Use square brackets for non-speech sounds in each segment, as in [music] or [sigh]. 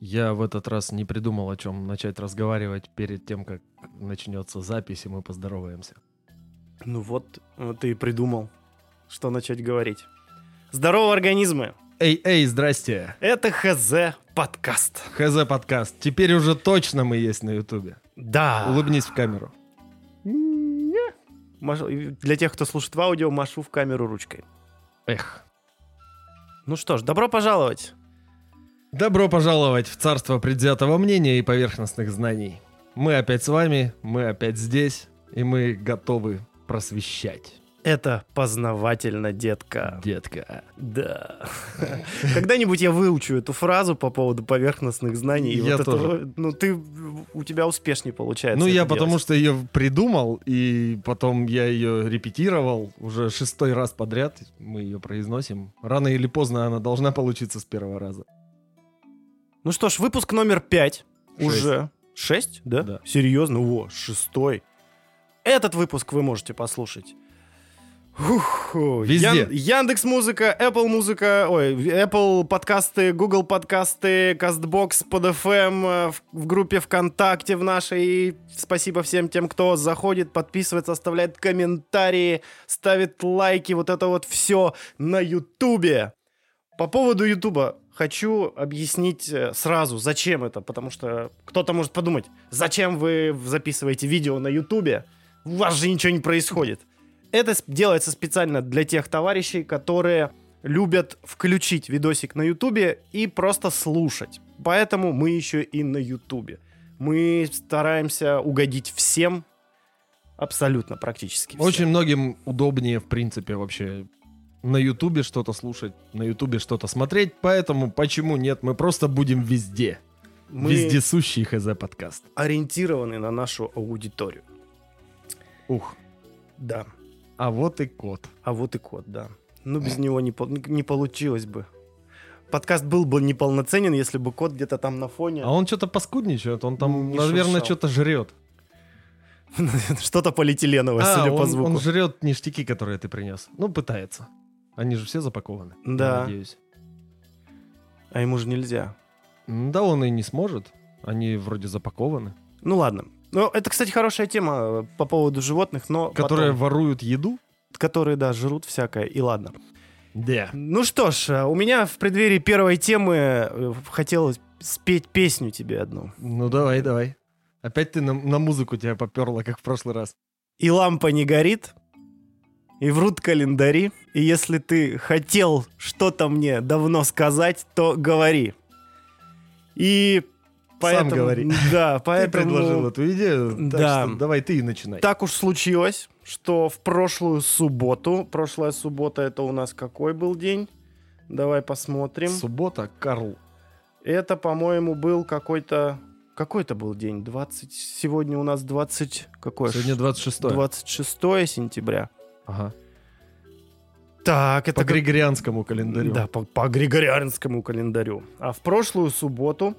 Я в этот раз не придумал, о чем начать разговаривать перед тем, как начнется запись, и мы поздороваемся. Ну вот, вот ты и придумал, что начать говорить. Здорово, организмы! Эй, эй, здрасте! Это ХЗ подкаст. ХЗ подкаст. Теперь уже точно мы есть на Ютубе. Да. Улыбнись в камеру. И Для тех, кто слушает в аудио, машу в камеру ручкой. Эх. Ну что ж, добро пожаловать. Добро пожаловать в царство предвзятого мнения и поверхностных знаний. Мы опять с вами, мы опять здесь, и мы готовы просвещать. Это познавательно, детка. Детка. Да. Когда-нибудь я выучу эту фразу по поводу поверхностных знаний. Я вот тоже. этого- ну, ты, у тебя успешнее получается. Ну, я делать. потому что ее придумал, и потом я ее репетировал уже шестой раз подряд. Мы ее произносим. Рано или поздно она должна получиться с первого раза. Ну что ж, выпуск номер пять. Шесть. Уже. Шесть, да? Да. Серьезно? Во, шестой. Этот выпуск вы можете послушать. Ух, Везде. Яндекс Музыка, Apple Музыка, ой, Apple подкасты, Google подкасты, Castbox, PodFM, э, в, в группе ВКонтакте в нашей. Спасибо всем тем, кто заходит, подписывается, оставляет комментарии, ставит лайки, вот это вот все на Ютубе. По поводу Ютуба хочу объяснить э, сразу, зачем это, потому что кто-то может подумать, зачем вы записываете видео на Ютубе, у вас же ничего не происходит. Это делается специально для тех товарищей, которые любят включить видосик на Ютубе и просто слушать. Поэтому мы еще и на Ютубе. Мы стараемся угодить всем, абсолютно практически всем. Очень многим удобнее, в принципе, вообще на Ютубе что-то слушать, на Ютубе что-то смотреть, поэтому почему нет, мы просто будем везде. Мы Вездесущий ХЗ подкаст. ориентированы на нашу аудиторию. Ух, Да. а вот и кот. А вот и код, да. Ну, без него не, по- не получилось бы. Подкаст был бы неполноценен, если бы кот где-то там на фоне А он что-то паскудничает, он там, Не наверное, что-то жрет. [laughs] что-то полиэтиленовое, А, судя по он, звуку. он жрет ништяки, которые ты принес. Ну, пытается. Они же все запакованы. Да. надеюсь. А ему же нельзя. Да он и не сможет. Они вроде запакованы. Ну ладно. Ну, это, кстати, хорошая тема э, по поводу животных, но Которые потом. воруют еду. которые, да, жрут всякое, и ладно. Да. Ну что ж, э, у меня в преддверии первой темы э, хотелось спеть песню тебе одну. Ну, давай, давай. Опять ты на, на музыку тебя поперло, как в прошлый раз. И лампа не горит, и врут календари. И если ты хотел что-то мне давно сказать, то говори. И поэтому... говори. [laughs] Да, Ты поэтому... предложил эту идею, так да. что давай ты и начинай. Так уж случилось, что в прошлую субботу, прошлая суббота это у нас какой был день? Давай посмотрим. Суббота, Карл. Это, по-моему, был какой-то... Какой это был день? 20... Сегодня у нас 20... Какое? Сегодня 26 26 сентября. Ага. Так, это По как- григорианскому календарю. Да, по, по григорианскому календарю. А в прошлую субботу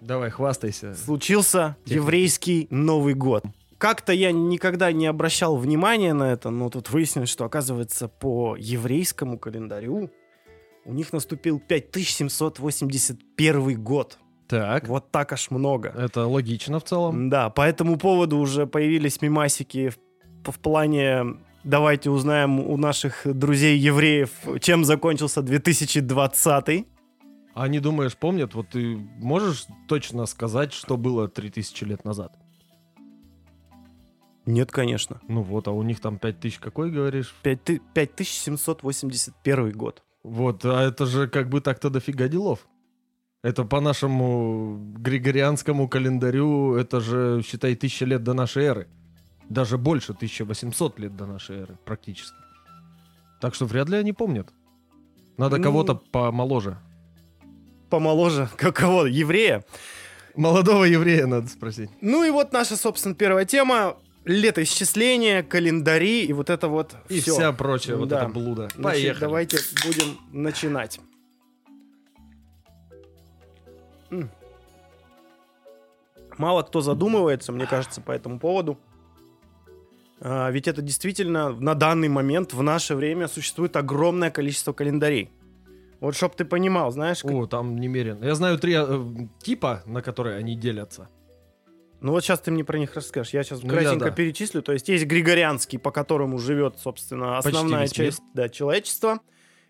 Давай, хвастайся. случился Техника. еврейский Новый год. Как-то я никогда не обращал внимания на это, но тут выяснилось, что, оказывается, по еврейскому календарю у них наступил 5781 год. Так. Вот так аж много. Это логично в целом. Да, по этому поводу уже появились мимасики в, в плане «давайте узнаем у наших друзей-евреев, чем закончился 2020 А они, думаешь, помнят? Вот ты можешь точно сказать, что было 3000 лет назад? Нет, конечно. Ну вот, а у них там 5000 какой, говоришь? Пять ты- 5781 год. Вот, а это же как бы так-то дофига делов. Это по нашему григорианскому календарю, это же, считай, тысяча лет до нашей эры. Даже больше, 1800 лет до нашей эры, практически. Так что вряд ли они помнят. Надо Ну. кого-то помоложе. Помоложе, [laughs] как кого? Еврея? Молодого еврея надо спросить. Ну и вот наша, собственно, первая тема. Летоисчисление, календари и вот это вот И всё. вся прочая вот Да. эта блуда. Значит, Поехали. давайте будем начинать. Мало кто задумывается, мне кажется, по этому поводу. А, ведь это действительно на данный момент, в наше время, существует огромное количество календарей. Вот чтоб ты понимал, знаешь, как- О, там немерено. Я знаю три э, типа, на которые они делятся. ну вот сейчас ты мне про них расскажешь. Я сейчас Ну, я кратенько да. перечислю. То есть есть Григорианский, по которому живет, собственно, основная часть да, человечества.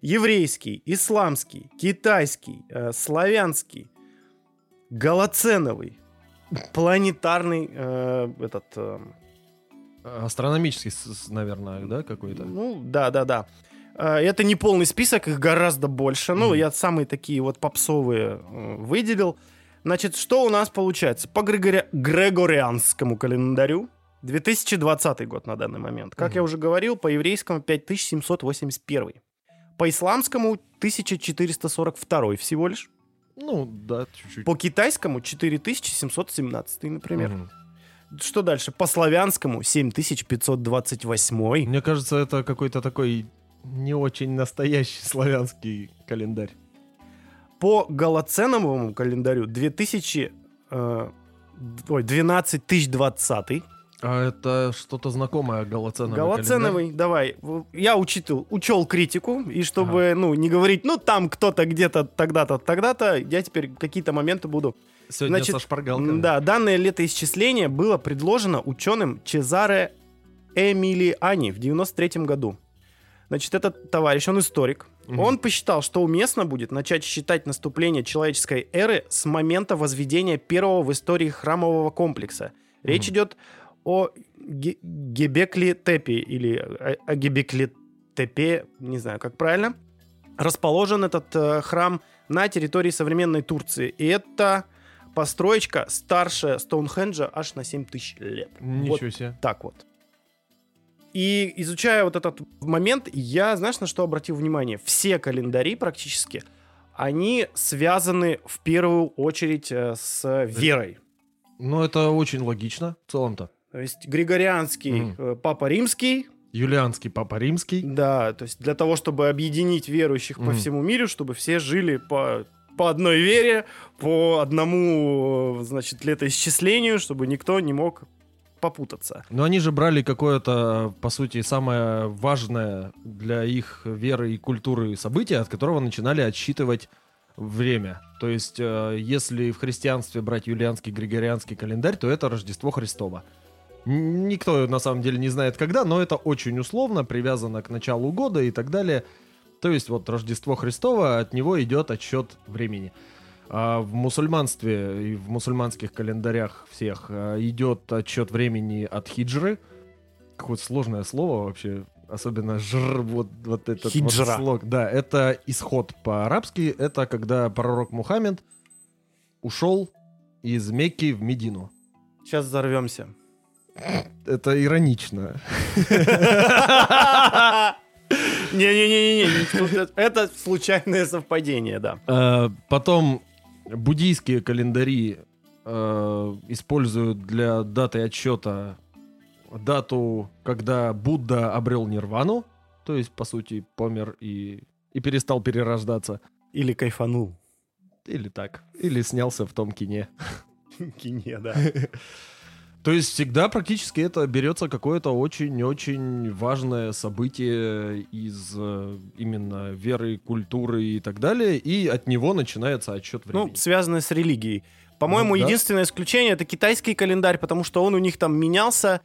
Еврейский, исламский, китайский, э, славянский, голоценовый, планетарный, э, этот, э, Астрономический, наверное, да, какой-то? ну да, да, да. Э, Это не полный список, их гораздо больше. Ну, Мгм. я самые такие вот попсовые э, выделил. Значит, что у нас получается? По Григори- Грегорианскому календарю 2020 год на данный момент. Как Мгм. я уже говорил, по еврейскому 5781. По исламскому 1442 всего лишь. Ну, да, чуть-чуть. По китайскому 4717, например. Мгм. Что дальше? По славянскому 7528. Мне кажется, это какой-то такой не очень настоящий славянский календарь. По голоценовому календарю 2000... э, ой, 12020. А это что-то знакомое голоценовый Голоценовый, давай. Я учитывал, учел критику, и чтобы, ну, не говорить, ну, там кто-то где-то тогда-то, тогда-то, я теперь какие-то моменты буду... Сегодня Значит, со шпаргалками. Да, данное летоисчисление было предложено ученым Чезаре Эмилиани в 93 году. Значит, этот товарищ, он историк. Мгм. Он посчитал, что уместно будет начать считать наступление человеческой эры с момента возведения первого в истории храмового комплекса. Речь Мгм. идет о Ге- Гебекли-Тепе или о- о Гебекли-Тепе, не знаю, как правильно. Расположен этот э, храм на территории современной Турции. И это построечка старше Стоунхенджа аж на 7 тысяч лет. Вот Ничего себе. так вот. И изучая вот этот момент, я, знаешь, на что обратил внимание? Все календари практически, они связаны в первую очередь э, с верой. Ну, это очень логично в целом-то. То есть Григорианский э, Папа Римский, Юлианский Папа Римский. да, то есть для того, чтобы объединить верующих по Мгм. всему миру, чтобы все жили по, по одной вере, по одному, значит, летоисчислению, чтобы никто не мог попутаться. Но они же брали какое-то, по сути, самое важное для их веры и культуры событие, от которого начинали отсчитывать время. То есть, э, если в христианстве брать юлианский григорианский календарь, то это Рождество Христово. Н- Никто на самом деле не знает когда, но это очень условно, привязано к началу года и так далее. То есть вот Рождество Христово, от него идет отсчет времени. А в мусульманстве и в мусульманских календарях всех а, идет отсчет времени от хиджры. Какое-то сложное слово вообще. Особенно жр, вот, вот этот вот Хиджра. слог. Да, это исход по-арабски. Это когда пророк Мухаммед ушел из Мекки в Медину. Сейчас взорвемся. Это иронично. [laughs] Не-не-не-не, это случайное совпадение, да. Э, Потом буддийские календари э, используют для даты отсчета дату, когда Будда обрел нирвану, то есть, по сути, помер и, и перестал перерождаться. Или кайфанул. Или так. Или снялся в том кине. [laughs] Кине, да. [laughs] То есть всегда практически это берется какое-то очень-очень важное событие из э, именно веры, культуры и так далее, и от него начинается отсчет времени. Ну, связанное с религией. По-моему, Ну, да. единственное исключение это китайский календарь, потому что он у них там менялся.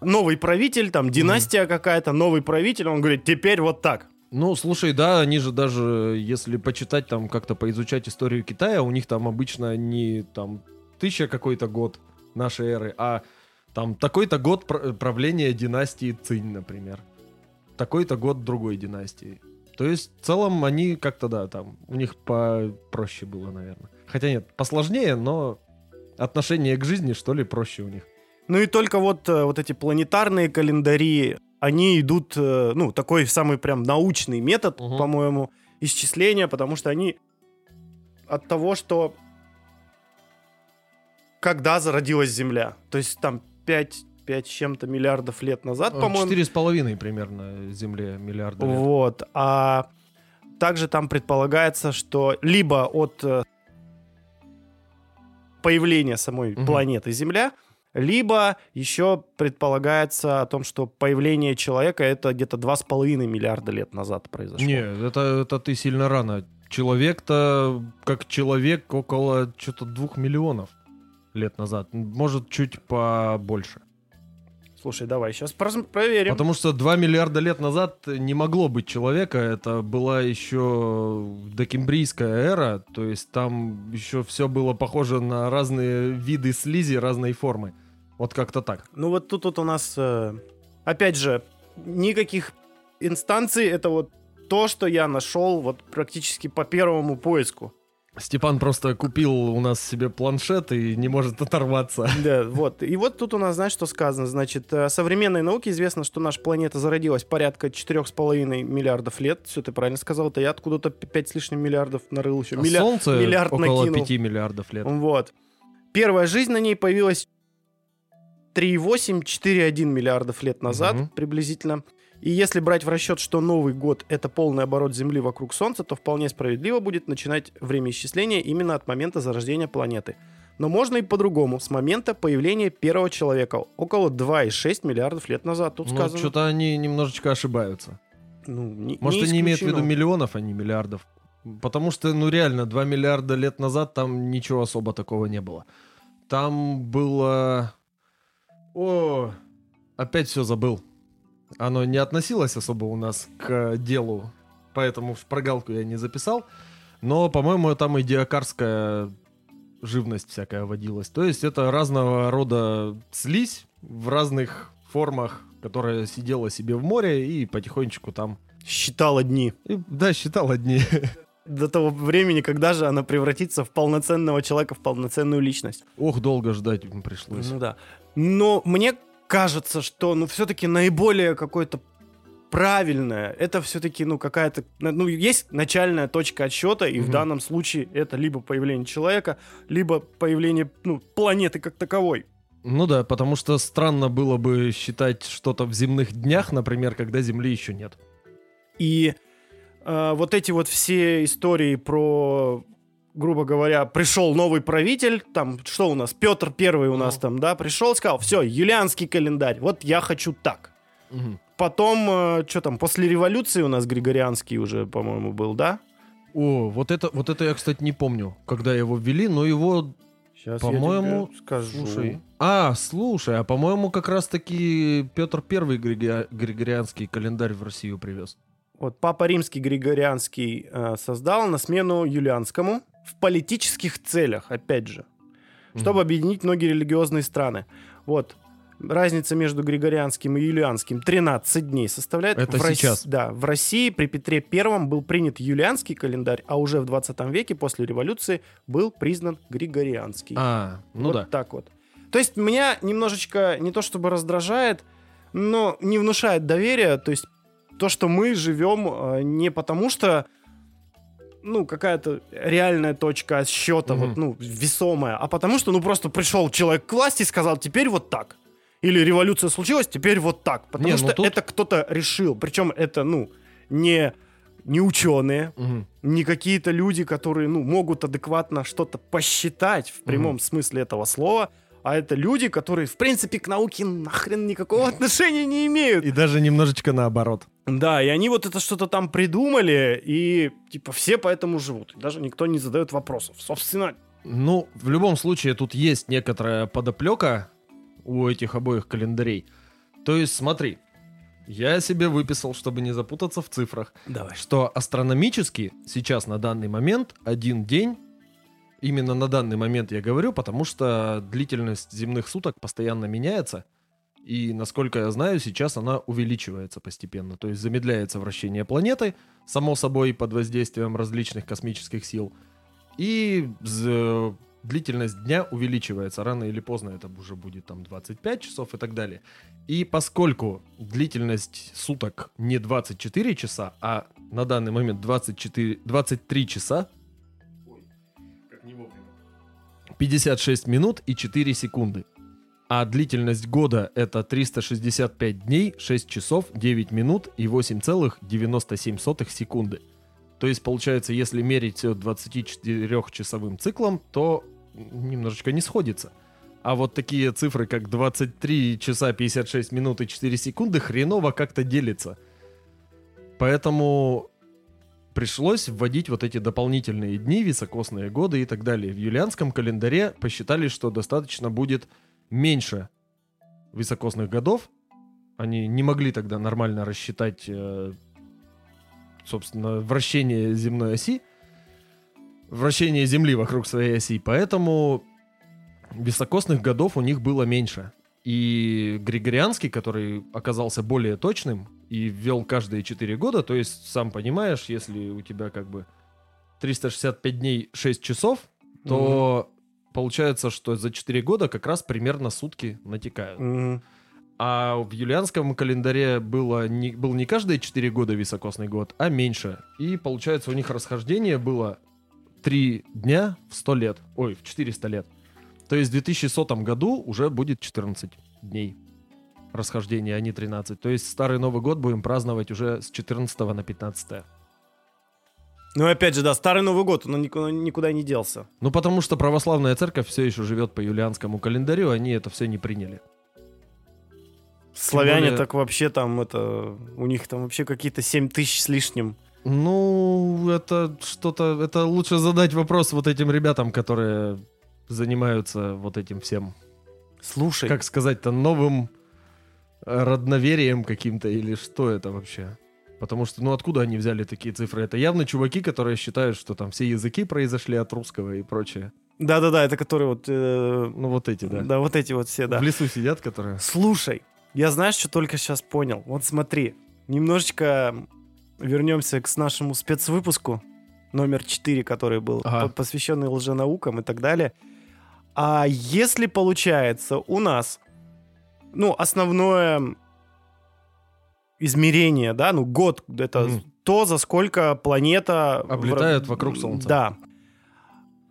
Новый правитель, там династия какая-то, новый правитель, он говорит, теперь вот так. Ну, слушай, да, они же даже, если почитать там, как-то поизучать историю Китая, у них там обычно не там тысяча какой-то год нашей эры, а там такой-то год пр- правления династии Цинь, например. Такой-то год другой династии. То есть, в целом, они как-то, да, там, у них попроще было, наверное. Хотя нет, посложнее, но отношение к жизни, что ли, проще у них. Ну и только вот, э, вот эти планетарные календари, они идут, э, ну, такой самый прям научный метод, Мгм. по-моему, исчисления, потому что они от того, что когда зародилась Земля. То есть там 5, 5 с чем-то миллиардов лет назад, по-моему. Четыре с половиной примерно Земле миллиарда лет. Вот. А также там предполагается, что либо от э, появления самой Мгм. планеты Земля, Либо еще предполагается о том, что появление человека это где-то 2,5 миллиарда лет назад произошло. Не, это, это ты сильно рано. Человек-то, как человек, около что-то двух миллионов лет назад. Может, чуть побольше. Слушай, давай сейчас проверим. Потому что 2 миллиарда лет назад не могло быть человека. Это была еще докембрийская эра. То есть там еще все было похоже на разные виды слизи разной формы. Вот как-то так. Ну вот тут вот у нас, э, опять же, никаких инстанций. Это вот то, что я нашел вот практически по первому поиску. Степан просто купил у нас себе планшет и не может оторваться. [laughs] Да, вот. И вот тут у нас, знаешь, что сказано? Значит, э, современной науке известно, что наша планета зародилась порядка 4,5 миллиардов лет. Все, ты правильно сказал. Это я откуда-то 5 с лишним миллиардов нарыл еще. А. Солнце миллиард около накинул. 5 миллиардов лет. Вот. Первая жизнь на ней появилась 3,8-4,1 миллиардов лет назад Мгм. приблизительно. И если брать в расчет, что Новый год — это полный оборот Земли вокруг Солнца, то вполне справедливо будет начинать время исчисления именно от момента зарождения планеты. Но можно и по-другому, с момента появления первого человека, около 2,6 миллиардов лет назад. Тут Ну, сказано. что-то они немножечко ошибаются. Ну, не- Может, не они имеют в виду миллионов, а не миллиардов. Потому что, ну реально, 2 миллиарда лет назад там ничего особо такого не было. Там было... О, опять все забыл. Оно не относилось особо у нас к делу, поэтому в прогалку я не записал. Но, по-моему, там и диакарская живность всякая водилась. То есть это разного рода слизь в разных формах, которая сидела себе в море и потихонечку там Считала дни. и, да, считал одни. [laughs] До того времени, когда же она превратится в полноценного человека, в полноценную личность. Ох, долго ждать пришлось. Ну да. Но мне кажется, что ну все-таки наиболее какое-то правильное, это все-таки ну какая-то, ну есть начальная точка отсчета, и в Мгм. данном случае это либо появление человека, либо появление ну, планеты как таковой. Ну да, потому что странно было бы считать что-то в земных днях, например, когда Земли еще нет. И э, вот эти вот все истории про, грубо говоря, пришел новый правитель, там, что у нас, Петр Первый у нас Ну. там, да, пришел, сказал, все, юлианский календарь, вот я хочу так. Потом, что там, после революции у нас Григорианский уже, по-моему, был, да? О, вот это, вот это я, кстати, не помню, когда его ввели, но его, Сейчас по-моему, скажу. слушай, а, слушай, а по-моему, как раз-таки Петр Первый Григо- Григорианский календарь в Россию привез. Вот Папа Римский Григорианский э, создал на смену Юлианскому в политических целях, опять же, чтобы объединить многие религиозные страны. Вот. Разница между Григорианским и Юлианским 13 дней составляет. Это в Рос- сейчас. Да, в России при Петре Первом был принят Юлианский календарь, а уже в 20 веке после революции был признан Григорианский. А, ну вот да. так вот. То есть меня немножечко не то чтобы раздражает, но не внушает доверия. То есть то, что мы живем э, не потому что ну, какая-то реальная точка отсчета, Мгм. вот, ну, весомая, а потому что, ну, просто пришел человек к власти и сказал, теперь вот так. Или революция случилась, теперь вот так. Потому Не, ну что тут- это кто-то решил. Причем это, ну, не, не ученые, Мгм. не какие-то люди, которые, ну, могут адекватно что-то посчитать в прямом смысле этого слова, а это люди, которые, в принципе, к науке нахрен никакого [laughs] отношения не имеют. И даже немножечко наоборот. Да, и они вот это что-то там придумали, и, типа, все поэтому живут. И даже никто не задает вопросов. Собственно, Ну, в любом случае, тут есть некоторая подоплека у этих обоих календарей. То есть, смотри, я себе выписал, чтобы не запутаться в цифрах, давай. что астрономически сейчас на данный момент один день, именно на данный момент я говорю, потому что длительность земных суток постоянно меняется, и, насколько я знаю, сейчас она увеличивается постепенно. То есть замедляется вращение планеты, само собой, под воздействием различных космических сил. И длительность дня увеличивается. Рано или поздно это уже будет там 25 часов и так далее. И поскольку длительность суток не 24 часа, а на данный момент 24, 23 часа, 56 минут и 4 секунды. А длительность года это 365 дней, 6 часов, 9 минут и 8,97 секунды. То есть, получается, если мерить все 24-часовым циклом, то немножечко не сходится. А вот такие цифры, как 23 часа 56 минут и 4 секунды, хреново как-то делится. Поэтому пришлось вводить вот эти дополнительные дни, високосные годы и так далее. В юлианском календаре посчитали, что достаточно будет меньше високосных годов. Они не могли тогда нормально рассчитать, э, собственно, вращение земной оси, вращение Земли вокруг своей оси. Поэтому високосных годов у них было меньше. И Григорианский, который оказался более точным, и ввел каждые 4 года, то есть, сам понимаешь, если у тебя как бы 365 дней 6 часов, то mm-hmm. получается, что за 4 года как раз примерно сутки натекают. Mm-hmm. А в юлианском календаре было не, был не каждые 4 года високосный год, а меньше. И получается, у них расхождение было 3 дня в 100 лет. Ой, в 400 лет. То есть в 2100 году уже будет 14 дней расхождение, а не 13. То есть Старый Новый год будем праздновать уже с 14 на 15. Ну и опять же, да, Старый Новый год, он никуда, никуда не делся. Ну потому что православная церковь все еще живет по юлианскому календарю, они это все не приняли. Славяне более... так вообще там, это, у них там вообще какие-то 7 тысяч с лишним. Ну, это что-то, это лучше задать вопрос вот этим ребятам, которые занимаются вот этим всем. Слушай. Как сказать-то, новым родноверием каким-то или что это вообще? Потому что, ну, откуда они взяли такие цифры? Это явно чуваки, которые считают, что там все языки произошли от русского и прочее. Да-да-да, это которые вот... Э, ну, вот эти, да. Да, вот эти вот все, да. В лесу сидят, которые... Слушай, я знаешь, что только сейчас понял? Вот смотри, немножечко вернемся к нашему спецвыпуску номер 4, который был ага. посвященный лженаукам и так далее. А если получается у нас ну, основное измерение, да, ну, год это mm. то, за сколько планета... Облетает в... вокруг Солнца. Да.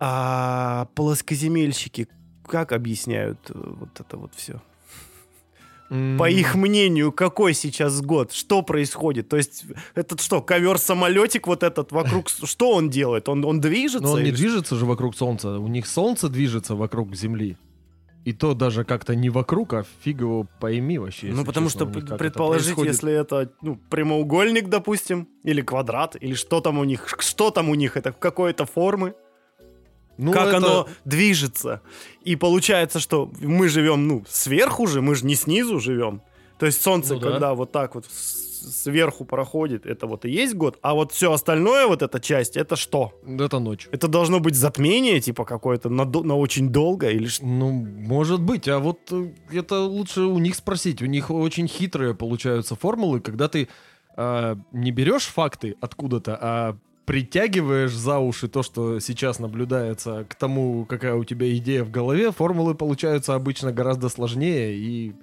А плоскоземельщики как объясняют э, вот это вот все? Mm. По их мнению, какой сейчас год? Что происходит? То есть, этот что, ковер-самолетик вот этот вокруг... Что он делает? Он, он движется? Но он не движется же вокруг Солнца. У них Солнце движется вокруг Земли. И то даже как-то не вокруг, а фиг его пойми вообще. Ну, потому честно, что предположить, это если это ну, прямоугольник, допустим, или квадрат, или что там у них, что там у них, это какой-то формы. Ну, как это... оно движется. И получается, что мы живем, ну, сверху же, мы же не снизу живем. То есть солнце, ну, да. когда вот так вот сверху проходит, это вот и есть год, а вот все остальное, вот эта часть, это что? Это ночь. Это должно быть затмение, типа какое-то на, на очень долго или что? Ну, может быть, а вот э, это лучше у них спросить. У них очень хитрые получаются формулы, когда ты э, не берешь факты откуда-то, а притягиваешь за уши то, что сейчас наблюдается, к тому, какая у тебя идея в голове, формулы получаются обычно гораздо сложнее, и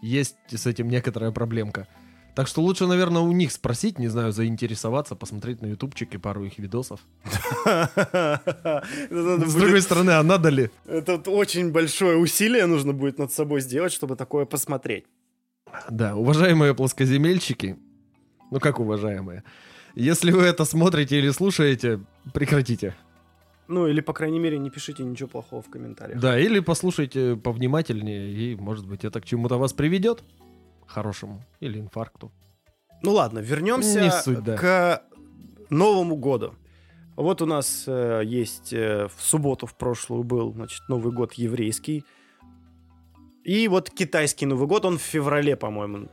есть с этим некоторая проблемка. Так что лучше, наверное, у них спросить, не знаю, заинтересоваться, посмотреть на ютубчик и пару их видосов. [laughs] С другой стороны, а надо ли? Это очень большое усилие нужно будет над собой сделать, чтобы такое посмотреть. Да, уважаемые плоскоземельщики, ну как уважаемые, если вы это смотрите или слушаете, прекратите. Ну, или, по крайней мере, не пишите ничего плохого в комментариях. Да, или послушайте повнимательнее, и, может быть, это к чему-то вас приведет хорошему или инфаркту. Ну ладно, вернемся Не суть, да. к Новому году. Вот у нас э, есть э, в субботу в прошлую был, значит, Новый год еврейский. И вот китайский Новый год, он в феврале, по-моему.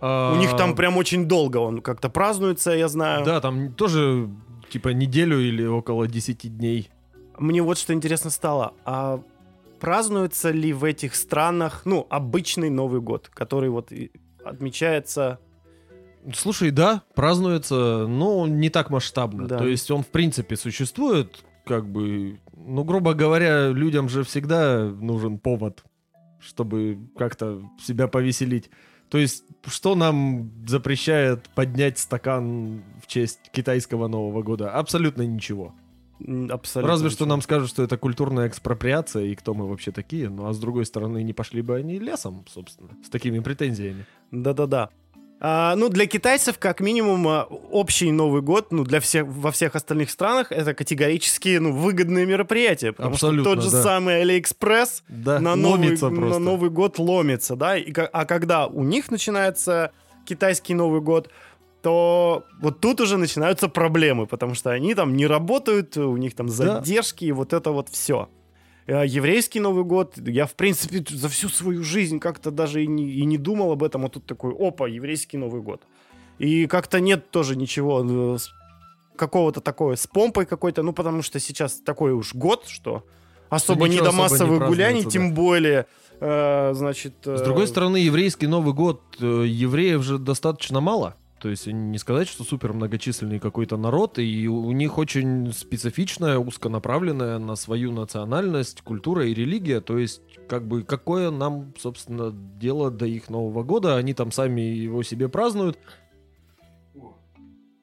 А... У них там прям очень долго он как-то празднуется, я знаю. Да, там тоже типа неделю или около 10 дней. Мне вот что интересно стало. А празднуется ли в этих странах, ну, обычный Новый год, который вот отмечается... Слушай, да, празднуется, но не так масштабно. Да. То есть он, в принципе, существует, как бы, ну, грубо говоря, людям же всегда нужен повод, чтобы как-то себя повеселить. То есть, что нам запрещает поднять стакан в честь китайского Нового года? Абсолютно ничего. Абсолютно. Разве что нам скажут, что это культурная экспроприация, и кто мы вообще такие. Ну а с другой стороны, не пошли бы они лесом, собственно, с такими претензиями. Да-да-да. А, ну, для китайцев, как минимум, а, общий Новый год, ну, для всех, во всех остальных странах, это категорически, ну, выгодные мероприятия. Потому Абсолютно, что тот же да. самый Алиэкспресс Да, на, новый, на. Новый год ломится, да, и, а когда у них начинается китайский Новый год, то вот тут уже начинаются проблемы, потому что они там не работают, у них там задержки, и вот это вот все. Еврейский Новый год, я, в принципе, за всю свою жизнь как-то даже и не, и не думал об этом, а тут такой, опа, еврейский Новый год. И как-то нет тоже ничего э, какого-то такого с помпой какой-то, ну, потому что сейчас такой уж год, что особо не до не массовых гуляний, празднуется, тем более, э, значит... С э, другой стороны, еврейский Новый год, э, евреев же достаточно мало. То есть не сказать, что супер многочисленный какой-то народ, и у них очень специфичная, узконаправленная на свою национальность культура и религия. То есть, как бы, какое нам, собственно, дело до их Нового года? Они там сами его себе празднуют.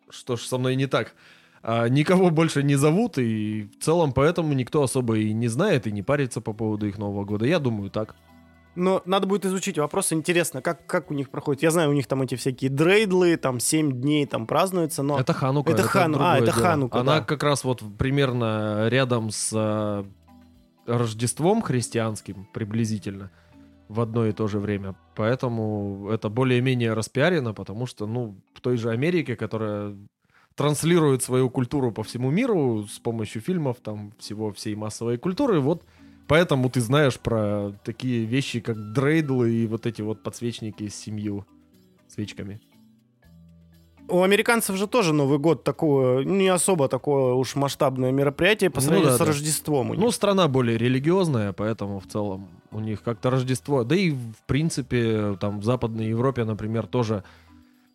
Что ж со мной не так? А никого больше не зовут, и в целом поэтому никто особо и не знает, и не парится по поводу их Нового года. Я думаю, так. Но надо будет изучить вопрос. Интересно, как, как у них проходит. Я знаю, у них там эти всякие дрейдлы, там 7 дней там празднуются, но... Это Ханука. Это Хану- а, это дело. Ханука, Она да. как раз вот примерно рядом с э, Рождеством христианским, приблизительно, в одно и то же время. Поэтому это более-менее распиарено, потому что, ну, в той же Америке, которая транслирует свою культуру по всему миру с помощью фильмов, там, всего, всей массовой культуры, вот поэтому ты знаешь про такие вещи, как дрейдлы и вот эти вот подсвечники с семью свечками. У американцев же тоже Новый год такое, не особо такое уж масштабное мероприятие по Ну сравнению да, с да. Рождеством. Ну, страна более религиозная, поэтому в целом у них как-то Рождество. Да и, в принципе, там в Западной Европе, например, тоже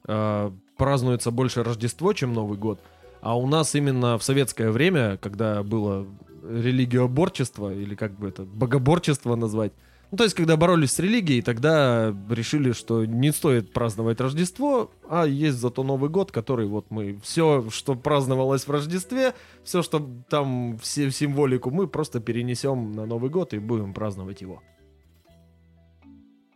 э, празднуется больше Рождество, чем Новый год. А у нас именно в советское время, когда было религиоборчество, или как бы это, богоборчество назвать, ну, то есть, когда боролись с религией, тогда решили, что не стоит праздновать Рождество, а есть зато Новый год, который вот мы все, что праздновалось в Рождестве, все, что там все символику, мы просто перенесем на Новый год и будем праздновать его.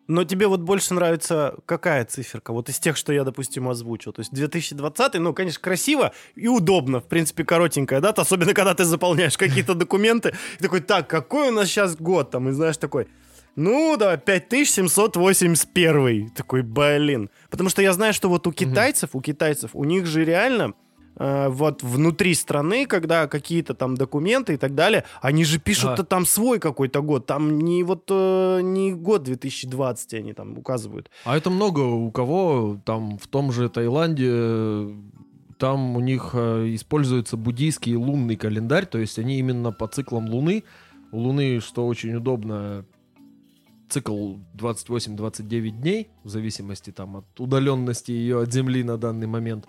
Но тебе вот больше нравится какая циферка? Вот из тех, что я, допустим, озвучил. То есть 2020, ну, конечно, красиво и удобно. В принципе, коротенькая дата. Особенно, когда ты заполняешь какие-то [laughs] документы. И такой, так, какой у нас сейчас год? Там, и знаешь, такой, ну, да, 5781. Такой, блин. Потому что я знаю, что вот у китайцев, у китайцев, у них же реально э, вот внутри страны, когда какие-то там документы и так далее, они же пишут А. там свой какой-то год. Там не вот э, не год 2020 они там указывают. А это много у кого, там в том же Таиланде, э, там у них э, используется буддийский лунный календарь, то есть они именно по циклам Луны. У Луны, что очень удобно, цикл 28-29 дней, в зависимости там от удаленности ее от Земли на данный момент.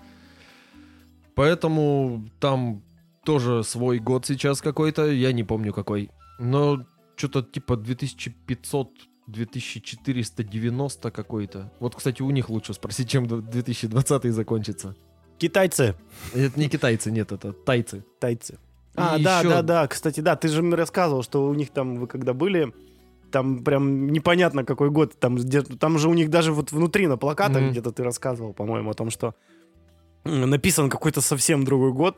Поэтому там тоже свой год сейчас какой-то, я не помню какой. Но что-то типа 2500 2490 какой-то. Вот, кстати, у них лучше спросить, чем 2020 закончится. Китайцы, Это не китайцы, нет, это тайцы. тайцы. А, И да, ещё- да, да, кстати, да, ты же мне рассказывал, что у них там, вы когда были, там прям непонятно какой год, там, где, там же у них даже вот внутри на плакатах Мгм. где-то ты рассказывал, по-моему, о том, что написан какой-то совсем другой год.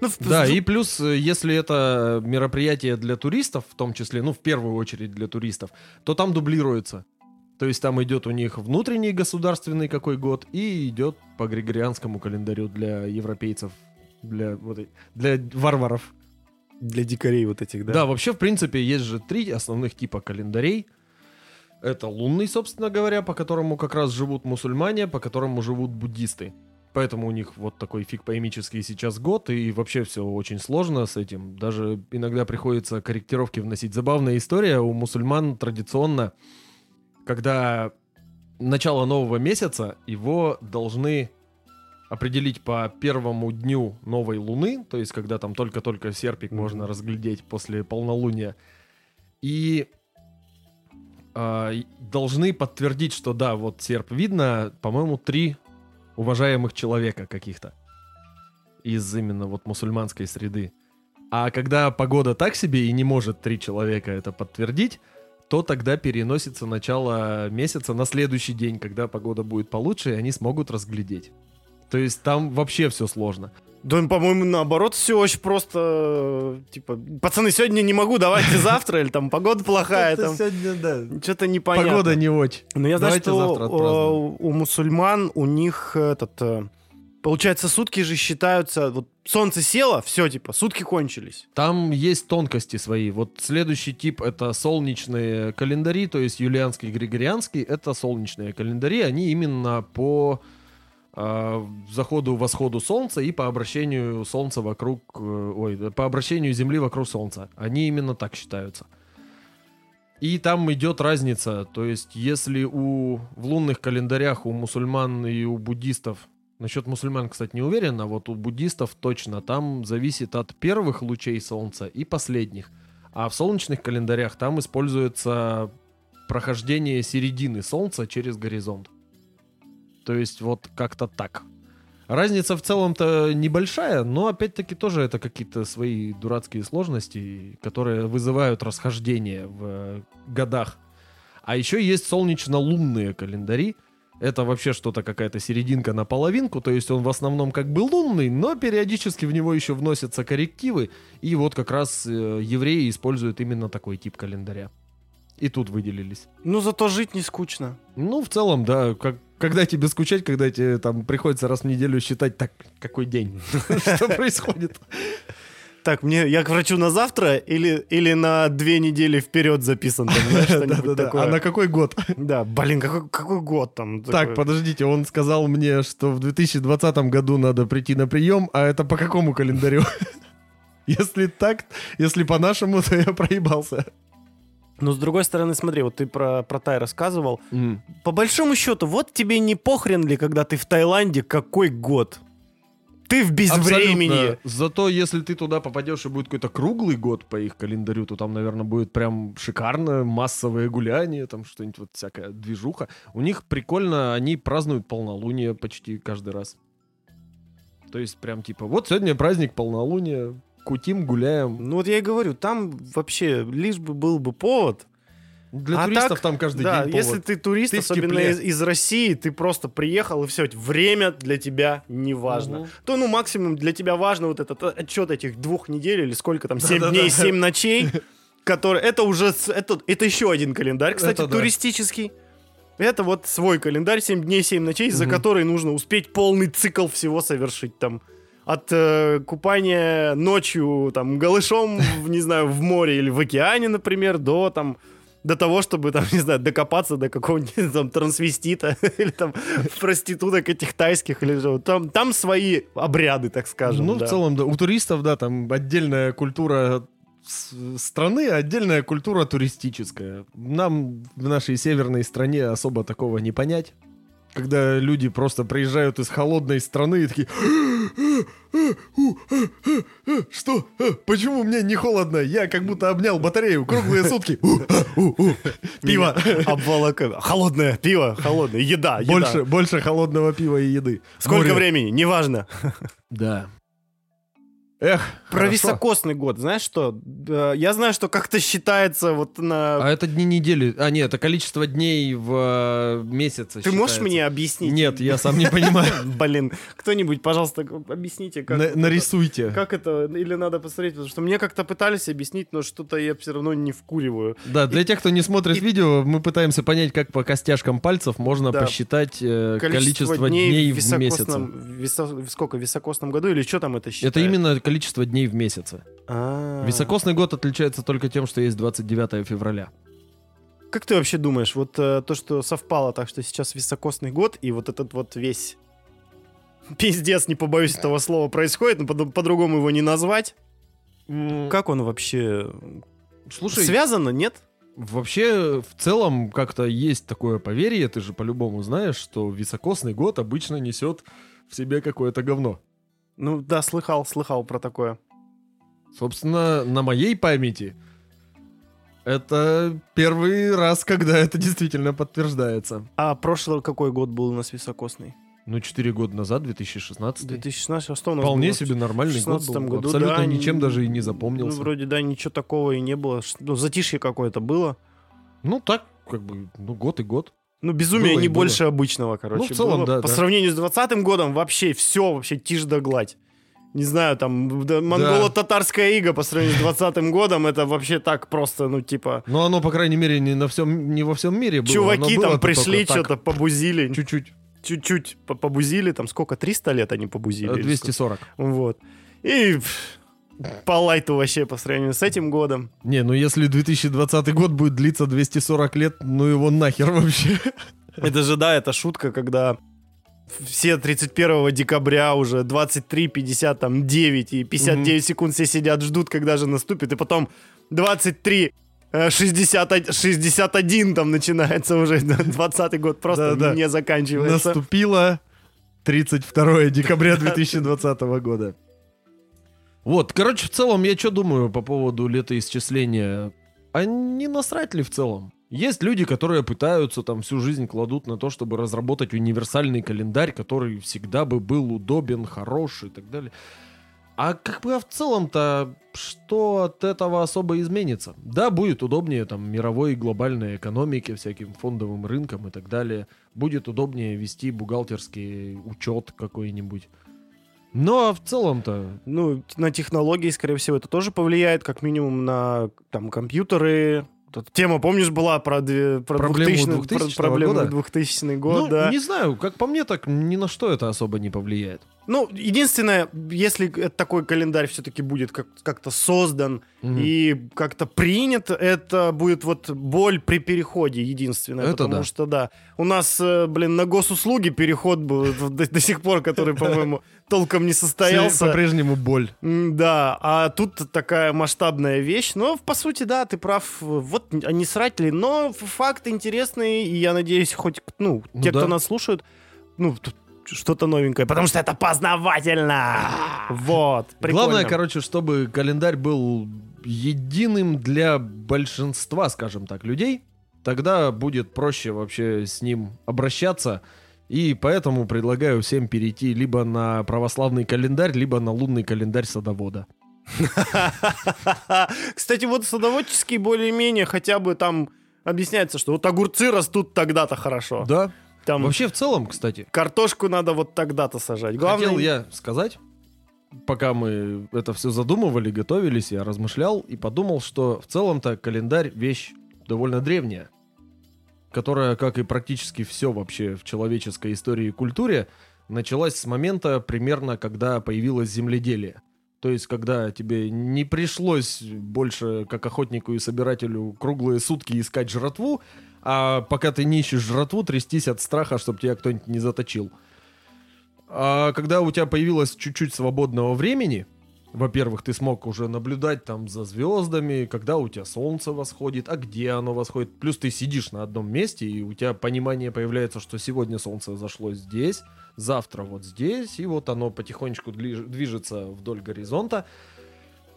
Ну, в- Да, в- и плюс, э, если это мероприятие для туристов, в том числе, ну, в первую очередь для туристов, то там дублируется. То есть там идет у них внутренний государственный какой год и идет по григорианскому календарю для европейцев, для, вот, для варваров. для дикарей вот этих, да? Да. вообще, в принципе, есть же три основных типа календарей. Это лунный, собственно говоря, по которому как раз живут мусульмане, по которому живут буддисты. Поэтому у них вот такой фиг поэмический сейчас год, и вообще все очень сложно с этим. Даже иногда приходится корректировки вносить. Забавная история у мусульман традиционно, когда начало нового месяца, его должны определить по первому дню новой луны, то есть когда там только-только серпик Мгм. можно разглядеть после полнолуния, и и должны подтвердить, что да, вот серп видно, по-моему, три уважаемых человека каких-то из именно вот мусульманской среды. А когда погода так себе и не может три человека это подтвердить, то тогда переносится начало месяца на следующий день, когда погода будет получше, и они смогут разглядеть. То есть там вообще все сложно. Да, по-моему, наоборот, все очень просто. Типа, пацаны, сегодня не могу, давайте [laughs] завтра, или там погода плохая, там сегодня, да. что-то непонятно. Погода не очень. Но я знаю, Давайте что завтра э, отпразднуем. у мусульман у них этот э, получается сутки же считаются вот солнце село, все типа сутки кончились. Там есть тонкости свои. Вот следующий тип это солнечные календари, то есть юлианский и григорианский. Это солнечные календари. Они именно по э, заходу-восходу солнца и по обращению солнца вокруг... э, ой, по обращению Земли вокруг солнца. Они именно так считаются. И там идет разница. То есть если у, в лунных календарях у мусульман и у буддистов Насчет мусульман, кстати, не уверен, а вот у буддистов точно. Там зависит от первых лучей солнца и последних. А в солнечных календарях там используется прохождение середины солнца через горизонт. То есть вот как-то так. Разница в целом-то небольшая, но опять-таки тоже это какие-то свои дурацкие сложности, которые вызывают расхождение в э, годах. А еще есть солнечно-лунные календари. Это вообще что-то какая-то серединка на половинку, то есть он в основном как бы лунный, но периодически в него еще вносятся коррективы, и вот как раз э, евреи используют именно такой тип календаря. И тут выделились. Ну зато жить не скучно. Ну, в целом, да, как, когда тебе скучать, когда тебе там приходится раз в неделю считать, так, какой день, [laughs] что происходит. Так, мне я к врачу на завтра или, или на две недели вперед записан. [laughs] А на какой год? Да, блин, какой, какой год там? Так, подождите, он сказал мне, что в 2020 году надо прийти на прием, а это по какому календарю? [laughs] Если так, если по-нашему, то я проебался. Но с другой стороны, смотри, вот ты про, про Тай рассказывал. По большому счету, вот тебе не похрен ли, когда ты в Таиланде, какой год? Ты в безвремени. Абсолютно. Зато если ты туда попадешь и будет какой-то круглый год по их календарю, то там, наверное, будет прям шикарно, массовое гуляние, там что-нибудь вот всякая движуха. У них прикольно, они празднуют полнолуние почти каждый раз. То есть прям типа, вот сегодня праздник полнолуния, кутим, гуляем. Ну вот я и говорю, там вообще лишь бы был бы повод. Для А туристов так, там каждый да, день если повод. ты турист, Ты особенно из, из России, ты просто приехал и все, время для тебя не важно. Мгм. То, ну, максимум для тебя важно вот этот э, отчет этих двух недель или сколько там, 7 Да-да-да. дней, 7 ночей, [laughs] который, это уже, это, это еще один календарь, кстати, Это да. туристический. Это вот свой календарь, 7 дней, 7 ночей, за Мгм. который нужно успеть полный цикл всего совершить там. От э, купания ночью там голышом, [laughs] не знаю, в море или в океане, например, до там до того, чтобы там, [laughs] не знаю, докопаться до какого-нибудь там трансвестита [laughs] или там проституток этих тайских или что. Там, там свои обряды, так скажем. Ну, да. в целом, да. У туристов, да, там отдельная культура страны, а отдельная культура туристическая. Нам в нашей северной стране особо такого не понять. Когда люди просто приезжают из холодной страны и такие... Что? Почему мне не холодно? Я как будто обнял батарею круглые сутки. Пиво. Обволока. Холодное пиво, холодное. Еда. Больше, больше холодного пива и еды. Сколько времени? Неважно. Да. Эх, Про хорошо. високосный год, знаешь что? Я знаю, что как-то считается вот на... А это дни недели. А, нет, это количество дней в э, месяце. Ты можешь считается. мне объяснить? Нет, я сам не понимаю. [laughs] Блин, кто-нибудь, пожалуйста, объясните, как... На- Нарисуйте. Как это? Или надо посмотреть, потому что мне как-то пытались объяснить, но что-то я все равно не вкуриваю. Да, для тех, кто не смотрит видео, мы пытаемся понять, как по костяшкам пальцев можно посчитать э, количество, дней, в висо- сколько, в високосном году или что там это считает? Это именно количество дней в месяце. А. Високосный год отличается только тем, что есть 29 февраля. Как ты вообще думаешь, вот э, то, что совпало так, что сейчас високосный год, и вот этот вот весь пиздец, не побоюсь этого слова, происходит, но по- по-другому его не назвать. Как он вообще Слушай, связано, нет? вообще в целом как-то есть такое поверье, ты же по-любому знаешь, что високосный год обычно несет в себе какое-то говно. Ну да, слыхал, слыхал про такое. Собственно, на моей памяти это первый раз, когда это действительно подтверждается. А прошлый какой год был у нас високосный? Ну, 4 года назад, 2016. 2016, а что у нас Вполне было? себе нормальный год 16 был. году, Абсолютно да, ничем даже и не Ну, запомнился. вроде, да, ничего такого и не было. Ну, затишье какое-то было. Ну так, как бы, ну год и год. Ну, безумие Было не было. больше обычного, короче. Ну, в целом, было. да, По да. сравнению с 20 годом вообще все, вообще тишь да гладь. Не знаю, там, да, монголо-татарская ига по сравнению с 20 годом, это вообще так просто, ну, типа... Но оно, по крайней мере, не, на всем, не во всем мире было. Чуваки Оно там было пришли, что-то побузили, Чуть-чуть. чуть-чуть по- побузили, там сколько, 300 лет они побузили? Э, или 240. сколько? Вот. И по лайту вообще по сравнению с этим годом. Не, ну если 2020 год будет длиться 240 лет, ну его нахер вообще. Это же, да, это шутка, когда все 31 декабря уже 23, 50, там 9 и 59 секунд все сидят, ждут, когда же наступит, и потом 23, э, 60, 61 там начинается уже 20 год просто Да-да. не заканчивается. Наступило 32 декабря [laughs] 2020 года. Вот, короче, в целом я что думаю по поводу летоисчисления? А не насрать ли в целом? Есть люди, которые пытаются там всю жизнь кладут на то, чтобы разработать универсальный календарь, который всегда бы был удобен, хорош и так далее. А как бы а в целом-то что от этого особо изменится? Да, будет удобнее там мировой и глобальной экономике, всяким фондовым рынкам и так далее. Будет удобнее вести бухгалтерский учет какой-нибудь. Но в целом-то... Ну, на технологии, скорее всего, это тоже повлияет, как минимум на там компьютеры. Тут тема, помнишь, была про, две- про Проблему 2000 про 2000 проблему года? 2000 год, ну, да. не знаю, как по мне, так ни на что это особо не повлияет. Ну, единственное, если такой календарь все-таки будет как- как-то создан Мгм. и как-то принят, это будет вот боль при переходе единственное. Это потому да. что, да, у нас, э, блин, на госуслуги переход был до, до сих пор, который, [laughs] по-моему, толком не состоялся. По-прежнему боль. Да, а тут такая масштабная вещь. Но, по сути, да, ты прав. Вот а не срать ли. Но факт интересный, и я надеюсь, хоть, ну, Ну те, да. кто нас слушают, ну, тут что-то новенькое, потому что это познавательно. Вот, прикольно. Главное, короче, чтобы календарь был единым для большинства, скажем так, людей. Тогда будет проще вообще с ним обращаться. И поэтому предлагаю всем перейти либо на православный календарь, либо на лунный календарь садовода. [laughs] Кстати, вот садоводческий более-менее хотя бы там объясняется, что вот огурцы растут тогда-то хорошо. Да. Там Вообще, в целом, кстати, картошку надо вот тогда-то сажать. Главное, хотел я сказать, пока мы это все задумывали, готовились, я размышлял и подумал, что в целом-то календарь вещь довольно древняя, которая, как и практически все вообще в человеческой истории и культуре, началась с момента примерно, когда появилось земледелие. То есть, когда тебе не пришлось больше, как охотнику и собирателю, круглые сутки искать жратву, а пока ты не ищешь жратву, трястись от страха, чтобы тебя кто-нибудь не заточил. А когда у тебя появилось чуть-чуть свободного времени, во-первых, ты смог уже наблюдать там за звездами, когда у тебя солнце восходит, а где оно восходит. Плюс ты сидишь на одном месте, и у тебя понимание появляется, что сегодня солнце зашло здесь, завтра вот здесь, и вот оно потихонечку движется вдоль горизонта.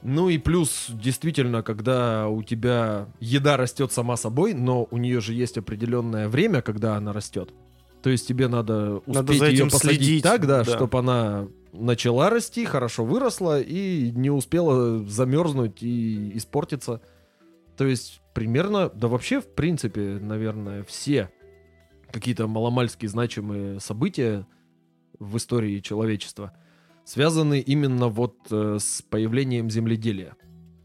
Ну и плюс, действительно, когда у тебя еда растет сама собой, но у нее же есть определенное время, когда она растет. То есть тебе надо успеть Надо за ее посадить следить, так, да, да. чтобы она начала расти, хорошо выросла и не успела замерзнуть и испортиться. То есть примерно, да вообще, в принципе, наверное, все какие-то маломальски значимые события в истории человечества связаны именно вот э, с появлением земледелия.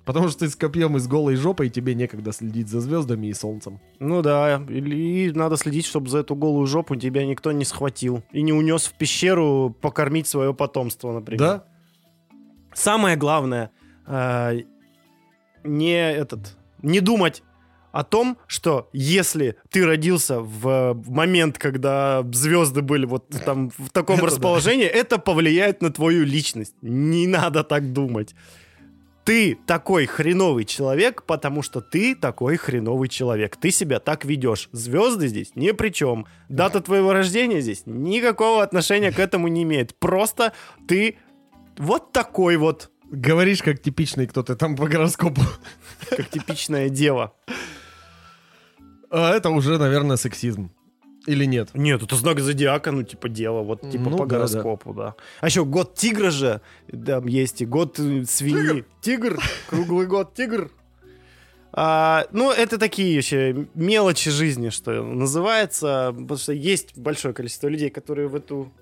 Потому что ты с копьем и с голой жопой тебе некогда следить за звездами и солнцем. Ну да, или надо следить, чтобы за эту голую жопу тебя никто не схватил и не унес в пещеру покормить свое потомство, например. Да? Самое главное, э, не этот, не думать о том, что если ты родился в, в момент, когда звезды были вот там в таком [laughs] Это да. расположении, это повлияет на твою личность. Не надо так думать. Ты такой хреновый человек, потому что ты такой хреновый человек. Ты себя так ведешь. Звезды здесь ни при чем. Дата твоего рождения здесь никакого отношения к этому не имеет. Просто ты вот такой вот, Говоришь, как типичный кто-то там по гороскопу. как типичная дева. А это уже, наверное, сексизм. Или нет? Нет, это знак зодиака, ну, типа, дева, вот, типа, Ну по да, гороскопу, да. А еще год тигра же, там есть и год э, свиньи. Тигр, круглый год тигр. А, ну, это такие еще мелочи жизни, что называется, потому что есть большое количество людей, которые в эту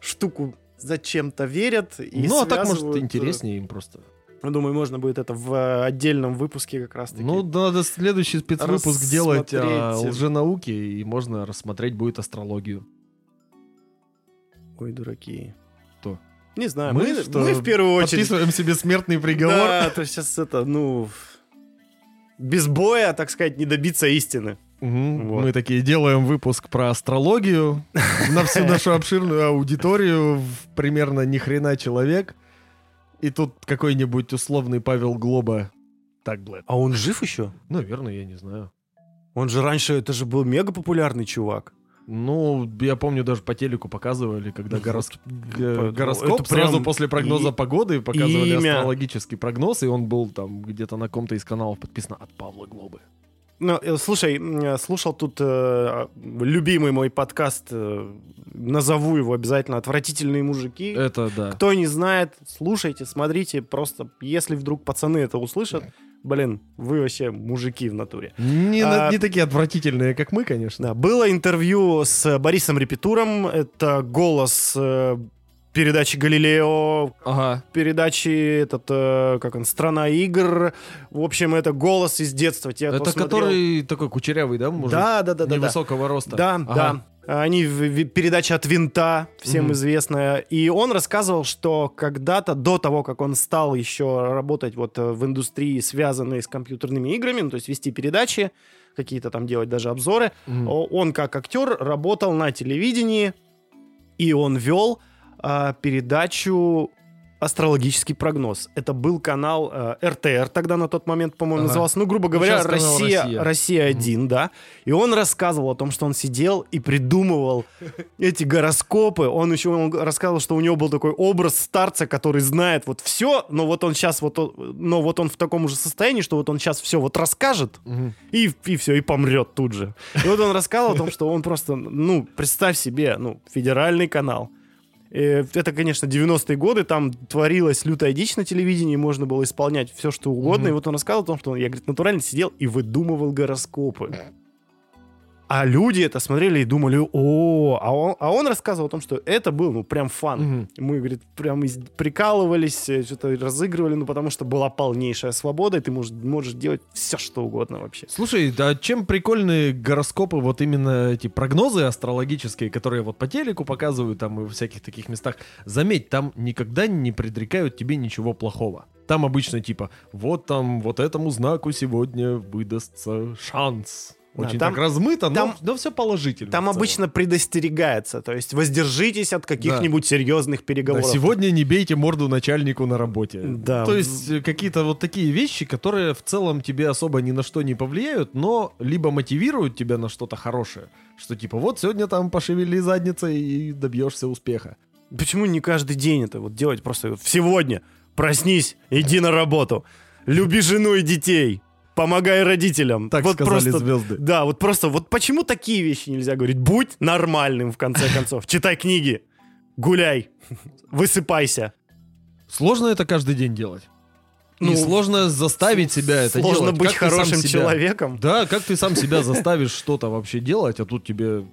штуку зачем-то верят. И ну, а так, может, э, интереснее им просто. Думаю, можно будет это в отдельном выпуске как раз таки. Ну, надо следующий спецвыпуск делать о рассмотреть. лженауке, и можно рассмотреть будет астрологию. Ой, дураки. Кто? Не знаю, Мы, мы, что, мы в первую очередь... Подписываем себе смертный приговор. Да, то сейчас это, ну... Без боя, так сказать, не добиться истины. Мгм. Вот. Мы такие делаем выпуск про астрологию на всю нашу обширную аудиторию, примерно ни хрена человек. И тут какой-нибудь условный Павел Глоба. Так, Блэд. А он жив еще? Наверное, я не знаю. Он же раньше, это же был мега популярный чувак. Ну, я помню, даже по телеку показывали, когда горос- [laughs] Ну, гороскоп это прям сразу после прогноза и- погоды показывали имя. астрологический прогноз, и он был там где-то на ком-то из каналов подписано от Павла Глобы. Ну, э, слушай, слушал тут э, любимый мой подкаст, э, назову его обязательно «Отвратительные мужики». Это да. Кто не знает, слушайте, смотрите, просто если вдруг пацаны это услышат, блин, вы вообще мужики в натуре. Не, А- не такие отвратительные, как мы, конечно. Да, было интервью с Борисом Репетуром, это голос э, передачи «Галилео», Ага. передачи этот, э, как он, «Страна игр». В общем, это голос из детства. Кто Это смотрел- который такой кучерявый, да, мужик? Да, да, да, да. да. Невысокого роста. Да, Ага. да. Они передача от винта, всем Мгм. известная. И он рассказывал, что когда-то до того, как он стал еще работать вот э, в индустрии, связанной с компьютерными играми, ну, то есть вести передачи, какие-то там делать даже обзоры, о- он как актер работал на телевидении, и он вел а, передачу астрологический прогноз. Это был канал э, РТР тогда на тот момент, по-моему, Ага. назывался. Ну, грубо говоря, канал Россия, «Россия». Россия 1, да. И он рассказывал о том, что он сидел и придумывал эти гороскопы. Он еще он рассказывал, что у него был такой образ старца, который знает вот все, но вот он сейчас вот, он- но вот он в таком же состоянии, что вот он сейчас все вот расскажет, Мгм. и, и все, и помрет тут же. И вот он рассказывал о том, что он просто, ну, представь себе, ну, федеральный канал. Э, Это, конечно, 90-е годы, там творилась лютая дичь на телевидении, можно было исполнять все, что угодно. Мгм. И вот он рассказывал о том, что он, я, говорит, натурально сидел и выдумывал гороскопы. А люди это смотрели и думали, о, а он, а он рассказывал о том, что это был, ну, прям фан. Мгм. Мы, говорит, прям прикалывались, э, что-то разыгрывали, ну, потому что была полнейшая свобода, и ты можешь, можешь делать все, что угодно вообще. Слушай, да чем прикольны гороскопы, вот именно эти прогнозы астрологические, которые вот по телеку показывают там и в всяких таких местах. Заметь, там никогда не предрекают тебе ничего плохого. Там обычно типа, вот там, вот этому знаку сегодня выдастся шанс. Да, Очень там- так размыто, там- но, все положительно. Там обычно предостерегается, то есть воздержитесь от каких-нибудь серьезных Да, переговоров. сегодня не бейте морду начальнику на работе. Да. То есть э, какие-то вот такие вещи, которые в целом тебе особо ни на что не повлияют, но либо мотивируют тебя на что-то хорошее, что типа вот сегодня там пошевели задницей и добьешься успеха. Почему не каждый день это вот делать просто сегодня? Проснись, иди на работу, люби жену и детей, помогай родителям. Так вот сказали просто, звезды. Да, вот просто, вот почему такие вещи нельзя говорить? Будь нормальным, в конце концов. [laughs] Читай книги, гуляй, высыпайся. Сложно это каждый день делать. Ну, и сложно заставить себя это делать. Сложно быть Как хорошим себя- человеком. Да, как ты сам себя заставишь что-то вообще делать, а тут тебе...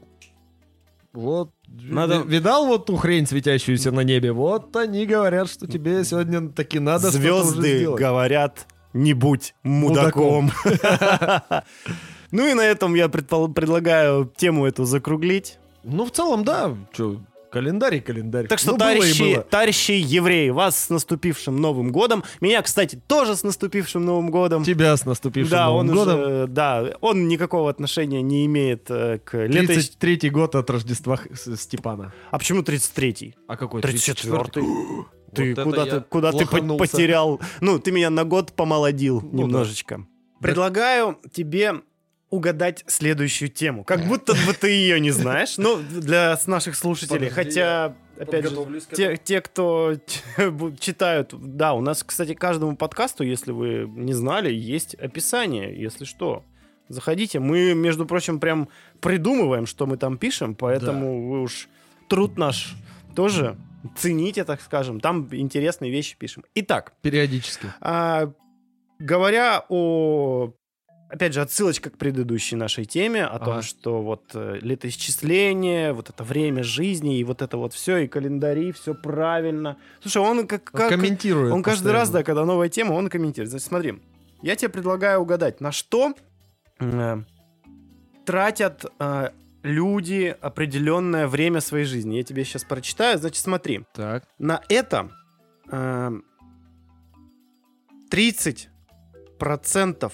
Вот, Надо- ви- видал вот ту хрень, светящуюся на небе? Вот они говорят, что тебе сегодня таки надо что-то уже Звезды говорят, не будь мудаком. Ну и на этом я предлагаю тему эту закруглить. Ну, в целом, да. Че, календарь и календарь. Так что, Ну, товарищи, было. товарищи евреи, вас с наступившим Новым годом. Меня, кстати, тоже с наступившим Новым годом. Тебя с наступившим да, Новым он годом. уже, да, он никакого отношения не имеет э, к лето... 33-й год от Рождества Степана. А почему 33-й? А какой? 34-й. Ты Вот куда, ты, куда ты потерял? Ну, ты меня на год помолодил Ну да. немножечко. Предлагаю тебе угадать следующую тему. Как будто бы ты ее не знаешь. Ну, для наших слушателей. Подожди, Хотя, опять же, те, те, кто [laughs] читают... Да, у нас, кстати, каждому подкасту, если вы не знали, есть описание, если что. Заходите. Мы, между прочим, прям придумываем, что мы там пишем, поэтому вы уж труд наш тоже цените, так скажем. Там интересные вещи пишем. Итак, Периодически. а, говоря о... Опять же, отсылочка к предыдущей нашей теме о том, Ага. что вот э, летоисчисление, вот это время жизни и вот это вот все, и календари, все правильно. Слушай, он как... как Комментирует он каждый раз, да, постоянно. когда новая тема, он комментирует. Значит, смотри, я тебе предлагаю угадать, на что э, тратят э, люди определенное время своей жизни. Я тебе сейчас прочитаю. Значит, смотри. Так. На это э, 30 процентов,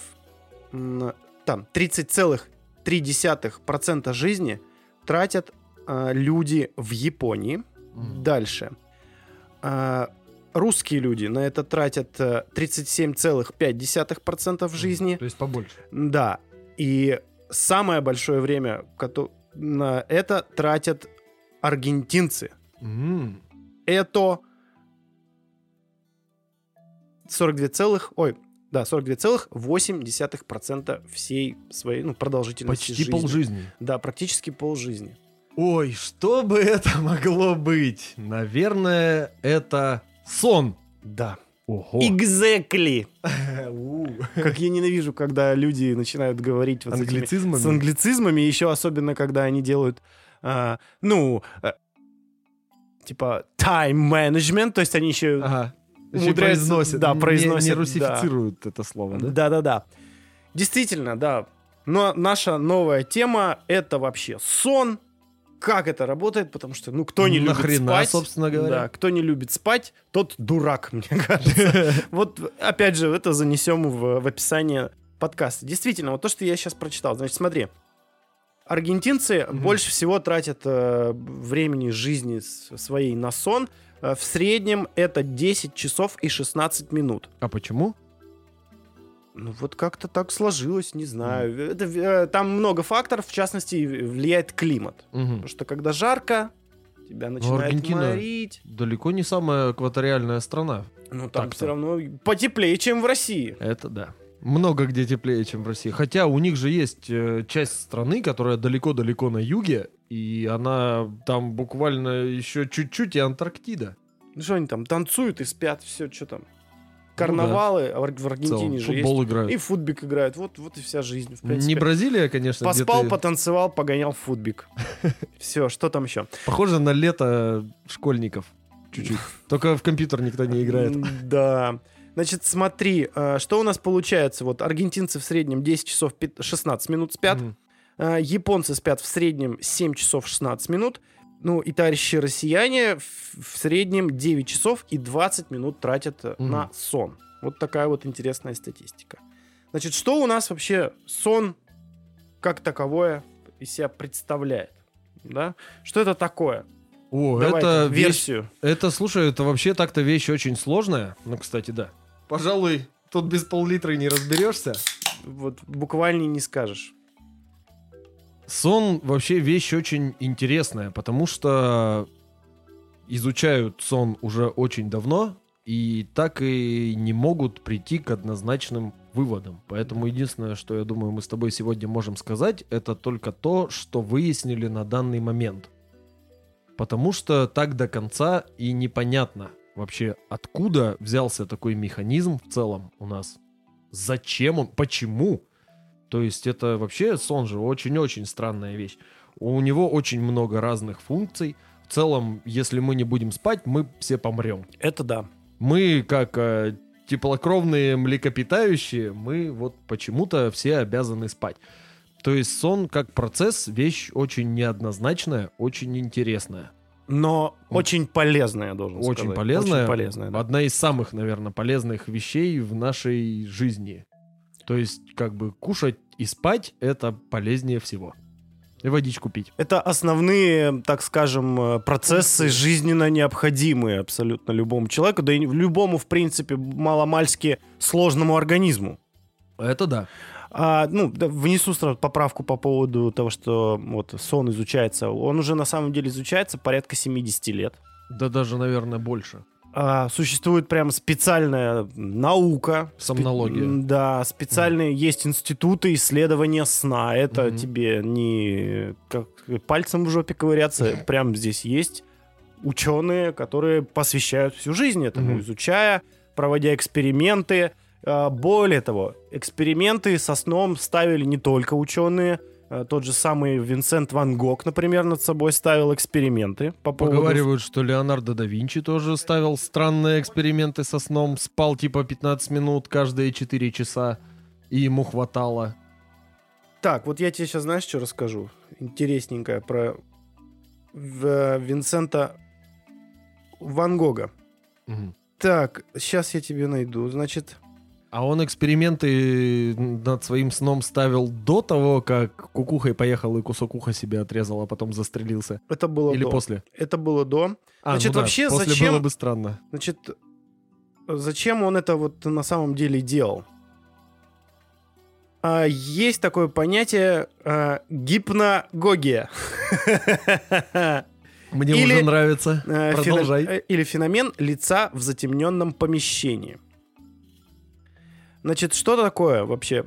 там, 30,3 процента жизни тратят э, люди в Японии. М. Дальше. А, русские люди на это тратят э, 37,5% жизни. То есть побольше. Да. И самое большое время на это тратят аргентинцы. М. Это 42 целых... Ой, да, 42,8% всей своей ну, продолжительности Почти жизни. полжизни. Да, практически полжизни. Ой, что бы это могло быть? Наверное, это сон. Да. Ого. Exactly. Как я ненавижу, когда люди начинают говорить вот с этими- Англицизмами? с англицизмами, еще особенно, когда они делают, а, ну, а, типа time management, то есть они еще... Ага. Умудряются- произносят. да, Не- произносят, Не, да. русифицируют это слово, да? Да-да-да. Действительно, да. Но наша новая тема — это вообще сон. Как это работает? Потому что, ну, кто не любит Нахрена, спать... собственно говоря? Да, кто не любит спать, тот дурак, мне [laughs] кажется. Вот, опять же, это занесем в, в описание подкаста. Действительно, вот то, что я сейчас прочитал. Значит, смотри. Аргентинцы больше всего тратят э, времени жизни своей на сон. Э, в среднем это 10 часов и 16 минут. А почему? Ну вот как-то так сложилось, не знаю. Это, э, там много факторов, в частности, влияет климат. Мгм. Потому что когда жарко, тебя начинает Аргентина- морить. Далеко не самая экваториальная страна. Ну там Так-то. все равно потеплее, чем в России. Это да. Много где теплее, чем в России. Хотя у них же есть э, часть страны, которая далеко-далеко на юге, и она там буквально еще чуть-чуть и Антарктида. Ну что они там, танцуют и спят, все, что там. Да. Карнавалы а в Ар- в В Аргентине же футбол есть. играют. И в футбик играют. Вот, вот и вся жизнь, в принципе. Не Бразилия, конечно, Поспал, где-то потанцевал, погонял в футбик. [laughs] Все, что там еще? похоже на лето школьников. Чуть-чуть. Только в компьютер никто не играет. Да. Значит, смотри, э, что у нас получается. Вот аргентинцы в среднем 10 часов пят- 16 минут спят. Э, Японцы спят в среднем 7 часов 16 минут. Ну, и товарищи россияне в в среднем 9 часов и 20 минут тратят Мгм. на сон. Вот такая вот интересная статистика. Значит, что у нас вообще сон как таковое из себя представляет? Да? Что это такое? О, Давай это так, вещь- версию. Это, слушай, это вообще так-то вещь очень сложная. Ну, кстати, да. Пожалуй, тут без пол-литра и не разберешься. Вот буквально не скажешь. Сон вообще вещь очень интересная, потому что изучают сон уже очень давно и так и не могут прийти к однозначным выводам. Поэтому единственное, что я думаю, мы с тобой сегодня можем сказать, это только то, что выяснили на данный момент. Потому что так до конца и непонятно вообще, откуда взялся такой механизм в целом у нас. Зачем он, почему? То есть это вообще сон же очень-очень странная вещь. У него очень много разных функций. В целом, если мы не будем спать, мы все помрем. Это да. Мы, как э, теплокровные млекопитающие, мы вот почему-то все обязаны спать. То есть сон как процесс вещь очень неоднозначная, очень интересная. Но очень полезная, я должен Очень сказать. полезная. Очень полезная, да. Одна из самых, наверное, полезных вещей в нашей жизни. То есть, как бы кушать и спать это полезнее всего. И водичку пить. Это основные, так скажем, э, процессы жизненно необходимые абсолютно любому человеку, да и любому, в принципе, маломальски сложному организму. Это да. А, ну, внесу сразу поправку по поводу того, что вот сон изучается. Он уже на самом деле изучается порядка 70 лет. Да даже, наверное, больше. А, существует прям специальная наука. спе- Сомнология. м, Да, специальные есть институты исследования сна. Это Мгм. тебе не как пальцем в жопе ковыряться. Прям здесь есть ученые, которые посвящают всю жизнь этому, Мгм. изучая, проводя эксперименты, А, Более того, эксперименты со сном ставили не только ученые. А, Тот же самый Винсент Ван Гог, например, над собой ставил эксперименты по поводу... Поговаривают, что Леонардо да Винчи тоже ставил странные эксперименты со сном. Спал типа 15 минут каждые 4 часа. И ему хватало. Так, вот я тебе сейчас, знаешь, что расскажу? Интересненькое про В- Винсента Ван Гога. Мгм. Так, сейчас я тебе найду. Значит, А он эксперименты над своим сном ставил до того, как кукухой поехал и кусок уха себе отрезал, а потом застрелился. это было Или до. после? Это было до. А, Значит, ну да, вообще после зачем- было бы странно. Значит, зачем он это вот на самом деле делал? А, есть такое понятие а, гипногогия. [laughs] Мне Или, уже нравится. Э, Продолжай. э, Или феномен лица в затемненном помещении. Значит, что такое вообще?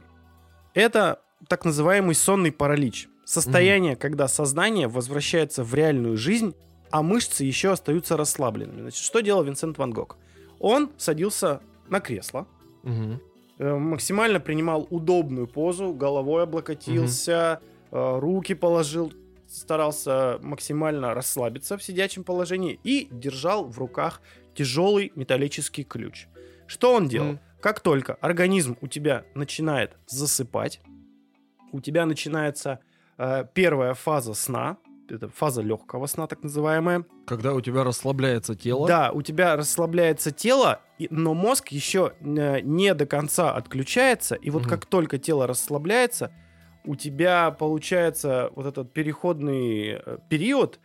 Это так называемый сонный паралич. Состояние, когда сознание возвращается в реальную жизнь, а мышцы еще остаются расслабленными. Значит, что делал Винсент Ван Гог? Он садился на кресло, э, максимально принимал удобную позу, головой облокотился, э, руки положил, старался максимально расслабиться в сидячем положении и держал в руках тяжелый металлический ключ. Что он делал? Мгм. Как только организм у тебя начинает засыпать, у тебя начинается э, первая фаза сна, это фаза легкого сна, так называемая. Когда у тебя расслабляется тело. Да, у тебя расслабляется тело, но мозг еще э, не до конца отключается, и вот Мгм. как только тело расслабляется, у тебя получается вот этот переходный э, период,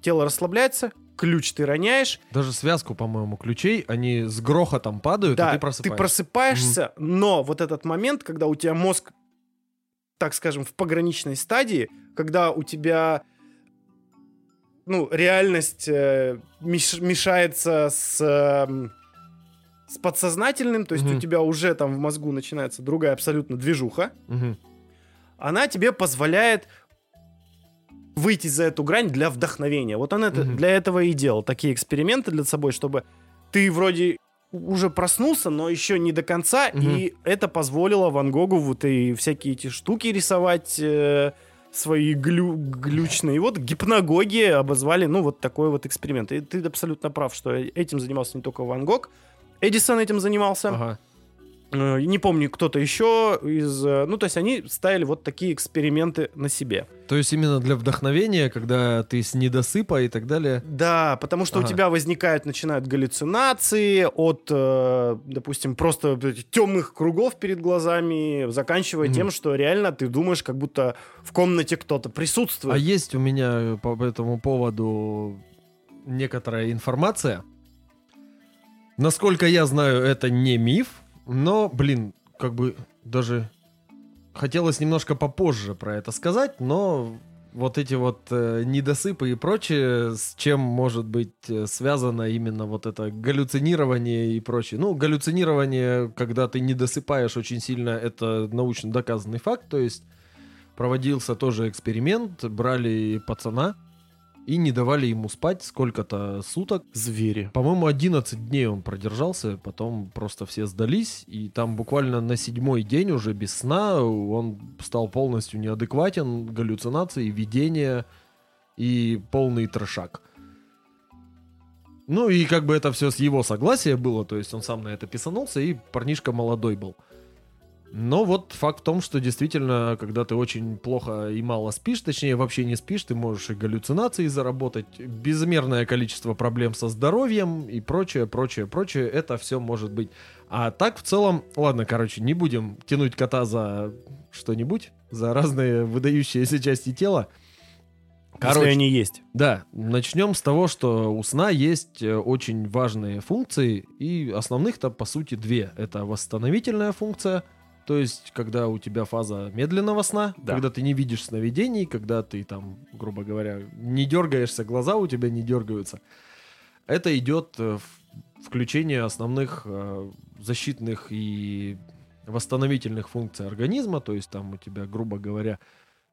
тело расслабляется, ключ ты роняешь, Даже связку, по-моему, ключей, они с грохотом падают, да, и ты просыпаешься. просыпаешься, но вот этот момент, когда у тебя мозг, так скажем, в пограничной стадии, когда у тебя ну, реальность э, меш- мешается с, эм, с подсознательным, то есть Мгм. у тебя уже там в мозгу начинается другая абсолютно движуха, Мгм. она тебе позволяет выйти за эту грань для вдохновения. Вот он это, Мгм. для этого и делал такие эксперименты для собой, чтобы ты вроде уже проснулся, но еще не до конца, Мгм. и это позволило Ван Гогу вот и всякие эти штуки рисовать э, свои глю- глючные. И вот гипногоги обозвали, ну, вот такой вот эксперимент. И ты абсолютно прав, что этим занимался не только Ван Гог, Эдисон этим занимался. Ага. Э, Не помню, кто-то еще из... э, Ну, то есть они ставили вот такие эксперименты на себе. То есть именно для вдохновения, когда ты с недосыпа и так далее. Да, потому что у Ага. тебя возникают, начинают галлюцинации от, э, допустим, просто темных кругов перед глазами, заканчивая Мгм. тем, что реально ты думаешь, как будто в комнате кто-то А присутствует. есть у меня по этому поводу некоторая информация. Насколько я знаю, это не миф, но, блин, как бы даже хотелось немножко попозже про это сказать, но вот эти вот э, недосыпы и прочее, с чем может быть э, связано именно вот это галлюцинирование и прочее. Ну, галлюцинирование, когда ты не досыпаешь очень сильно, это научно доказанный факт, то есть проводился тоже эксперимент, брали пацана и не давали ему спать сколько-то суток. Звери. По-моему, 11 дней он продержался, потом просто все сдались, и там буквально на седьмой день уже без сна он стал полностью неадекватен, галлюцинации, видения и полный трешак. Ну и как бы это все с его согласия было, то есть он сам на это писанулся, и парнишка молодой был. Но вот факт в том, что действительно, когда ты очень плохо и мало спишь, точнее вообще не спишь, ты можешь и галлюцинации заработать, безмерное количество проблем со здоровьем и прочее, прочее, прочее, это все может быть. А так в целом, ладно, короче, не будем тянуть кота за что-нибудь, за разные выдающиеся части тела. Если они есть. Да, начнем с того, что у сна есть э, очень важные функции, и основных-то по сути две. Это восстановительная функция, то есть когда у тебя фаза медленного сна, Да. когда ты не видишь сновидений, когда ты там, грубо говоря, не дергаешься, глаза у тебя не дергаются. Это идет э, включение основных э, защитных и восстановительных функций организма, то есть там у тебя, грубо говоря,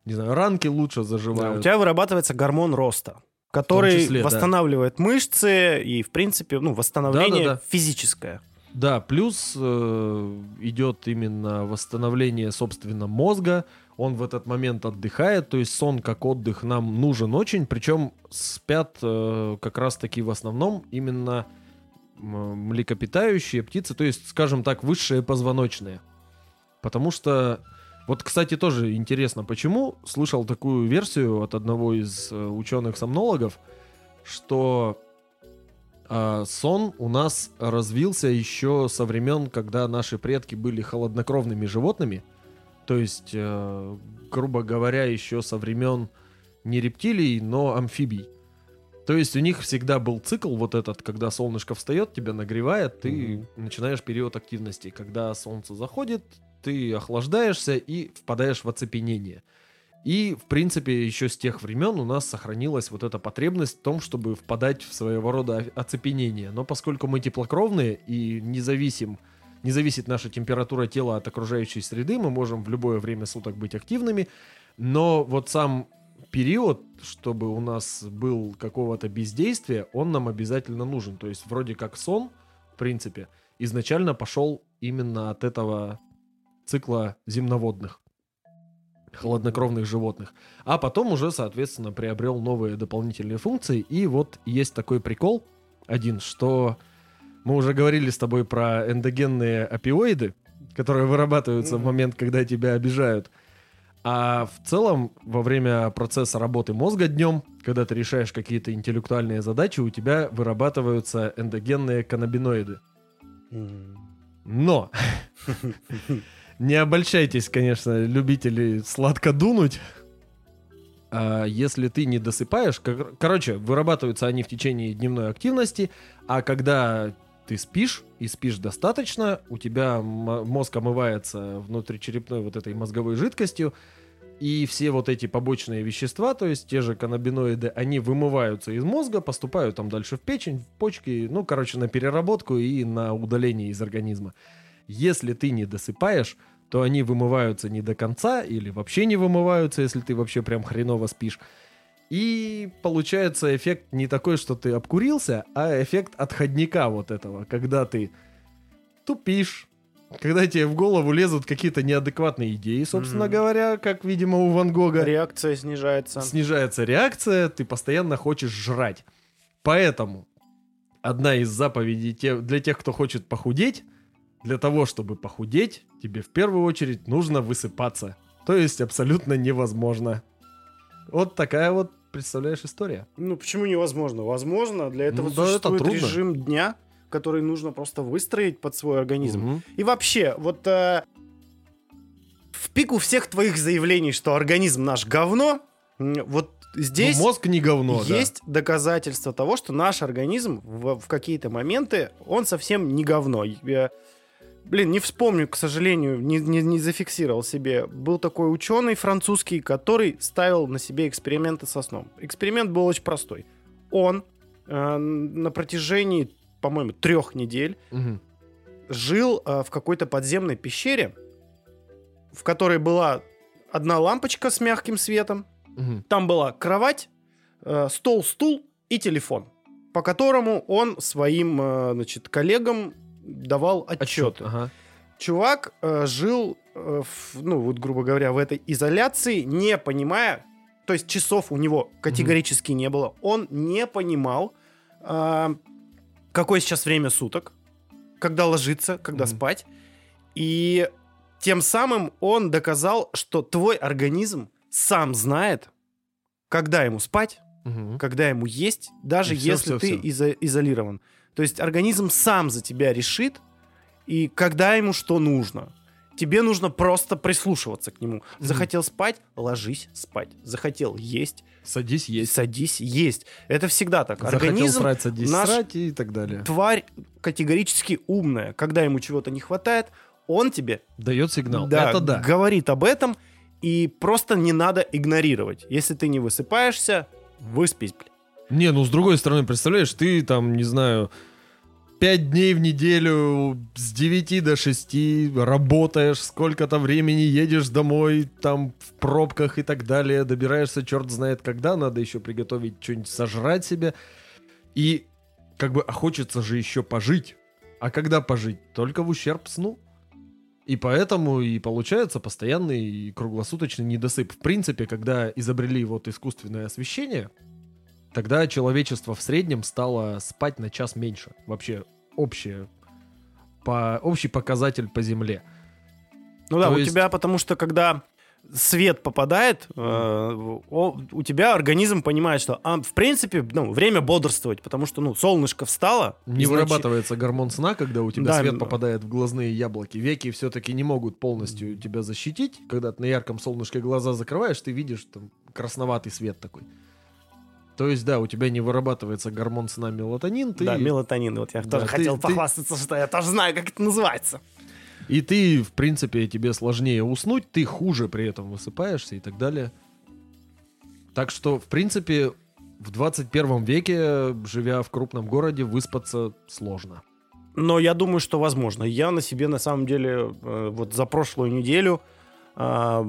не знаю, ранки лучше Да, заживают. у тебя вырабатывается гормон роста, который числе, да. восстанавливает мышцы и, в принципе, ну, восстановление Да-да-да. физическое. Да, плюс э, идет именно восстановление, собственно, мозга. Он в этот момент отдыхает, то есть сон как отдых нам нужен очень. Причем спят э, как раз-таки в основном именно млекопитающие птицы, то есть, скажем так, высшие позвоночные. Потому что, вот, кстати, тоже интересно, почему слышал такую версию от одного из э, ученых-сомнологов, что а, сон у нас развился еще со времен, когда наши предки были холоднокровными животными. То есть, э, грубо говоря, еще со времен не рептилий, но амфибий. То есть у них всегда был цикл вот этот, когда солнышко встает, тебя нагревает, ты начинаешь период активности. Когда солнце заходит, ты охлаждаешься и впадаешь в оцепенение. И, в принципе, еще с тех времен у нас сохранилась вот эта потребность в том, чтобы впадать в своего рода оцепенение. Но поскольку мы теплокровные и не зависим, не зависит наша температура тела от окружающей среды, мы можем в любое время суток быть активными. Но вот сам период, чтобы у нас был какого-то бездействия, он нам обязательно нужен. То есть вроде как сон, в принципе, изначально пошел именно от этого цикла земноводных холоднокровных животных. А потом уже, соответственно, приобрел новые дополнительные функции. И вот есть такой прикол один, что мы уже говорили с тобой про эндогенные опиоиды, которые вырабатываются в Мгм. момент, когда тебя обижают. А в целом, во время процесса работы мозга днем, когда ты решаешь какие-то интеллектуальные задачи, у тебя вырабатываются эндогенные каннабиноиды. Но [laughs] не обольщайтесь, конечно, любители сладко дунуть. А если ты не досыпаешь, кор- короче, вырабатываются они в течение дневной активности, а когда ты спишь и спишь достаточно, у тебя мозг омывается внутричерепной вот этой мозговой жидкостью, и все вот эти побочные вещества, то есть те же каннабиноиды, они вымываются из мозга, поступают там дальше в печень, в почки, ну, короче, на переработку и на удаление из организма. Если ты не досыпаешь, то они вымываются не до конца или вообще не вымываются, если ты вообще прям хреново спишь. И получается эффект не такой, что ты обкурился, а эффект отходника вот этого, когда ты тупишь, когда тебе в голову лезут какие-то неадекватные идеи, собственно Мгм. говоря, как, видимо, у Ван Гога. Реакция снижается. Снижается реакция, ты постоянно хочешь жрать. Поэтому одна из заповедей для тех, кто хочет похудеть, для того, чтобы похудеть, тебе в первую очередь нужно высыпаться. То есть абсолютно невозможно. Вот такая вот, представляешь, история. Ну, почему невозможно? Возможно, для этого Ну да, это существует трудно. режим дня, который нужно просто выстроить под свой организм. Мгм. И вообще, вот э, в пику всех твоих заявлений, что организм наш говно, вот здесь Ну, мозг не говно, да. есть доказательства того, что наш организм в, в какие-то моменты, он совсем не говно. Блин, не вспомню, к сожалению, не, не, не зафиксировал себе. Был такой ученый французский, который ставил на себе эксперименты со сном. Эксперимент был очень простой. Он э, на протяжении, по-моему, трех недель Мгм. жил э, в какой-то подземной пещере, в которой была одна лампочка с мягким светом, Мгм. там была кровать, э, стол, стул и телефон, по которому он своим э, значит, коллегам давал отчеты. Ага. Чувак э, жил, э, в- ну вот грубо говоря, в этой изоляции, не понимая, то есть часов у него категорически не было, он не понимал, э, какое сейчас время суток, когда ложиться, когда Мгм. спать, и тем самым он доказал, что твой организм сам знает, когда ему спать, Мгм. когда ему есть, даже И если всё, ты всё. изо- изолирован. То есть организм сам за тебя решит, и когда ему что нужно. Тебе нужно просто прислушиваться к нему. Захотел спать, ложись спать. Захотел есть, Садись есть. садись есть. Это всегда так. Захотел Организм срать, садись наш- срать и так далее. тварь категорически умная. Когда ему чего-то не хватает, он тебе Дает сигнал. да, Это да. говорит об этом, и просто не надо игнорировать. Если ты не высыпаешься, выспись. Не, ну с другой стороны, представляешь, ты там, не знаю, пять дней в неделю с 9 до 6 работаешь, сколько-то времени едешь домой, там в пробках и так далее, добираешься черт знает когда, надо еще приготовить что-нибудь сожрать себе. И как бы а хочется же еще пожить. А когда пожить? Только в ущерб сну. И поэтому и получается постоянный и круглосуточный недосып. В принципе, когда изобрели вот искусственное освещение, тогда человечество в среднем стало спать на час меньше. Вообще общее, по, общий показатель по Земле. Ну да, То у есть- тебя, потому что когда свет попадает, э, у тебя организм понимает, что, а, в принципе, ну, время бодрствовать, потому что, ну, солнышко встало. Не значит- вырабатывается гормон сна, когда у тебя Да, свет попадает в глазные яблоки. Веки все-таки не могут полностью тебя защитить. Когда ты на ярком солнышке глаза закрываешь, ты видишь там красноватый свет такой. То есть, да, у тебя не вырабатывается гормон сна мелатонин, ты, Да, мелатонин. Вот я Да, тоже ты- хотел ты- похвастаться, что я тоже знаю, как это называется. и ты, в принципе, тебе сложнее уснуть, ты хуже при этом высыпаешься и так далее. Так что, в принципе, в 21 веке, живя в крупном городе, выспаться сложно. Но я думаю, что возможно. Я на себе, на самом деле, э, вот за прошлую неделю а,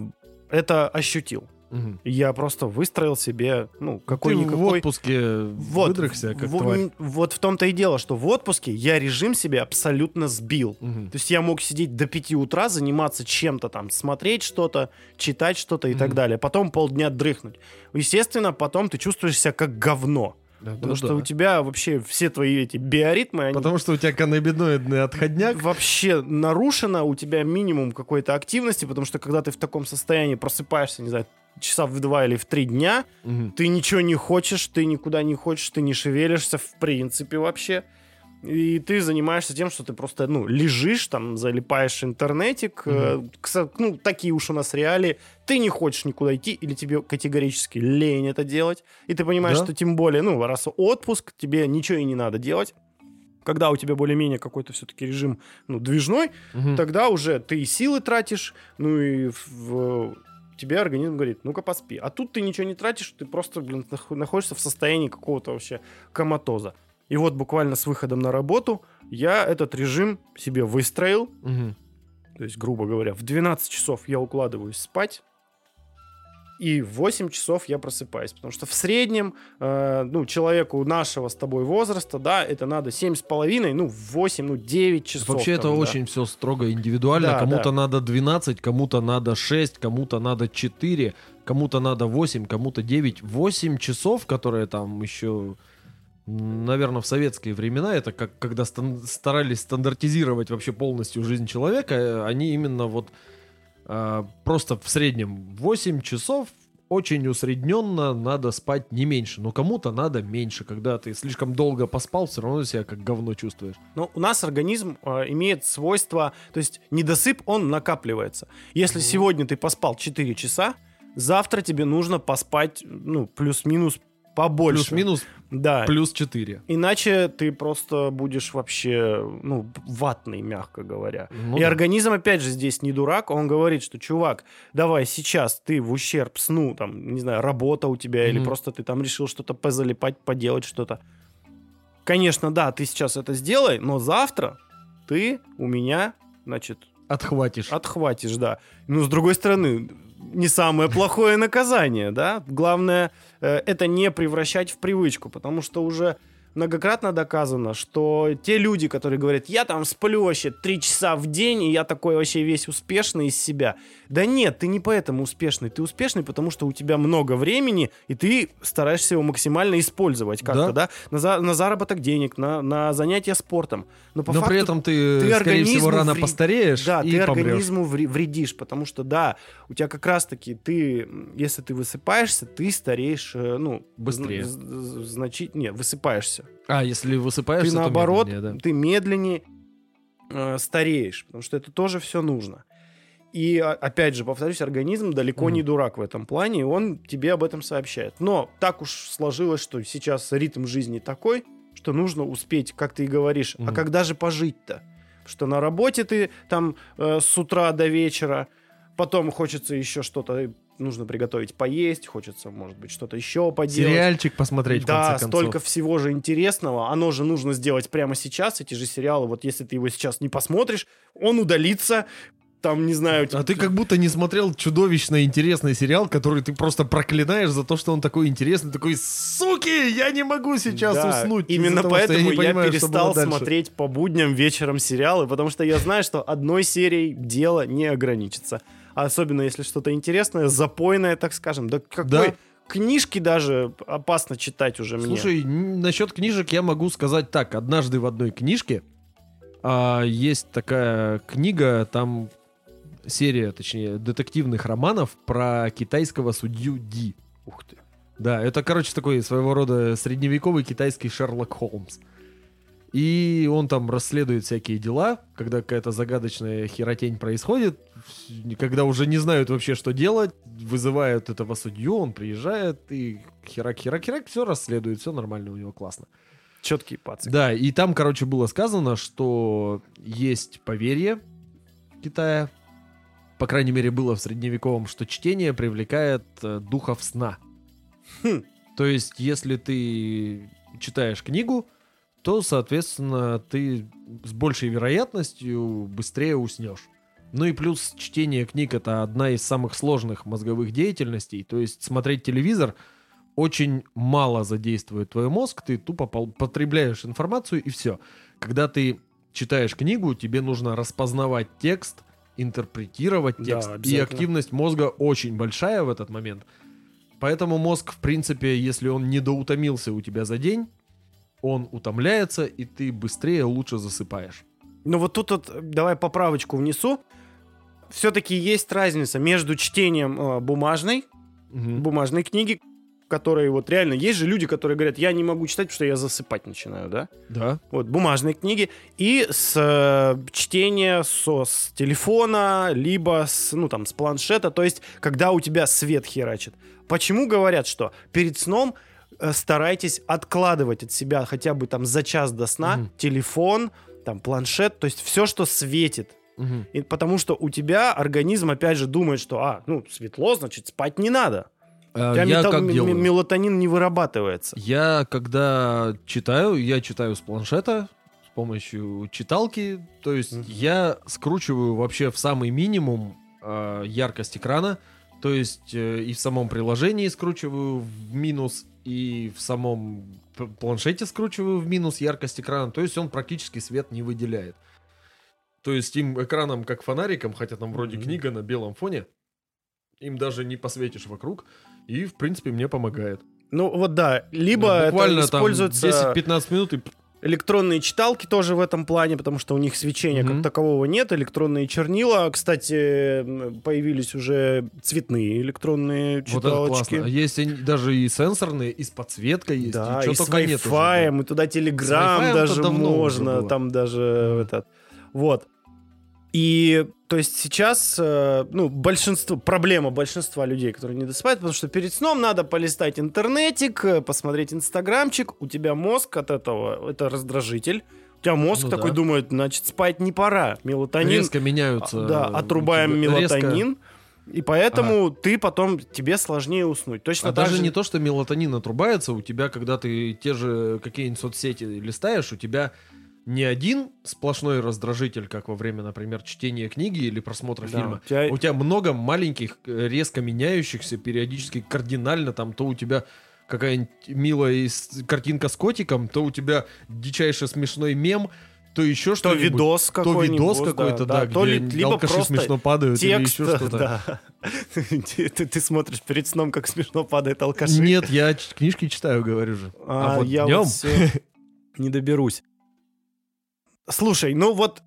это ощутил. Мгм. Я просто выстроил себе, ну, Ты в какой-никакой... отпуске Вот, выдрыхся, как в- тварь. вот в том-то и дело, что в отпуске я режим себе абсолютно сбил. Мгм. То есть я мог сидеть до 5 утра, заниматься чем-то там, смотреть что-то, читать что-то и так Мгм. далее. Потом полдня дрыхнуть. Естественно, потом ты чувствуешь себя как говно. Да, Потому да, что да. у тебя вообще все твои эти биоритмы, они Потому что у тебя каннабиноидный отходняк. вообще нарушено, у тебя минимум какой-то активности, потому что когда ты в таком состоянии просыпаешься, не знаю, часа в два или в три дня, Мгм. ты ничего не хочешь, ты никуда не хочешь, ты не шевелишься в принципе вообще. И ты занимаешься тем, что ты просто, ну, лежишь там, залипаешь в интернетик. кса- ну, такие уж у нас реалии. Ты не хочешь никуда идти, или тебе категорически лень это делать. И ты понимаешь, Да. что тем более, ну, раз отпуск, тебе ничего и не надо делать. Когда у тебя более-менее какой-то все-таки режим, ну, движной, Мгм. тогда уже ты и силы тратишь, ну и в- в- тебе организм говорит, ну-ка поспи. А тут ты ничего не тратишь, ты просто, блин, нах- находишься в состоянии какого-то вообще коматоза. И вот буквально с выходом на работу я этот режим себе выстроил. Мгм. То есть, грубо говоря, в 12 часов я укладываюсь спать, и в 8 часов я просыпаюсь. Потому что в среднем, э, ну, человеку нашего с тобой возраста, да, это надо 7,5, ну, 8, ну, 9 часов. Вообще это там, да. очень все строго индивидуально. Да, кому-то да. надо 12, кому-то надо 6, кому-то надо 4, кому-то надо 8, кому-то 9. 8 часов, которые там еще, наверное, в советские времена, это как когда стан- старались стандартизировать вообще полностью жизнь человека, э, они именно вот а, просто в среднем 8 часов очень усредненно надо спать не меньше, но кому-то надо меньше. Когда ты слишком долго поспал, все равно себя как говно чувствуешь. Но у нас организм э, имеет свойство, то есть недосып, он накапливается. Если сегодня ты поспал 4 часа, завтра тебе нужно поспать, ну, плюс-минус побольше. Плюс-минус Да. плюс 4. Иначе ты просто будешь вообще, ну, ватный, мягко говоря. Ну и да. организм, опять же, здесь не дурак, он говорит, что, чувак, давай сейчас ты в ущерб сну, там, не знаю, работа у тебя, или Мгм. просто ты там решил что-то позалипать, поделать что-то. Конечно, да, ты сейчас это сделай, но завтра ты у меня, значит, Отхватишь. отхватишь, да. Но с другой стороны, не самое плохое наказание, да. Главное, э, это не превращать в привычку, потому что уже многократно доказано, что те люди, которые говорят, я там сплю вообще три часа в день, и я такой вообще весь успешный из себя. Да нет, ты не поэтому успешный. Ты успешный, потому что у тебя много времени, и ты стараешься его максимально использовать как-то, да? На, за- на заработок денег, на, на занятия спортом. Но по Но факту при этом ты, ты скорее всего, рано вре- постареешь да, и ты помрешь. организму вре- вредишь, потому что, да, у тебя как раз-таки ты, если ты высыпаешься, ты стареешь, э, ну... Быстрее. Значит, нет, высыпаешься. А, если высыпаешься, ты то наоборот, медленнее, да. ты медленнее э, стареешь, потому что это тоже все нужно. И, а- опять же, повторюсь, организм далеко Мгм. не дурак в этом плане, и он тебе об этом сообщает. Но так уж сложилось, что сейчас ритм жизни такой, что нужно успеть, как ты и говоришь, а Мгм. когда же пожить-то? Что на работе ты там э, с утра до вечера, потом хочется еще что-то, нужно приготовить поесть, хочется, может быть, что-то еще поделать. Сериальчик посмотреть, Да, столько всего же интересного. Оно же нужно сделать прямо сейчас. Эти же сериалы, вот если ты его сейчас не посмотришь, он удалится там, не знаю... А ты как будто не смотрел чудовищно интересный сериал, который ты просто проклинаешь за то, что он такой интересный, такой, суки, я не могу сейчас Да, уснуть. Именно того, поэтому не я, понимаю, перестал дальше». смотреть по будням вечером сериалы, потому что я знаю, что одной серией дело не ограничится. Особенно если что-то интересное, запойное, так скажем. Да какой Да. книжки даже опасно читать уже мне. Слушай, насчет книжек я могу сказать так. Однажды в одной книжке а, есть такая книга, там серия, точнее, детективных романов про китайского судью Ди. Ух ты. Да, это, короче, такой своего рода средневековый китайский Шерлок Холмс. И он там расследует всякие дела, когда какая-то загадочная херотень происходит, когда уже не знают вообще, что делать, вызывают этого судью, он приезжает и херак-херак-херак, все расследует, все нормально у него, классно. Четкий пацик. Да, и там, короче, было сказано, что есть поверье Китая, по крайней мере, было в средневековом, что чтение привлекает э, духов сна. Хм. То есть, если ты читаешь книгу, то, соответственно, ты с большей вероятностью быстрее уснешь. Ну и плюс чтение книг это одна из самых сложных мозговых деятельностей. То есть смотреть телевизор очень мало задействует твой мозг, ты тупо потребляешь информацию и все. Когда ты читаешь книгу, тебе нужно распознавать текст, интерпретировать Да, текст. и обязательно. активность мозга очень большая в этот момент. Поэтому мозг, в принципе, если он не доутомился у тебя за день, он утомляется, и ты быстрее лучше засыпаешь. Ну вот тут вот давай поправочку внесу. Все-таки есть разница между чтением э, бумажной, Мгм. бумажной книги, которые вот реально... Есть же люди, которые говорят, я не могу читать, потому что я засыпать начинаю, да? Да. Вот, бумажные книги. И с э, чтения со, с телефона, либо с, ну, там, с планшета. То есть, когда у тебя свет херачит. Почему говорят, что перед сном старайтесь откладывать от себя хотя бы там за час до сна Мгм. телефон, там, планшет, то есть все, что светит. Мгм. И потому что у тебя организм, опять же, думает, что, а, ну, светло, значит, спать не надо. А, У тебя я мета- как делаю? мелатонин не вырабатывается. Я когда читаю, я читаю с планшета с помощью читалки. То есть Мгм. я скручиваю вообще в самый минимум э, яркость экрана. То есть э, и в самом приложении скручиваю в минус, и в самом планшете скручиваю в минус яркость экрана. То есть он практически свет не выделяет. То есть им экраном как фонариком, хотя там вроде Мгм. книга на белом фоне, им даже не посветишь вокруг. И, в принципе, мне помогает. Ну, вот да. Либо это буквально там используется... 10-15 минут и Электронные читалки тоже в этом плане, потому что у них свечения Мгм. как такового нет. Электронные чернила, кстати, появились уже цветные электронные вот это классно. читалочки. А Есть даже и сенсорные, и с подсветкой есть. Да, и, и с Wi-Fi, и туда Wi-Fi-то даже можно, там даже этот. Вот. И, то есть сейчас, э, ну, большинство, проблема большинства людей, которые не досыпают, потому что перед сном надо полистать интернетик, э, посмотреть инстаграмчик, у тебя мозг от этого, это раздражитель, у тебя мозг Ну такой да. думает, значит, спать не пора, мелатонин, Резко меняются. а, да, э, отрубаем тебя резко- мелатонин, и поэтому ты потом, тебе сложнее уснуть. Точно А так даже же- не то, что мелатонин отрубается, у тебя, когда ты те же какие-нибудь соцсети листаешь, у тебя не один сплошной раздражитель, как во время, например, чтения книги или просмотра Да, фильма. у тебя- У тебя много маленьких, э, резко меняющихся, периодически кардинально, там то у тебя какая-нибудь милая картинка с котиком, то у тебя дичайше смешной мем, то еще то что-нибудь. видос То какой-нибудь. видос какой-то, да, то где ли- либо алкаши смешно падают или текст, еще что-то. да. ты, [laughs] ты- ты смотришь перед сном, как смешно падает алкаши. Нет, я книжки читаю, говорю же. а, А, вот я днем вот всё [laughs] не доберусь. Слушай, ну вот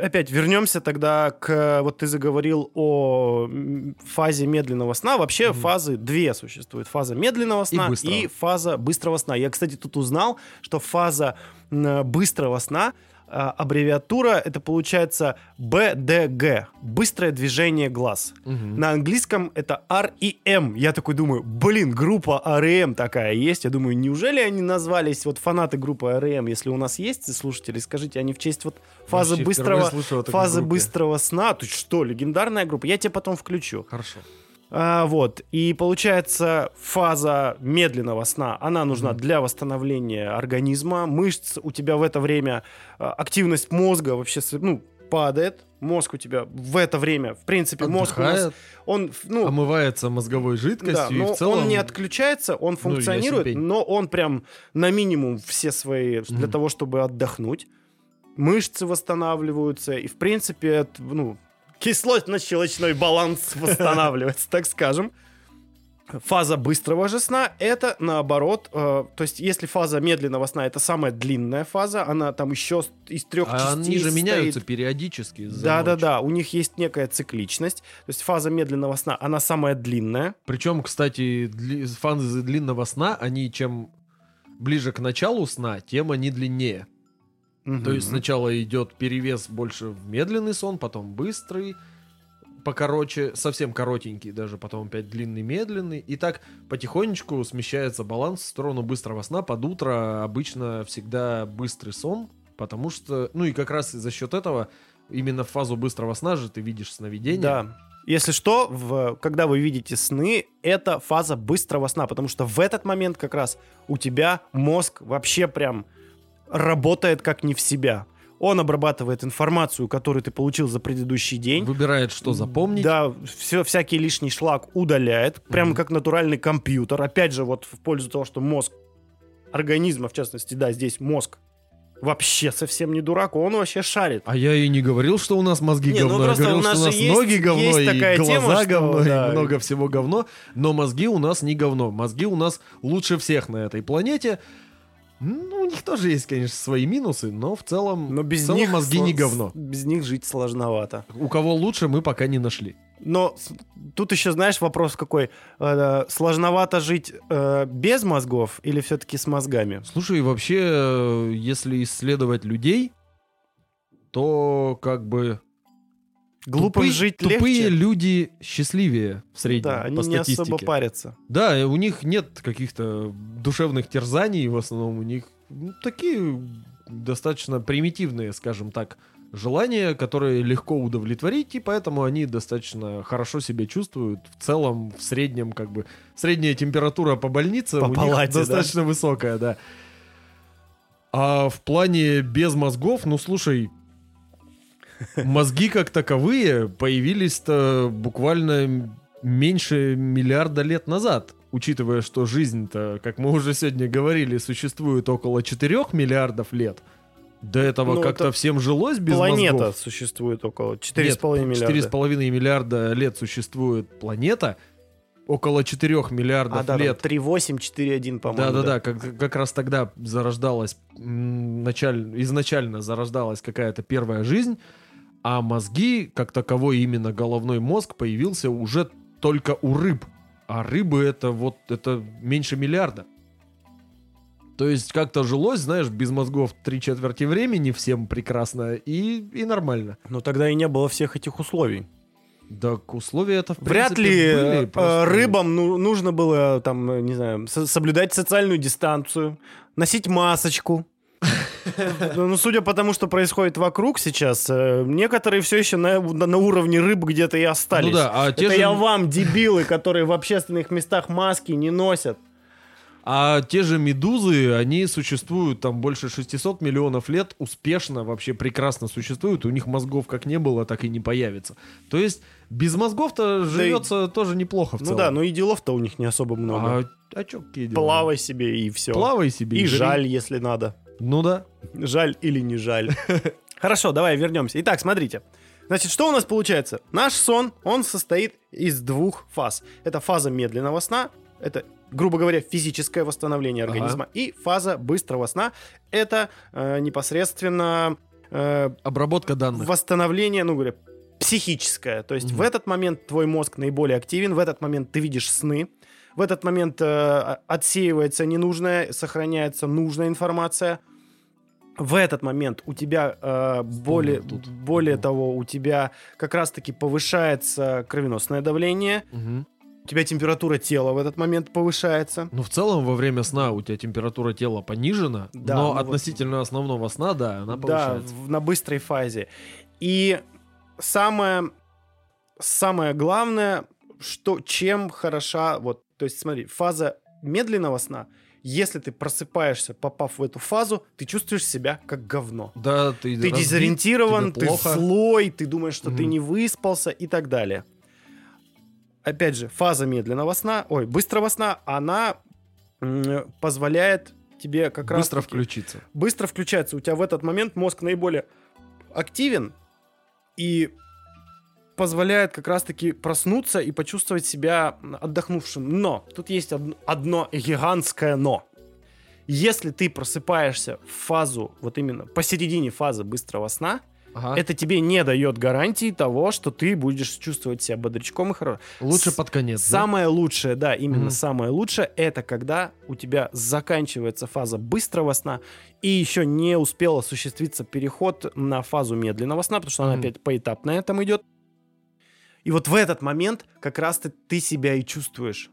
опять вернемся тогда к... Вот ты заговорил о фазе медленного сна. Вообще Мгм. фазы две существует. Фаза медленного сна и, быстрого. фаза быстрого сна. Я, кстати, тут узнал, что фаза быстрого сна аббревиатура это получается BDG быстрое движение глаз. Мгм. На английском это REM. Я такой думаю, блин, группа REM такая есть. Я думаю, неужели они назвались, вот фанаты группы REM, если у нас есть слушатели, скажите, они в честь вот фазы Вообще быстрого, фазы группе. быстрого сна. Ты что, легендарная группа? Я тебе потом включу. Хорошо. А, вот. И получается, фаза медленного сна, она нужна Мгм. для восстановления организма, мышц. У тебя в это время а, активность мозга вообще ну, падает. мозг у тебя в это время, в принципе, мозг у нас, Отдыхает, он, ну, омывается мозговой жидкостью, да, и но в целом... он не отключается, он Ну, функционирует, пень. но он прям на минимум все свои для Мгм. того, чтобы отдохнуть. Мышцы восстанавливаются, и в принципе, это, ну, кислотно-щелочной баланс [laughs] восстанавливается, так скажем. Фаза быстрого же сна это наоборот, э, то есть если фаза медленного сна это самая длинная фаза, она там еще из трех А частей они же состоит. меняются периодически. за Да, да, ночь. да. У них есть некая цикличность. То есть фаза медленного сна, она самая длинная. Причем, кстати, дли- фазы длинного сна, они чем ближе к началу сна, тем они длиннее. То есть сначала идет перевес больше в медленный сон, потом быстрый, покороче, совсем коротенький даже, потом опять длинный, медленный. И так потихонечку смещается баланс в сторону быстрого сна. Под утро обычно всегда быстрый сон, потому что, ну и как раз за счет этого именно в фазу быстрого сна же ты видишь сновидение. Да. Если что, в, когда вы видите сны, это фаза быстрого сна, потому что в этот момент как раз у тебя мозг вообще прям работает как не в себя. Он обрабатывает информацию, которую ты получил за предыдущий день. Выбирает, что запомнить. Да, все, всякий лишний шлак удаляет, прямо Мгм. как натуральный компьютер. Опять же, вот в пользу того, что мозг организма, в частности, да, здесь мозг вообще совсем не дурак, он вообще шарит. А я и не говорил, что у нас мозги Не, ну говно. я просто говорил, у нас что у нас есть- ноги говно, есть и такая глаза тема, что, говно, да. и много всего говно. Но мозги у нас не говно. Мозги у нас лучше всех на этой планете. Ну, у них тоже есть, конечно, свои минусы, но в целом, Но без в целом них мозги не говно. Без них жить сложновато. У кого лучше, мы пока не нашли. Но тут еще, знаешь, вопрос какой. Э, сложновато жить э, без мозгов или все-таки с мозгами? Слушай, вообще, э, если исследовать людей, то как бы Глупым тупые- жить тупые легче. люди счастливее в среднем Да, они по не статистике. особо парятся. Да, у них нет каких-то душевных терзаний, в основном у них ну, такие достаточно примитивные, скажем так, желания, которые легко удовлетворить, и поэтому они достаточно хорошо себя чувствуют. В целом, в среднем, как бы, средняя температура по больнице По у них палате, да? достаточно высокая, да. А в плане без мозгов, ну, слушай, мозги как таковые появились-то буквально меньше миллиарда лет назад. Учитывая, что жизнь-то, как мы уже сегодня говорили, существует около 4 миллиардов лет. До этого Ну, как-то это всем жилось без Планета мозгов. существует около Нет, 4,5 миллиарда. 4,5 миллиарда лет существует планета. Около 4 миллиардов А, да, лет 3,8, 4,1, по-моему. да-да-да, как, как раз тогда зарождалась, началь- изначально зарождалась какая-то первая жизнь, а мозги, как таковой именно головной мозг, появился уже только у рыб. А рыбы это вот, это меньше миллиарда. То есть как-то жилось, знаешь, без мозгов три четверти времени всем прекрасно и, и нормально. Но тогда и не было всех этих условий. Так условия это в Вряд принципе, ли были, э, просто- рыбам ну, нужно было, там, не знаю, со- соблюдать социальную дистанцию, носить масочку. Ну, судя по тому, что происходит вокруг сейчас, э, некоторые все еще на, уровне рыб где-то и остались. Ну да, а те Это же- я вам, дебилы, которые в общественных местах маски не носят. А те же медузы, они существуют там больше 600 миллионов лет, успешно, вообще прекрасно существуют, у них мозгов как не было, так и не появится. То есть без мозгов-то живется тоже неплохо в Ну целом. да, но и делов-то у них не особо много. А, а чё, какие дела? Плавай себе и все. Плавай себе. И жри. жаль, если надо. Ну да. Жаль или не жаль. [laughs] Хорошо, давай вернемся. Итак, смотрите. Значит, что у нас получается? Наш сон, он состоит из двух фаз. Это фаза медленного сна, это, грубо говоря, физическое восстановление Ага. организма, и фаза быстрого сна, это э, непосредственно э, Обработка данных. восстановление, ну, говоря, психическое. То есть Мгм. в этот момент твой мозг наиболее активен, в этот момент ты видишь сны, в этот момент э, отсеивается ненужная, сохраняется нужная информация. В этот момент у тебя э, более, тут. более того, у тебя как раз-таки повышается кровеносное давление, Мгм. у тебя температура тела в этот момент повышается. Ну, в целом, во время сна у тебя температура тела понижена, Да, но ну вот- относительно основного сна, да, она Да, повышается. в- на быстрой фазе. И самое, самое главное, что чем хороша, вот, то есть смотри, фаза медленного сна, если ты просыпаешься, попав в эту фазу, ты чувствуешь себя как говно. Да, ты, Ты разбит, дезориентирован, ты плохо. злой, ты думаешь, что ты Мгм. не выспался и так далее. Опять же, фаза медленного сна, ой, быстрого сна, она позволяет тебе как раз Быстро включиться. быстро включается. У тебя в этот момент мозг наиболее активен и позволяет как раз-таки проснуться и почувствовать себя отдохнувшим. Но тут есть од- одно гигантское но. Если ты просыпаешься в фазу, вот именно посередине фазы быстрого сна, Ага. это тебе не дает гарантии того, что ты будешь чувствовать себя бодрячком и хорошо. Лучше с- под конец, да? Самое лучшее, да, именно Мгм. самое лучшее, это когда у тебя заканчивается фаза быстрого сна и еще не успел осуществиться переход на фазу медленного сна, потому что она Мгм. опять поэтапно этом идет. И вот в этот момент как раз ты, ты себя и чувствуешь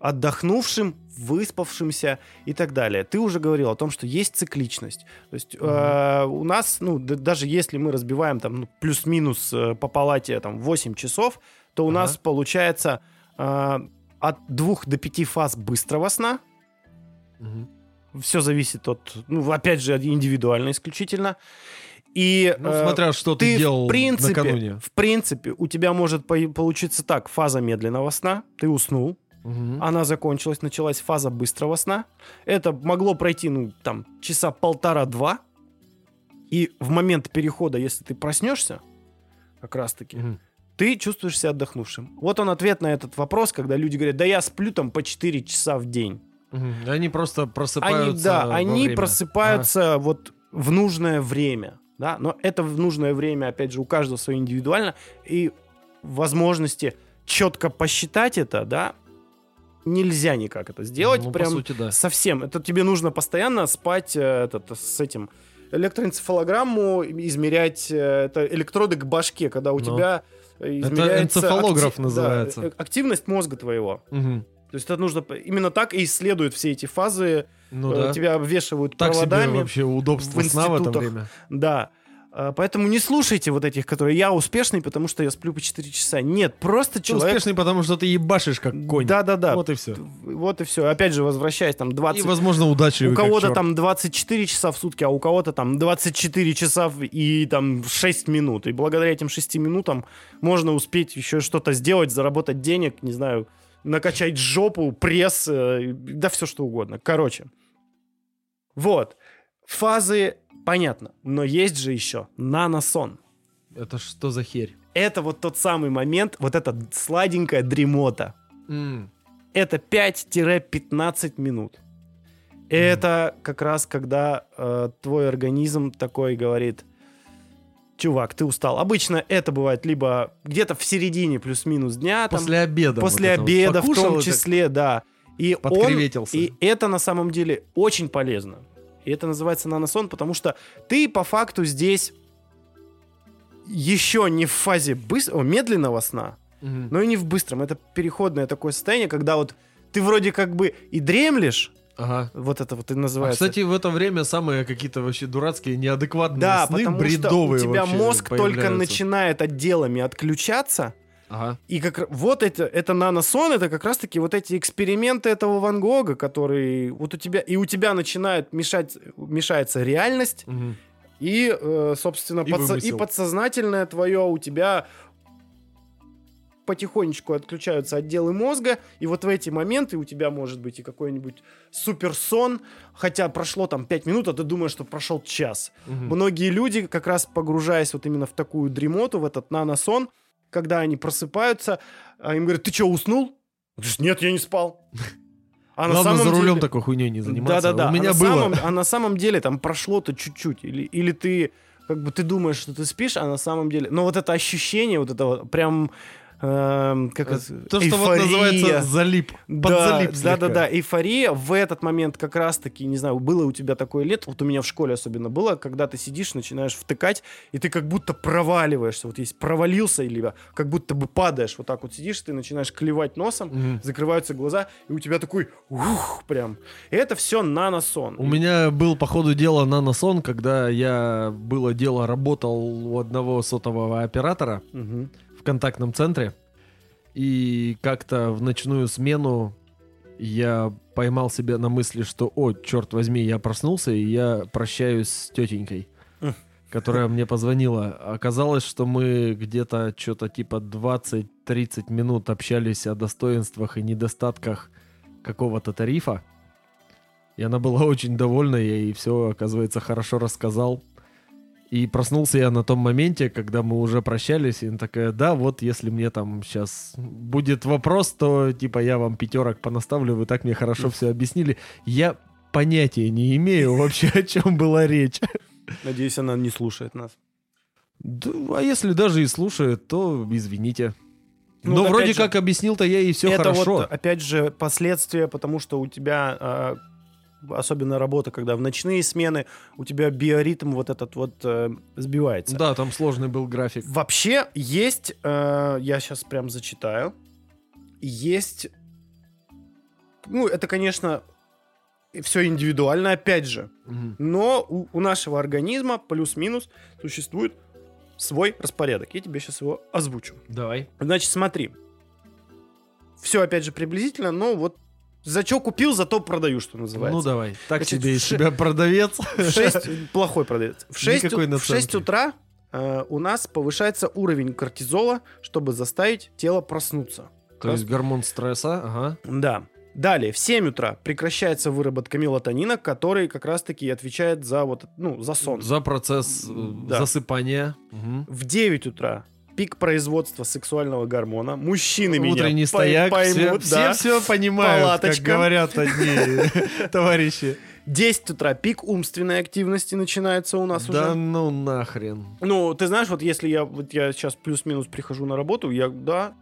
отдохнувшим, выспавшимся и так далее. Ты уже говорил о том, что есть цикличность. То есть э, у нас, ну, д- даже если мы разбиваем там ну, плюс-минус э, по палате там 8 часов, то у Ага. нас получается э, от двух до пяти фаз быстрого сна. Мгм. Все зависит от, ну, опять же, индивидуально исключительно. И Ну, э, смотря что ты, ты делал в принципе, накануне. в принципе, у тебя может по- получиться так: фаза медленного сна, ты уснул, Мгм. она закончилась, началась фаза быстрого сна. Это могло пройти, ну, там, часа полтора-два. И в момент перехода, если ты проснешься, как раз-таки, Мгм. ты чувствуешь себя отдохнувшим. Вот он ответ на этот вопрос, когда люди говорят, да я сплю там по 4 часа в день. Мгм. Они просто просыпаются Они, да, они время. просыпаются вот в нужное время. Да? Но это в нужное время, опять же, у каждого свое индивидуально. И возможности четко посчитать это, да, нельзя никак это сделать. Ну, по прям сути, да. совсем. Это тебе нужно постоянно спать э, этот, с этим электроэнцефалограмму, измерять э, это электроды к башке, когда у Ну. тебя измеряется энцефалограф да, называется. э, активность мозга твоего. Мгм. То есть это нужно именно так и исследуют все эти фазы. Ну Э, да. Тебя обвешивают Так себе проводами. вообще удобство в сна в это время. Да. А, Поэтому не слушайте вот этих, которые я успешный, потому что я сплю по 4 часа. Нет, просто Ты человек... успешный, потому что ты ебашишь как конь. Да-да-да. Вот и все. Вот и все. Опять же, возвращаясь, там 20... И, возможно, удачливый У кого-то там 24 часа в сутки, а у кого-то там 24 часа и там 6 минут. И благодаря этим 6 минутам можно успеть еще что-то сделать, заработать денег, не знаю, накачать жопу, пресс, э, да все что угодно. Короче. Вот. Фазы понятно, но есть же еще наносон. Это что за херь? Это вот тот самый момент, вот эта сладенькая дремота. М. Это 5-15 минут. Это как раз когда э, твой организм такой говорит, чувак, ты устал. Обычно это бывает либо где-то в середине плюс-минус дня, там, После обеда. после вот это вот обеда в том и так числе, да. И, он, Подкреветился. и это на самом деле очень полезно. И это называется наносон, потому что ты по факту здесь еще не в фазе быс- о, медленного сна, Мгм. но и не в быстром. Это переходное такое состояние, когда вот ты вроде как бы и дремлешь, Ага. вот это вот и А, называется. кстати, в это время самые какие-то вообще дурацкие, неадекватные да, сны, потому что у тебя мозг только начинает отделами отключаться, Ага. и как вот это, это наносон, это как раз-таки вот эти эксперименты этого Ван Гога, который вот у тебя, и у тебя начинает мешать, мешается реальность, Мгм. и, э, собственно, И подсо- и подсознательное твое у тебя потихонечку отключаются отделы мозга, и вот в эти моменты у тебя может быть и какой-нибудь суперсон, хотя прошло там 5 минут, а ты думаешь, что прошел час. Мгм. Многие люди, как раз погружаясь вот именно в такую дремоту, в этот наносон, когда они просыпаются, а им говорят, ты что, уснул? Нет, я не спал. А Главное, за рулем такой хуйней не заниматься. Да-да-да. У меня а, было. На самом, а на самом деле там прошло-то чуть-чуть. Или, или ты как бы ты думаешь, что ты спишь, а на самом деле... Но вот это ощущение, вот это вот прям... эм, как Э, это, То, что вот называется залип. Да, Подзалип да, да, да, эйфория в этот момент как раз-таки, не знаю, было у тебя такое лет, вот у меня в школе особенно было, когда ты сидишь, начинаешь втыкать, и ты как будто проваливаешься, вот есть провалился, либо как будто бы падаешь, вот так вот сидишь, ты начинаешь клевать носом, Мгм. закрываются глаза, и у тебя такой ух, прям. И это все наносон. У меня был, по ходу дела, наносон, когда я, было дело, работал у одного сотового оператора Мгм. В контактном центре. И как-то в ночную смену я поймал себя на мысли, что, о, черт возьми, я проснулся, и я прощаюсь с тетенькой, [laughs] которая мне позвонила. Оказалось, что мы где-то что-то типа 20-30 минут общались о достоинствах и недостатках какого-то тарифа. И она была очень довольна, я ей все, оказывается, хорошо рассказал. И проснулся я на том моменте, когда мы уже прощались, и она такая, да, вот если мне там сейчас будет вопрос, то типа я вам пятерок понаставлю, вы так мне хорошо все объяснили. Я понятия не имею вообще, о чем была речь. Надеюсь, она не слушает нас. Да, а если даже и слушает, то извините. Ну, Но вроде же, как объяснил-то я ей все это хорошо. вот, опять же, последствия, потому что у тебя, а, особенно работа, когда в ночные смены, у тебя биоритм вот этот вот э, сбивается. Да, там сложный был график. Вообще есть, э, я сейчас прям зачитаю, есть, ну, это, конечно, все индивидуально, опять же, Мгм. но у, у нашего организма плюс-минус существует свой распорядок. Я тебе сейчас его озвучу. Давай. Значит, смотри. Все, опять же, приблизительно, но вот за что купил, зато продаю, что называется. Ну давай. Так Значит, себе из себя продавец. В 6... Плохой продавец. В 6, Никакой в 6 наценки. утра э, у нас повышается уровень кортизола, чтобы заставить тело проснуться. То есть гормон стресса, ага. Да. Далее, в 7 утра прекращается выработка мелатонина, который как раз-таки отвечает за вот, ну, за сон. За процесс э, Да. засыпания. Мгм. В 9 утра пик производства сексуального гормона. Мужчины меня Утренний пой- стояк. поймут, все, да. все, понимают, Палаточка. как говорят одни [laughs] товарищи. 10 утра пик умственной активности начинается у нас Да уже. ну нахрен. Ну, ты знаешь, вот если я вот я сейчас плюс-минус прихожу на работу, я да,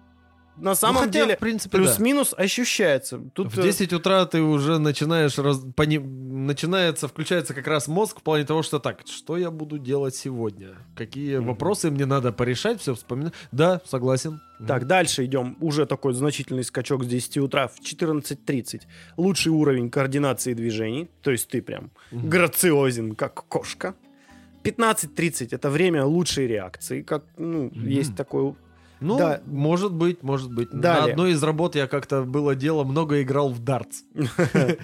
на самом Ну, хотя, деле в принципе, да. плюс-минус ощущается. Тут В э, 10 утра ты уже начинаешь раз- пони- начинается, включается как раз мозг в плане того, что так, что я буду делать сегодня? Какие Мгм. вопросы мне надо порешать, все вспоминать. Да, согласен. Так, дальше идем. Уже такой значительный скачок с 10 утра в 14.30. Лучший уровень координации движений. То есть ты прям Мгм. грациозен, как кошка. 15.30 это время лучшей реакции. Как, ну, Мгм. есть такой... Ну, Да. может быть, может быть. На Далее. одной из работ я как-то было дело, много играл в дартс. [laughs]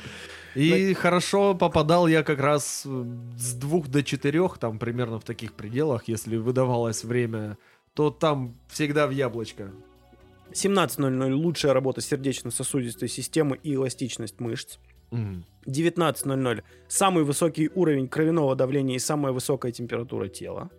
И хорошо попадал я как раз э, с двух до четырех, там примерно в таких пределах, если выдавалось время, то там всегда в яблочко. 17.00 лучшая работа сердечно-сосудистой системы и эластичность мышц. Мгм. 19.00 самый высокий уровень кровяного давления и самая высокая температура тела.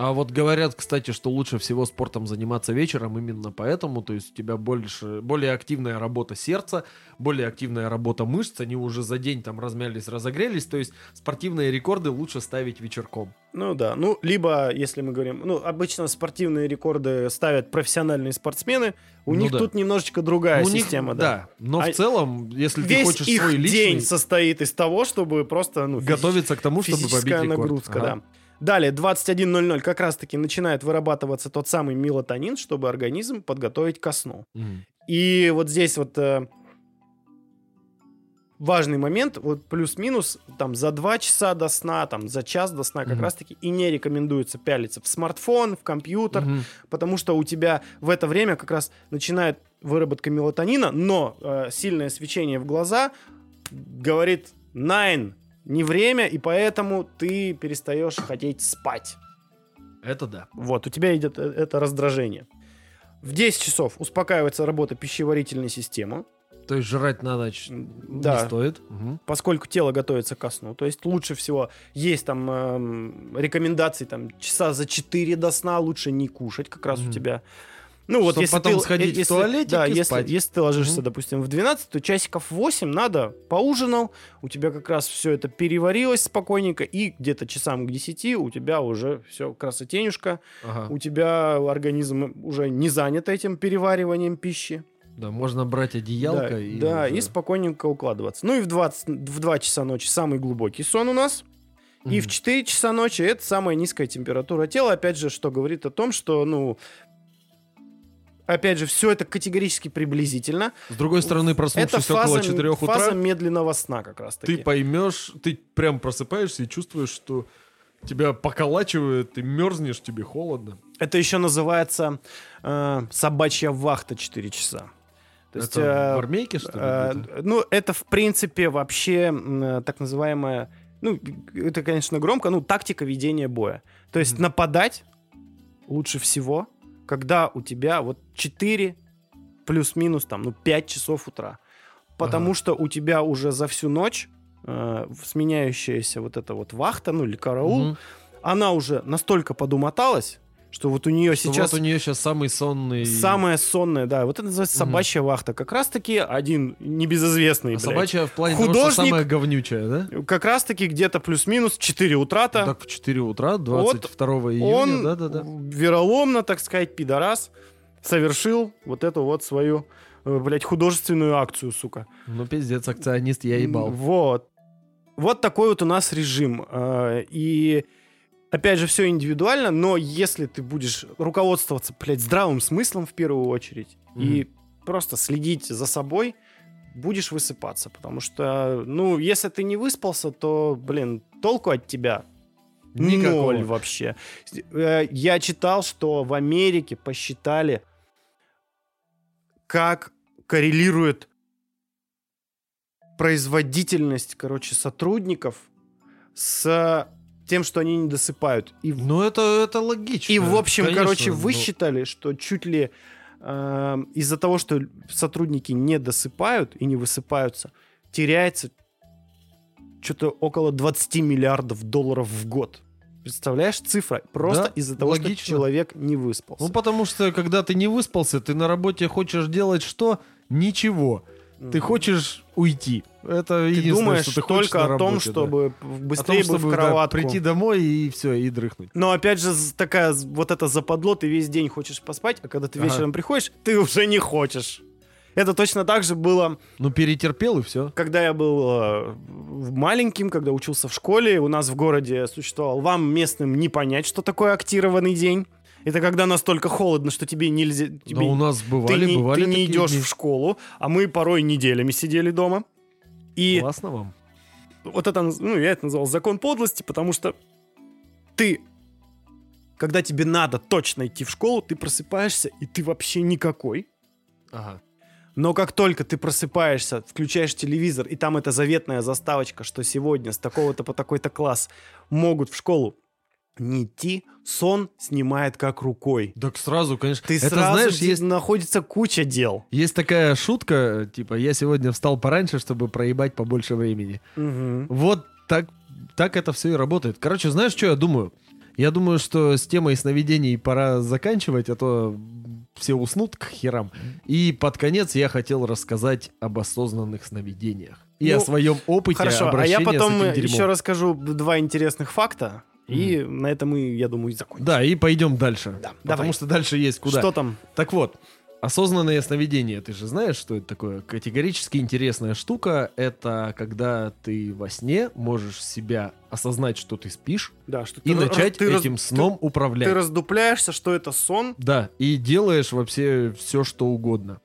А вот говорят, кстати, что лучше всего спортом заниматься вечером именно поэтому, то есть у тебя больше, более активная работа сердца, более активная работа мышц, они уже за день там размялись, разогрелись, то есть спортивные рекорды лучше ставить вечерком. Ну да, ну либо, если мы говорим, ну обычно спортивные рекорды ставят профессиональные спортсмены, у Ну них да. тут немножечко другая У них- система, да. Но А в целом, если ты Весь хочешь их свой личный, день состоит из того, чтобы просто ну, физи- готовиться к тому, чтобы побить рекорд. нагрузка, Ага. да. Далее, 21.00 как раз-таки начинает вырабатываться тот самый мелатонин, чтобы организм подготовить ко сну. Мгм. И вот здесь вот э, важный момент, вот плюс-минус, там за два часа до сна, там за час до сна как Мгм. раз-таки и не рекомендуется пялиться в смартфон, в компьютер, Мгм. потому что у тебя в это время как раз начинает выработка мелатонина, но э, сильное свечение в глаза говорит «найн», не время, и поэтому ты перестаешь хотеть спать. Это да. Вот, у тебя идет э, это раздражение. В 10 часов успокаивается работа пищеварительной системы, То есть жрать на ночь Да. не стоит. Мгм. поскольку тело готовится ко сну. То есть лучше всего есть там эм, рекомендации там часа за 4 до сна лучше не кушать как раз у Мгм. тебя. Ну вот если потом ты, сходить в если- туалетик да, и если, спать. если ты ложишься, Мгм. допустим, в 12, то часиков 8 надо, поужинал, у тебя как раз все это переварилось спокойненько, и где-то часам к 10 у тебя уже все красотенюшка, Ага. у тебя организм уже не занят этим перевариванием пищи. Да, можно брать одеялко да, и... да, уже- и спокойненько укладываться. Ну и в, 20, в 2 часа ночи самый глубокий сон у нас. И Мгм. в 4 часа ночи это самая низкая температура тела. Опять же, что говорит о том, что, ну, опять же, все это категорически приблизительно. С другой стороны, это проснувшись фаза, около 4 утра, фаза медленного сна как раз таки. ты поймешь, ты прям просыпаешься и чувствуешь, что тебя поколачивает, ты мерзнешь, тебе холодно. Это еще называется э, собачья вахта 4 часа. То есть, Это э, в армейке, что ли? э, ну, это, в принципе, вообще э, так называемая, ну, это, конечно, громко, ну, тактика ведения боя. То есть Мгм. нападать лучше всего, когда у тебя вот 4 плюс-минус там, ну, 5 часов утра. Потому Ага. что у тебя уже за всю ночь э, сменяющаяся вот эта вот вахта, ну, или караул, Мгм. она уже настолько подумоталась, что вот у нее Что сейчас Вот у нее сейчас самый сонный... самая сонная, да, вот это называется Мгм. собачья вахта. Как раз-таки один небезызвестный, А блядь, собачья в плане того, Художник- что самая говнючая, да? как раз-таки где-то плюс-минус 4 утра-то. Так в 4 утра, 22 июня, он да-да-да. вероломно, так сказать, пидорас, совершил вот эту вот свою, э, блядь, художественную акцию, сука. Ну, пиздец, акционист, я ебал. Вот. Вот такой вот у нас режим. Э, И опять же, все индивидуально, но если ты будешь руководствоваться, блядь, здравым смыслом в первую очередь и просто следить за собой, будешь высыпаться. Потому что, ну, если ты не выспался, то, блин, толку от тебя Никакого. Ноль вообще. Э, Я читал, что в Америке посчитали, как коррелирует производительность, короче, сотрудников с тем, что они не досыпают. И, Ну, это, это логично. и в общем, конечно, короче, ну, высчитали, что чуть ли э, из-за того, что сотрудники не досыпают и не высыпаются, теряется что-то около 20 миллиардов долларов в год. Представляешь, цифра? Просто Да, из-за того, логично. что человек не выспался. Ну, потому что, когда ты не выспался, ты на работе хочешь делать что? Ничего. Ты хочешь уйти. Это Ты думаешь что ты только о том, работе, да. чтобы О том, быстрее бы в чтобы, да, кроватку. прийти домой и все, и дрыхнуть. Но опять же, такая вот это западло, ты весь день хочешь поспать, а когда ты Ага. вечером приходишь, ты уже не хочешь. Это точно так же было, Ну, перетерпел и все. когда я был э, маленьким, когда учился в школе. У нас в городе существовал вам местным не понять, что такое актированный день. Это когда настолько холодно, что тебе нельзя... Тебе, Да у нас ты бывали, не, бывали ты не идешь дни. в школу, а мы порой неделями сидели дома. И Классно вам. вот это, ну, я это назвал закон подлости, потому что ты, когда тебе надо точно идти в школу, ты просыпаешься, и ты вообще никакой. Ага. Но как только ты просыпаешься, включаешь телевизор, и там эта заветная заставочка, что сегодня с такого-то по такой-то класс могут в школу не идти, сон снимает как рукой. Так сразу, конечно. Ты это, сразу знаешь, есть, находится куча дел. есть такая шутка, типа, я сегодня встал пораньше, чтобы проебать побольше времени. Вот так, так это все и работает. Короче, знаешь, что я думаю? Я думаю, что с темой сновидений пора заканчивать, а то все уснут к херам. И под конец я хотел рассказать об осознанных сновидениях. И Ну, о своем опыте Хорошо, а я потом еще расскажу два интересных факта, и на этом мы, я думаю, и закончим. Да, и пойдем дальше. Да, потому давай. что дальше есть куда. Что там? Так вот, осознанное сновидение, ты же знаешь, что это такое? Категорически интересная штука. Это когда ты во сне можешь себя осознать, что ты спишь, Да, что и ты раз- начать ты раз- этим ты- сном Ты, управлять. раздупляешься, что это сон. Да, и делаешь вообще все, что угодно.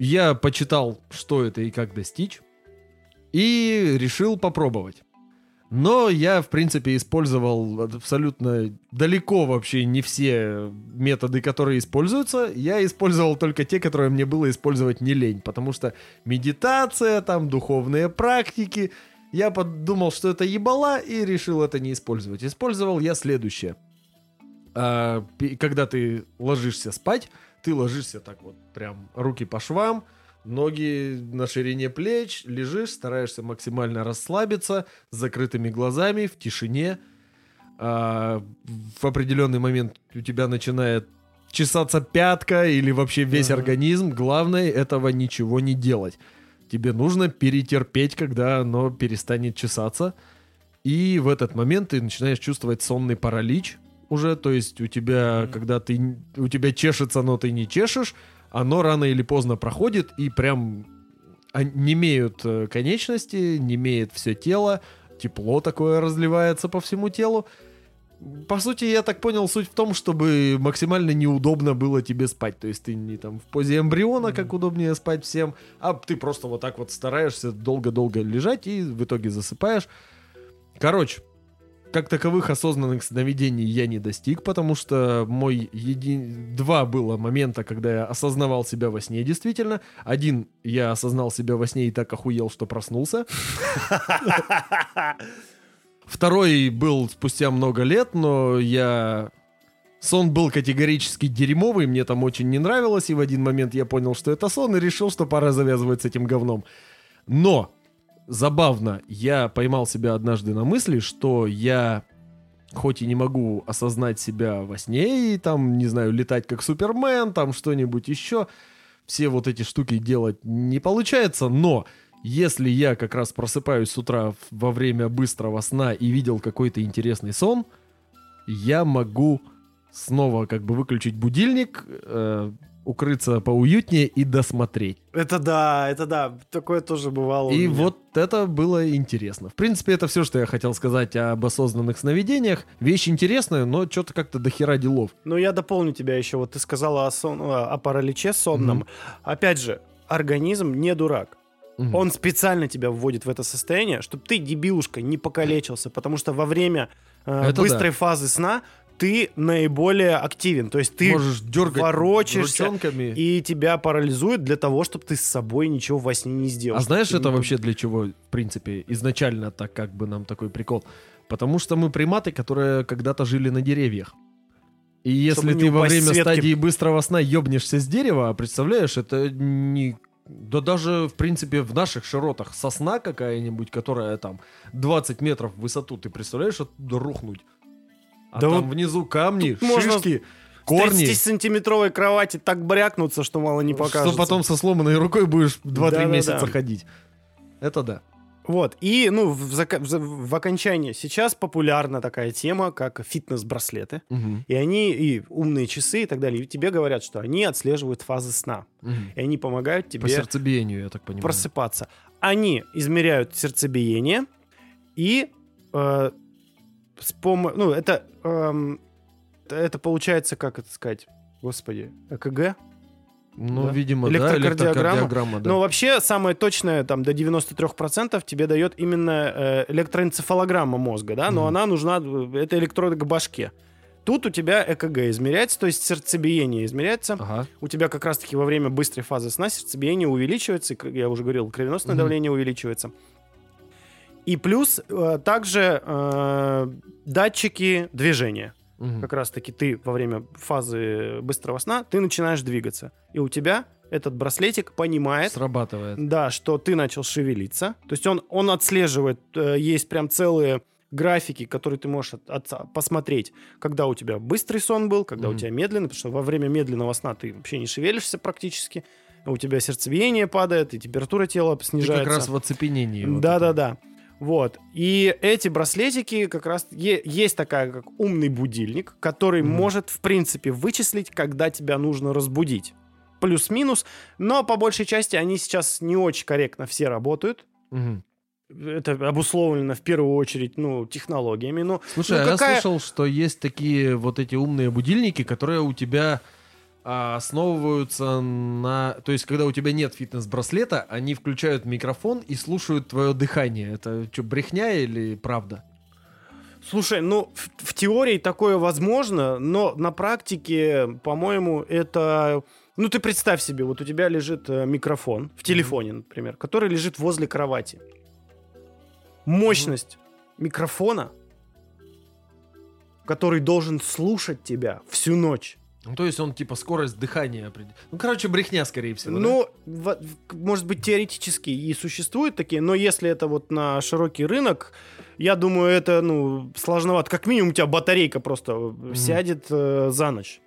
Я почитал, что это и как достичь, и решил попробовать. Но я, в принципе, использовал абсолютно далеко вообще не все методы, которые используются. Я использовал только те, которые мне было использовать не лень. Потому что медитация, там, духовные практики. Я подумал, что это ебала, и решил это не использовать. Использовал я следующее. А, когда ты ложишься спать, ты ложишься так вот, прям руки по швам, ноги на ширине плеч, лежишь, стараешься максимально расслабиться, с закрытыми глазами, в тишине. А, в определенный момент у тебя начинает чесаться пятка или вообще весь Мгм. организм. Главное этого ничего не делать. Тебе нужно перетерпеть, когда оно перестанет чесаться. И в этот момент ты начинаешь чувствовать сонный паралич уже. То есть у тебя, Мгм. когда ты, у тебя чешется, но ты не чешешь, оно рано или поздно проходит и прям не имеют конечности, не имеет все тело, тепло такое разливается по всему телу. По сути, я так понял, суть в том, чтобы максимально неудобно было тебе спать. То есть ты не там в позе эмбриона, как удобнее спать всем, а ты просто вот так вот стараешься долго-долго лежать и в итоге засыпаешь. Короче, как таковых осознанных сновидений я не достиг, потому что мой еди... два было момента, когда я осознавал себя во сне действительно. Один я осознал себя во сне и так охуел, что проснулся. Второй был спустя много лет, но я... Сон был категорически дерьмовый, мне там очень не нравилось, и в один момент я понял, что это сон, и решил, что пора завязывать с этим говном. Но, забавно, я поймал себя однажды на мысли, что я хоть и не могу осознать себя во сне и там, не знаю, летать как Супермен, там что-нибудь еще, все вот эти штуки делать не получается, но если я как раз просыпаюсь с утра во время быстрого сна и видел какой-то интересный сон, я могу снова как бы выключить будильник, э, укрыться поуютнее и досмотреть. Это да, это да, такое тоже бывало. И вот это было интересно. В принципе, это все, что я хотел сказать об осознанных сновидениях. Вещь интересная, но что-то как-то до хера делов. Ну, я дополню тебя еще. Вот ты сказала о, сон- о параличе сонном. Опять же, организм не дурак. Мгм. Он специально тебя вводит в это состояние, чтобы ты, дебилушка, не покалечился. Потому что во время э, Это быстрой фазы сна ты наиболее активен. То есть ты можешь дергать ворочаешься, ручонками. и тебя парализует для того, чтобы ты с собой ничего во сне не сделал. А знаешь, это не- вообще для чего, в принципе, изначально так как бы нам такой прикол? Потому что мы приматы, которые когда-то жили на деревьях. И если ты во время с ветки. стадии быстрого сна ебнешься с дерева, представляешь, это не... Да даже, в принципе, в наших широтах сосна какая-нибудь, которая там 20 метров в высоту, ты представляешь, оттуда рухнуть? А Да там вот внизу камни, можно шишки, С корни. 30-сантиметровой кровати так брякнуться, что мало не покажется. Что потом со сломанной рукой будешь 2-3 Да-да-да. месяца ходить. Это да. Вот, и, ну, в, зака- в окончании, сейчас популярна такая тема, как фитнес-браслеты. Мгм. И они, и умные часы и так далее. И тебе говорят, что они отслеживают фазы сна. Мгм. И они помогают По тебе сердцебиению, я так понимаю. просыпаться. Они измеряют сердцебиение и э, с помо- Ну, это, эм, это получается, как это сказать, господи, ЭКГ? Ну, Да. видимо, да, Электрокардиограмма. электрокардиограмма, да. Но вообще самое точное, там, до 93% тебе дает именно э, электроэнцефалограмма мозга, да, но Мгм. она нужна, э, это электроды к башке. Тут у тебя ЭКГ измеряется, то есть сердцебиение измеряется. Ага. У тебя как раз-таки во время быстрой фазы сна сердцебиение увеличивается, я уже говорил, кровеносное Мгм. давление увеличивается. И плюс э, также э, датчики движения. Мгм. Как раз-таки ты во время фазы быстрого сна, ты начинаешь двигаться. И у тебя этот браслетик понимает, Срабатывает. да, что ты начал шевелиться. То есть он, он отслеживает, э, есть прям целые графики, которые ты можешь от- от- посмотреть, когда у тебя быстрый сон был, когда у Мгм. тебя медленный, потому что во время медленного сна ты вообще не шевелишься практически, у тебя сердцебиение падает, и температура тела Ты снижается. как раз в оцепенении. вот Вот. И эти браслетики как раз е- есть такая как умный будильник, который Мгм. может в принципе вычислить, когда тебя нужно разбудить. Плюс-минус, но по большей части они сейчас не очень корректно все работают. Мгм. Это обусловлено в первую очередь, ну, технологиями. Ну, Слушай, ну, а какая- я слышал, что есть такие вот эти умные будильники, которые у тебя основываются на... То есть, когда у тебя нет фитнес-браслета, они включают микрофон и слушают твое дыхание. Это что, брехня или правда? Слушай, ну, в, в теории такое возможно, но на практике, по-моему, это... Ну, ты представь себе, вот у тебя лежит э, микрофон в телефоне, например, который лежит возле кровати. Мощность микрофона, который должен слушать тебя всю ночь. Ну, то есть он типа скорость дыхания определяет. Ну, короче, брехня, скорее всего. да? Ну, во- в- может быть, теоретически и существуют такие, но если это вот на широкий рынок, я думаю, это, ну, сложновато. Как минимум, у тебя батарейка просто сядет э, за ночь.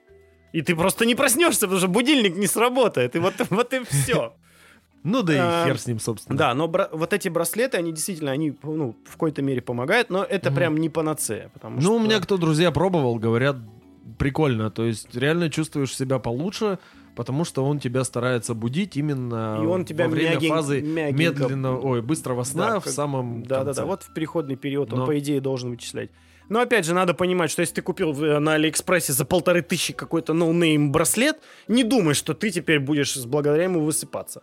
И ты просто не проснешься, потому что будильник не сработает. И вот, [laughs] вот и все. Ну да и А, хер с ним, собственно. Да, но бра- вот эти браслеты, они действительно, они, ну, в какой-то мере помогают, но это прям не панацея. Потому Ну, что... у меня кто друзья пробовал, говорят, прикольно. То есть реально чувствуешь себя получше, потому что он тебя старается будить именно И он тебя во время мягень- фазы мягенько- медленного, ой, быстрого сна Да, в как- самом Да, да, конце. да. Вот в переходный период он, Но- по идее, должен вычислять. Но опять же, надо понимать, что если ты купил на Алиэкспрессе за полторы тысячи какой-то no name браслет, не думай, что ты теперь будешь с- благодаря ему высыпаться.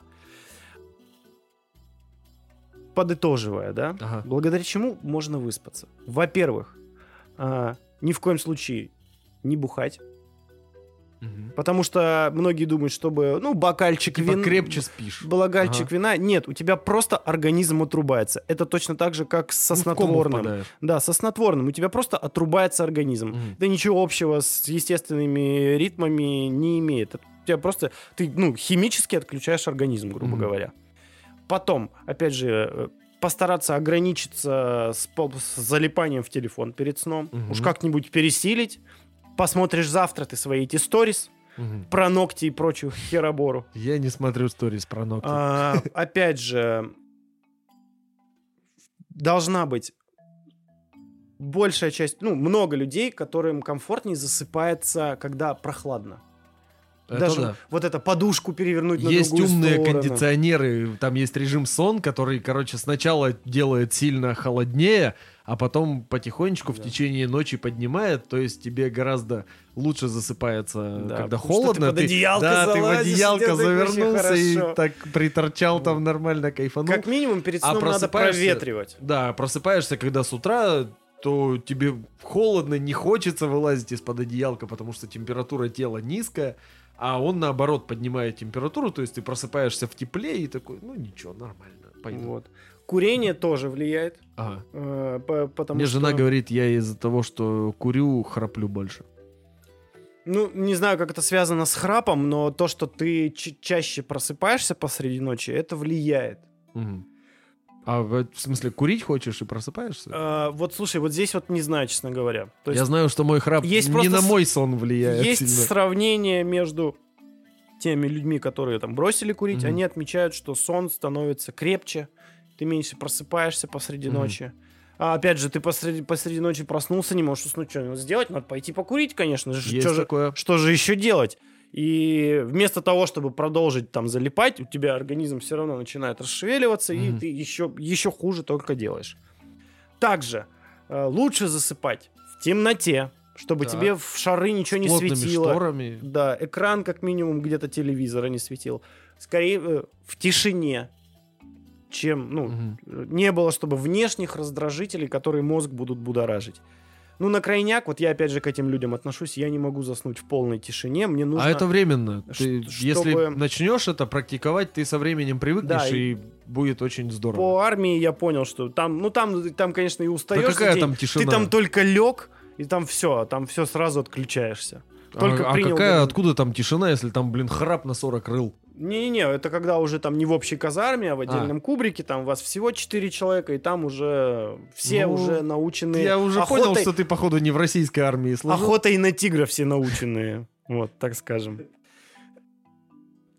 Подытоживая, да? Ага. Благодаря чему можно выспаться? Во-первых, а, ни в коем случае не бухать. Потому что многие думают, чтобы, ну, бокальчик Типа вина... крепче спишь. Бокальчик Ага. вина. Нет, у тебя просто организм отрубается. Это точно так же, как со Ну, снотворным. Да, со снотворным. У тебя просто отрубается организм. Мгм. Это ничего общего с естественными ритмами не имеет. Это у тебя просто... Ты, ну, химически отключаешь организм, грубо Мгм. говоря. Потом, опять же, э, постараться ограничиться с, с залипанием в телефон перед сном. Мгм. Уж как-нибудь пересилить. Посмотришь завтра ты свои эти сторис Мгм. про ногти и прочую херобору. Я не смотрю сторис про ногти. А, опять же, должна быть большая часть, ну, много людей, которым комфортнее засыпается, когда прохладно. Это Даже да. вот это подушку перевернуть на Есть другую умные сторону. кондиционеры, там есть режим сон, который, короче, сначала делает сильно холоднее, а потом потихонечку в Да. течение ночи поднимает, то есть тебе гораздо лучше засыпается, Да, когда холодно. ты под одеялко да, ты в залазишь, одеялко завернулся и так приторчал там нормально, кайфанул. Как минимум перед а сном надо просыпаешься- проветривать. Да, просыпаешься, когда с утра, то тебе холодно, не хочется вылазить из-под одеялка, потому что температура тела низкая, а он наоборот поднимает температуру, то есть ты просыпаешься в тепле и такой, ну ничего, нормально, пойду. Вот. Курение тоже влияет, Ага. э, по- потому Мне что... жена говорит, я из-за того, что курю, храплю больше. Ну, не знаю, как это связано с храпом, но то, что ты чаще просыпаешься посреди ночи, это влияет. Мгм. А в, в смысле, курить хочешь и просыпаешься? А, вот слушай, вот здесь вот не знаю, честно говоря. То есть я знаю, что мой храп есть не на мой сон влияет есть сильно. сравнение между теми людьми, которые там бросили курить, Мгм. они отмечают, что сон становится крепче, ты меньше просыпаешься посреди Мгм. ночи. А опять же, ты посреди, посреди ночи проснулся, не можешь уснуть, что сделать? Надо пойти покурить, конечно же. Есть же- такое. что же еще делать? И вместо того, чтобы продолжить там залипать, у тебя организм все равно начинает расшевеливаться, Мгм. и ты еще, еще хуже только делаешь. Также э, лучше засыпать в темноте, чтобы Так. тебе в шары ничего не Плотными светило. шторами. Да, экран как минимум где-то телевизора не светил. Скорее э, в тишине, чем, ну, э, не было, чтобы внешних раздражителей, которые мозг будут будоражить. Ну, на крайняк, вот я опять же к этим людям отношусь, я не могу заснуть в полной тишине, мне нужно... А это временно. Ты, чтобы- Если начнешь это практиковать, ты со временем привыкнешь, Да, и... будет очень здорово. По армии я понял, что там, ну там, там конечно, и Да устаешь. за какая день. там тишина? Ты там только лег, и там все, там все сразу отключаешься. только а, а принял какая, гормон. откуда там тишина, если там, блин, храп на 40 рыл? Не-не-не, это когда уже там не в общей казарме, а в отдельном кубрике, там вас всего 4 человека, и там уже все Ну, уже научены Я уже понял, охотой, что ты, походу, не в российской армии служил. охотой на тигра все наученные, вот, так скажем.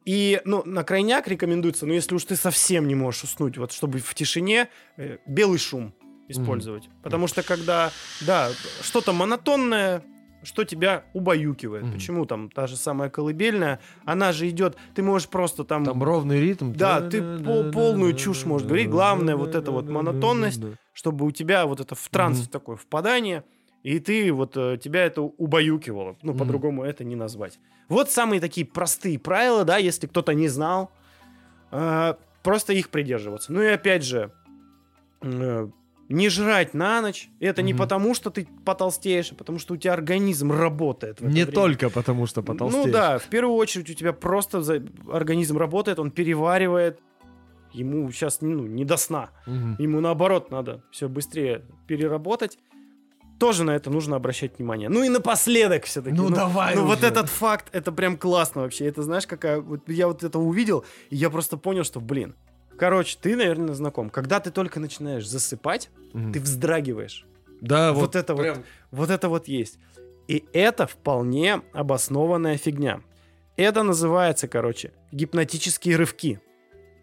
И, ну, на крайняк рекомендуется, ну, если уж ты совсем не можешь уснуть, вот, чтобы в тишине э, белый шум использовать. Потому что когда, да, что-то монотонное, что тебя убаюкивает. Мгм. Почему там та же самая колыбельная, она же идет, ты можешь просто там... Там ровный ритм. Да, ты пол- полную чушь можешь говорить. Главное, вот эта вот монотонность. чтобы у тебя вот это в транс такое впадание, и ты вот э, тебя это убаюкивало. Ну, по-другому это не назвать. Вот самые такие простые правила, да, если кто-то не знал, э, просто их придерживаться. Ну и опять же, э, не жрать на ночь. Это не Мгм. потому, что ты потолстеешь, а потому что у тебя организм работает. Не время. только потому, что потолстеешь. Ну да, в первую очередь у тебя просто за- организм работает, он переваривает. Ему сейчас ну, не до сна. Мгм. Ему наоборот надо все быстрее переработать. Тоже на это нужно обращать внимание. Ну и напоследок все-таки. Ну, давай Ну вот уже. этот факт, это прям классно вообще. Это знаешь, какая... Вот я вот это увидел, и я просто понял, что, блин. Короче, ты, наверное, знаком. Когда ты только начинаешь засыпать, Мгм. ты вздрагиваешь. Да, вот вот, это вот. прям Вот это вот есть. И это вполне обоснованная фигня. Это называется, короче, гипнотические рывки.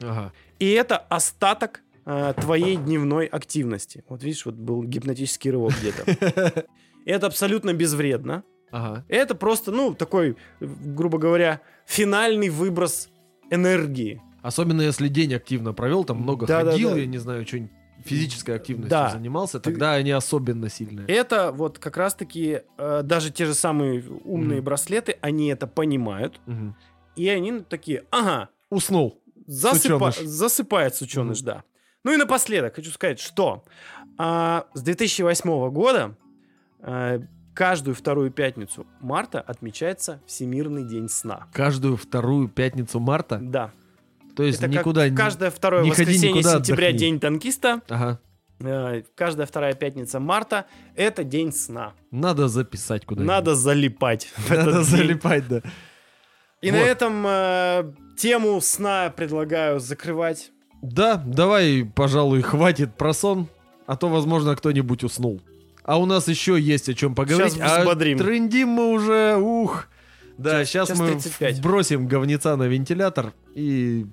Ага. И это остаток э, твоей дневной активности. Вот видишь, вот был гипнотический рывок где-то. [laughs] Это абсолютно безвредно. Ага. Это просто, ну, такой, грубо говоря, финальный выброс энергии. Особенно если день активно провел, там много Да-да-да. ходил, я не знаю, что-нибудь физической активностью Да. занимался, Ты- тогда они особенно сильные. Это вот как раз-таки э, даже те же самые умные Мгм. браслеты, они это понимают. Мгм. И они такие, ага, Уснул. Засыпа... Сученыш. Засыпает сученыш, Мгм. да. Ну и напоследок хочу сказать, что а, с 2008 года э, каждую вторую пятницу марта отмечается Всемирный день сна. Каждую вторую пятницу марта? Да. То есть Это как никуда не... каждое второе не воскресенье никуда, сентября отдохни. день танкиста, Ага. э, каждая вторая пятница марта это день сна. Надо записать куда-нибудь. Надо залипать. Надо день. залипать, да. И на Вот. этом э, тему сна предлагаю закрывать. Да, давай, пожалуй, хватит про сон, а то, возможно, кто-нибудь уснул. А у нас еще есть о чем поговорить. Щас а взбодрим. трендим мы уже, ух. Да, Щас- сейчас щас мы 35. бросим говнеца на вентилятор и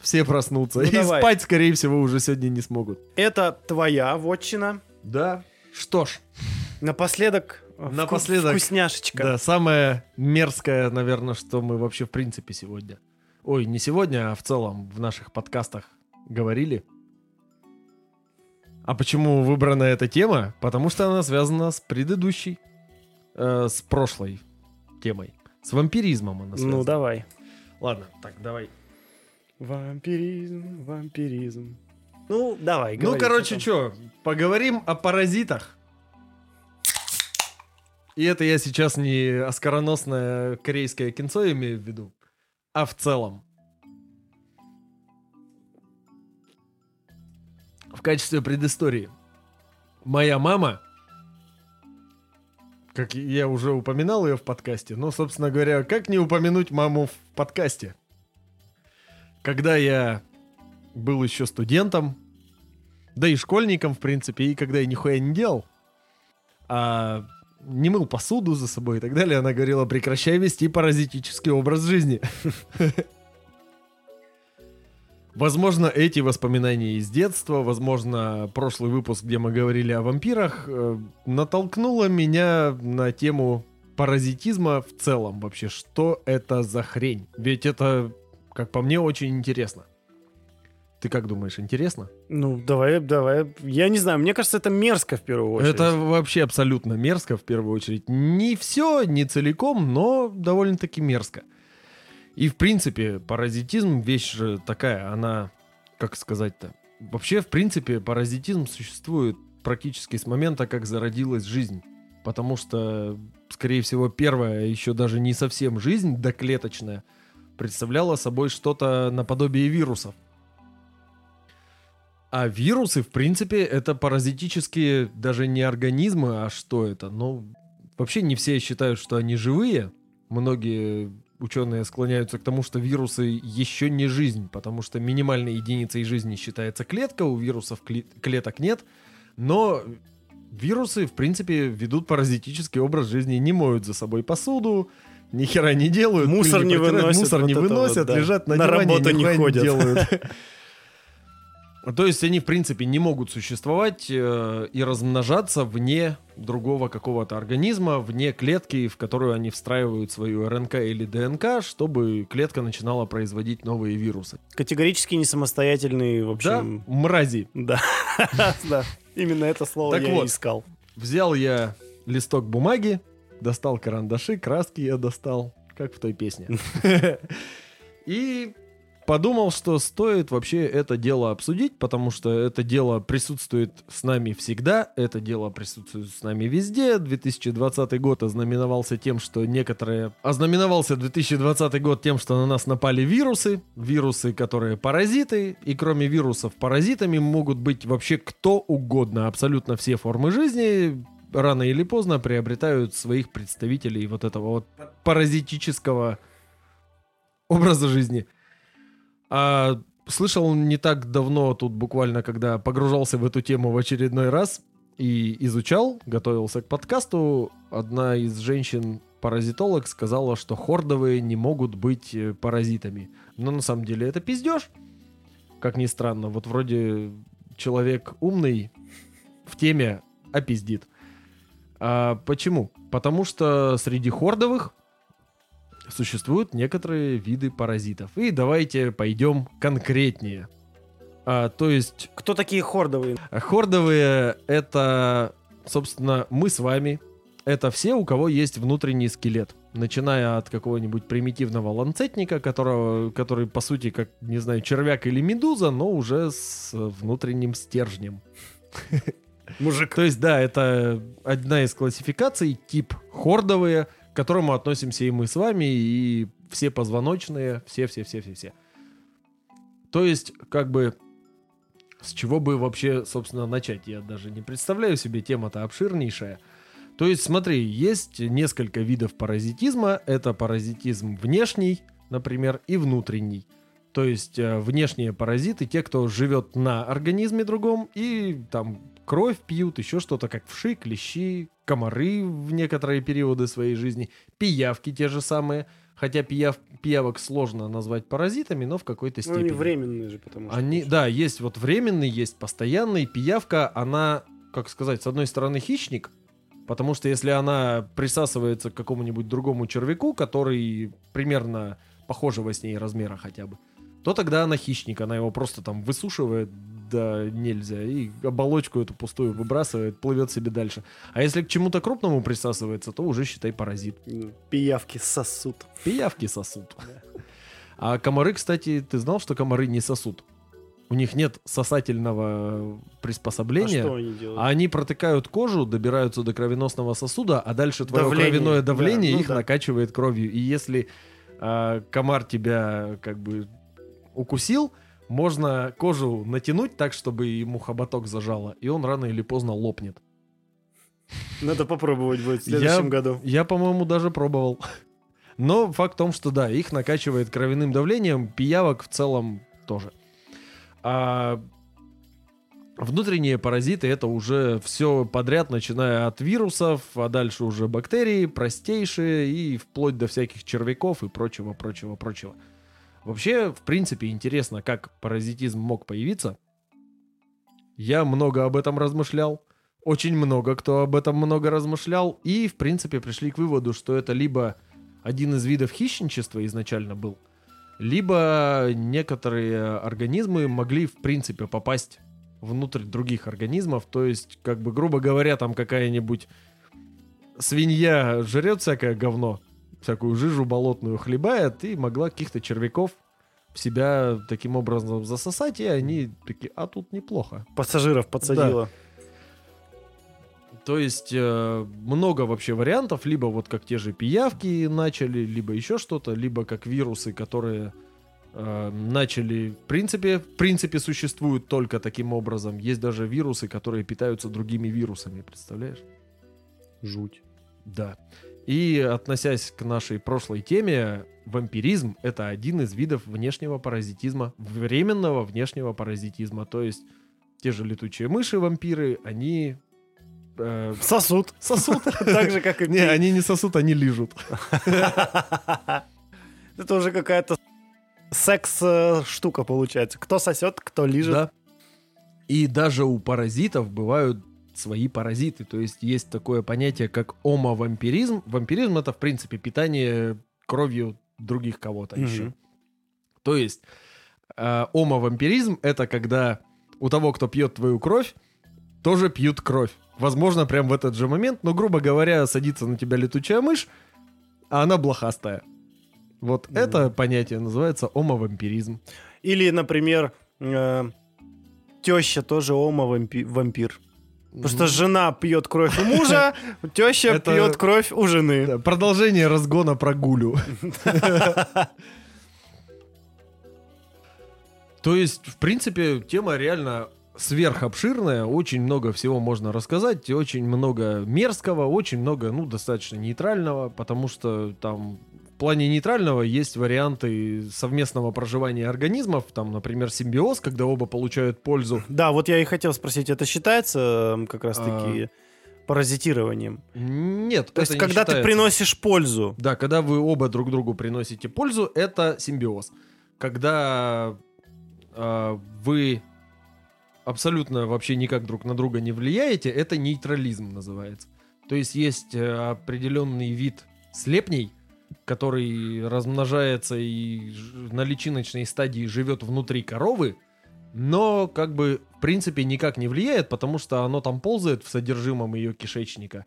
все проснутся. Ну, и давай. спать, скорее всего, уже сегодня не смогут. Это твоя вотчина. Да. Что ж, Напоследок, э, вку- Напоследок, вкусняшечка. да, самое мерзкое, наверное, что мы вообще в принципе сегодня. Ой, не сегодня, а в целом в наших подкастах говорили. А почему выбрана эта тема? Потому что она связана с предыдущей, э, с прошлой темой. С вампиризмом она связана. Ну давай. Ладно, так, давай. Вампиризм, вампиризм. Ну, давай, Ну, короче, что что, поговорим о паразитах. И это я сейчас не оскароносное корейское кинцо имею в виду, а в целом. В качестве предыстории. Моя мама, как я уже упоминал ее в подкасте, но, собственно говоря, как не упомянуть маму в подкасте? Когда я был еще студентом, да и школьником, в принципе, и когда я нихуя не делал, а не мыл посуду за собой и так далее, она говорила, прекращай вести паразитический образ жизни. [laughs] Возможно, эти воспоминания из детства, возможно, прошлый выпуск, где мы говорили о вампирах, э, натолкнуло меня на тему паразитизма в целом вообще. Что это за хрень? Ведь это, как по мне, очень интересно. Ты как думаешь, интересно? Ну, давай, давай. Я не знаю, мне кажется, это мерзко в первую очередь. Это вообще абсолютно мерзко в первую очередь. Не все, не целиком, но довольно-таки мерзко. И в принципе, паразитизм вещь же такая, она, как сказать-то, вообще в принципе паразитизм существует практически с момента, как зародилась жизнь. Потому что, скорее всего, первая, еще даже не совсем жизнь, доклеточная, представляла собой что-то наподобие вирусов. А вирусы, в принципе, это паразитические даже не организмы, а что это? Ну, вообще не все считают, что они живые. Многие ученые склоняются к тому, что вирусы еще не жизнь, потому что минимальной единицей жизни считается клетка, у вирусов кле- клеток нет. Но вирусы, в принципе, ведут паразитический образ жизни, не моют за собой посуду, ни хера не делают, Мусор не протирают, выносят, мусор вот не это вот, выносят, да. лежат на, На диване, работу не ходят. делают. [laughs] То есть они, в принципе, не могут существовать э, и размножаться вне другого какого-то организма, вне клетки, в которую они встраивают свою РНК или ДНК, чтобы клетка начинала производить новые вирусы. Категорически не самостоятельный, в Да, общем... мрази. Да. [laughs] Да. Именно это слово я искал. Взял я листок бумаги, достал карандаши, краски я достал, как в той песне. [laughs] И подумал, что стоит вообще это дело обсудить, потому что это дело присутствует с нами всегда, это дело присутствует с нами везде. 2020 год ознаменовался тем, что некоторые... Ознаменовался 2020 год тем, что на нас напали вирусы, вирусы, которые паразиты, и кроме вирусов паразитами могут быть вообще кто угодно, абсолютно все формы жизни рано или поздно приобретают своих представителей вот этого вот паразитического образа жизни. А слышал не так давно, тут буквально, когда погружался в эту тему в очередной раз и изучал, готовился к подкасту, одна из женщин-паразитолог сказала, что хордовые не могут быть э, паразитами. Но на самом деле это пиздеж. Как ни странно, вот вроде человек умный в теме, а пиздит. А почему? Потому что среди хордовых существуют некоторые виды паразитов. И давайте пойдем конкретнее. А, то есть Кто такие хордовые? а хордовые это, собственно, мы с вами. Это все, у кого есть внутренний скелет. Начиная от какого-нибудь примитивного ланцетника, которого, который, по сути, как, не знаю, червяк или медуза, но уже с внутренним стержнем. Мужик. То есть, да, это одна из классификаций, тип хордовые, к которому относимся и мы с вами, и все позвоночные, все-все-все-все-все. То есть, как бы, с чего бы вообще, собственно, начать? Я даже не представляю себе, тема-то обширнейшая. То есть, смотри, есть несколько видов паразитизма. Это паразитизм внешний, например, и внутренний. То есть э, внешние паразиты, те, кто живет на организме другом и там кровь пьют, еще что-то, как вши, клещи, комары в некоторые периоды своей жизни, пиявки те же самые. Хотя пияв, пиявок сложно назвать паразитами, но в какой-то Ну, они степени. временные же, потому что... Они, да, есть вот временный, есть постоянный. Пиявка, она, как сказать, с одной стороны хищник, потому что если она присасывается к какому-нибудь другому червяку, который примерно похожего с ней размера хотя бы, то тогда она хищник, она его просто там высушивает, да нельзя, и оболочку эту пустую выбрасывает, плывет себе дальше. А если к чему-то крупному присасывается, то уже считай паразит. Ну, Пиявки сосут. Пиявки сосут. А комары, кстати, ты знал, что комары не сосут? У них нет сосательного А приспособления. что они делают? А они протыкают кожу, добираются до кровеносного сосуда, а дальше твое Давление, кровяное да, давление ну их да. накачивает кровью. И если а, комар тебя как бы укусил, можно кожу натянуть так, чтобы ему хоботок зажало, и он рано или поздно лопнет. Надо попробовать будет в следующем Я- году. Я, по-моему, даже пробовал. Но факт в том, что да, их накачивает кровяным давлением, пиявок в целом тоже. А внутренние паразиты это уже все подряд, начиная от вирусов, а дальше уже бактерии, простейшие и вплоть до всяких червяков и прочего, прочего, прочего. Вообще, в принципе, интересно, как паразитизм мог появиться. Я много об этом размышлял. Очень много кто об этом много размышлял. И, в принципе, пришли к выводу, что это либо один из видов хищничества изначально был, либо некоторые организмы могли, в принципе, попасть внутрь других организмов. То есть, как бы, грубо говоря, там какая-нибудь свинья жрет всякое говно, всякую жижу болотную хлебает и могла каких-то червяков в себя таким образом засосать, и они такие, а тут неплохо. Пассажиров подсадила. То есть э, много вообще вариантов, либо вот как те же пиявки начали, либо еще что-то, либо как вирусы, которые э, начали, в принципе, в принципе существуют только таким образом. Есть даже вирусы, которые питаются другими вирусами, представляешь? Жуть. Да. И относясь к нашей прошлой теме, вампиризм это один из видов внешнего паразитизма, временного внешнего паразитизма. То есть те же летучие мыши, вампиры, они э, Сосуд. сосут. [laughs] Так же, как и [laughs] Не, они не сосут, они лижут. [laughs] Это уже какая-то секс-штука получается. Кто сосет, кто лижет. Да. И даже у паразитов бывают свои паразиты. То есть есть такое понятие, как омовампиризм. Вампиризм это, в принципе, питание кровью других кого-то Мгм. еще. То есть э, омовампиризм это когда у того, кто пьет твою кровь, тоже пьют кровь. Возможно, прям в этот же момент, но, грубо говоря, садится на тебя летучая мышь, а она блохастая. Вот Мгм. это понятие называется омовампиризм. Или, например, э, теща тоже омо-вампир. Потому что жена пьет кровь у мужа, [laughs] теща пьет кровь у жены. Продолжение разгона про гулю. [laughs] То есть, в принципе, тема реально сверхобширная, очень много всего можно рассказать, очень много мерзкого, очень много, ну, достаточно нейтрального, потому что там плане нейтрального есть варианты совместного проживания организмов, там, например, симбиоз, когда оба получают пользу. Да, вот я и хотел спросить, это считается э, как раз-таки паразитированием? Нет, То есть, когда ты считается. приносишь пользу. Да, когда вы оба друг другу приносите пользу, это симбиоз. Когда а, вы абсолютно вообще никак друг на друга не влияете, это нейтрализм называется. То есть есть э, определенный вид слепней, который размножается и на личиночной стадии живет внутри коровы, но как бы в принципе никак не влияет, потому что оно там ползает в содержимом ее кишечника.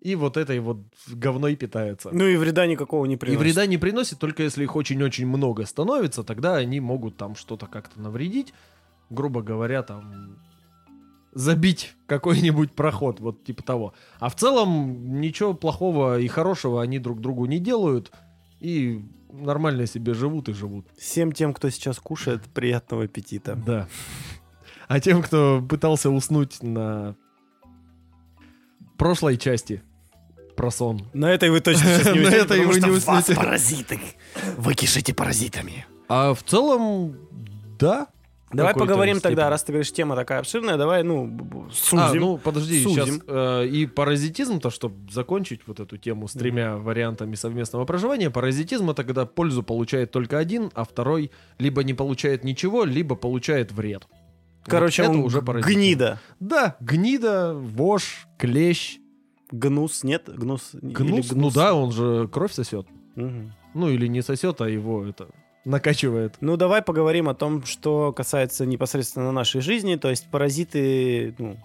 И вот этой вот говной питается. Ну и вреда никакого не И приносит. вреда не приносит, только если их очень-очень много становится, тогда они могут там что-то как-то навредить. Грубо говоря, там забить какой-нибудь проход, вот типа того. А в целом ничего плохого и хорошего они друг другу не делают и нормально себе живут и живут. Всем тем, кто сейчас кушает, приятного аппетита. Да. А тем, кто пытался уснуть на прошлой части про сон. На этой вы точно сейчас не [laughs] На уснете, этой потому вы что вас паразиты. Вы кишите паразитами. А в целом, да. Давай поговорим тогда, степени. раз ты говоришь, тема такая обширная, давай, ну, сузим. А, ну подожди, Сузим. сейчас и паразитизм-то, чтобы закончить вот эту тему с тремя вариантами совместного проживания, паразитизм это когда пользу получает только один, а второй либо не получает ничего, либо получает вред. Короче, Вот это он уже паразитизм. гнида. Да, гнида, вошь, клещ, Гнус, нет? Гнус? или гнус. Ну да, он же кровь сосет. Мгм. Ну или не сосет, а его это накачивает. Ну, давай поговорим о том, что касается непосредственно нашей жизни, то есть паразиты, ну,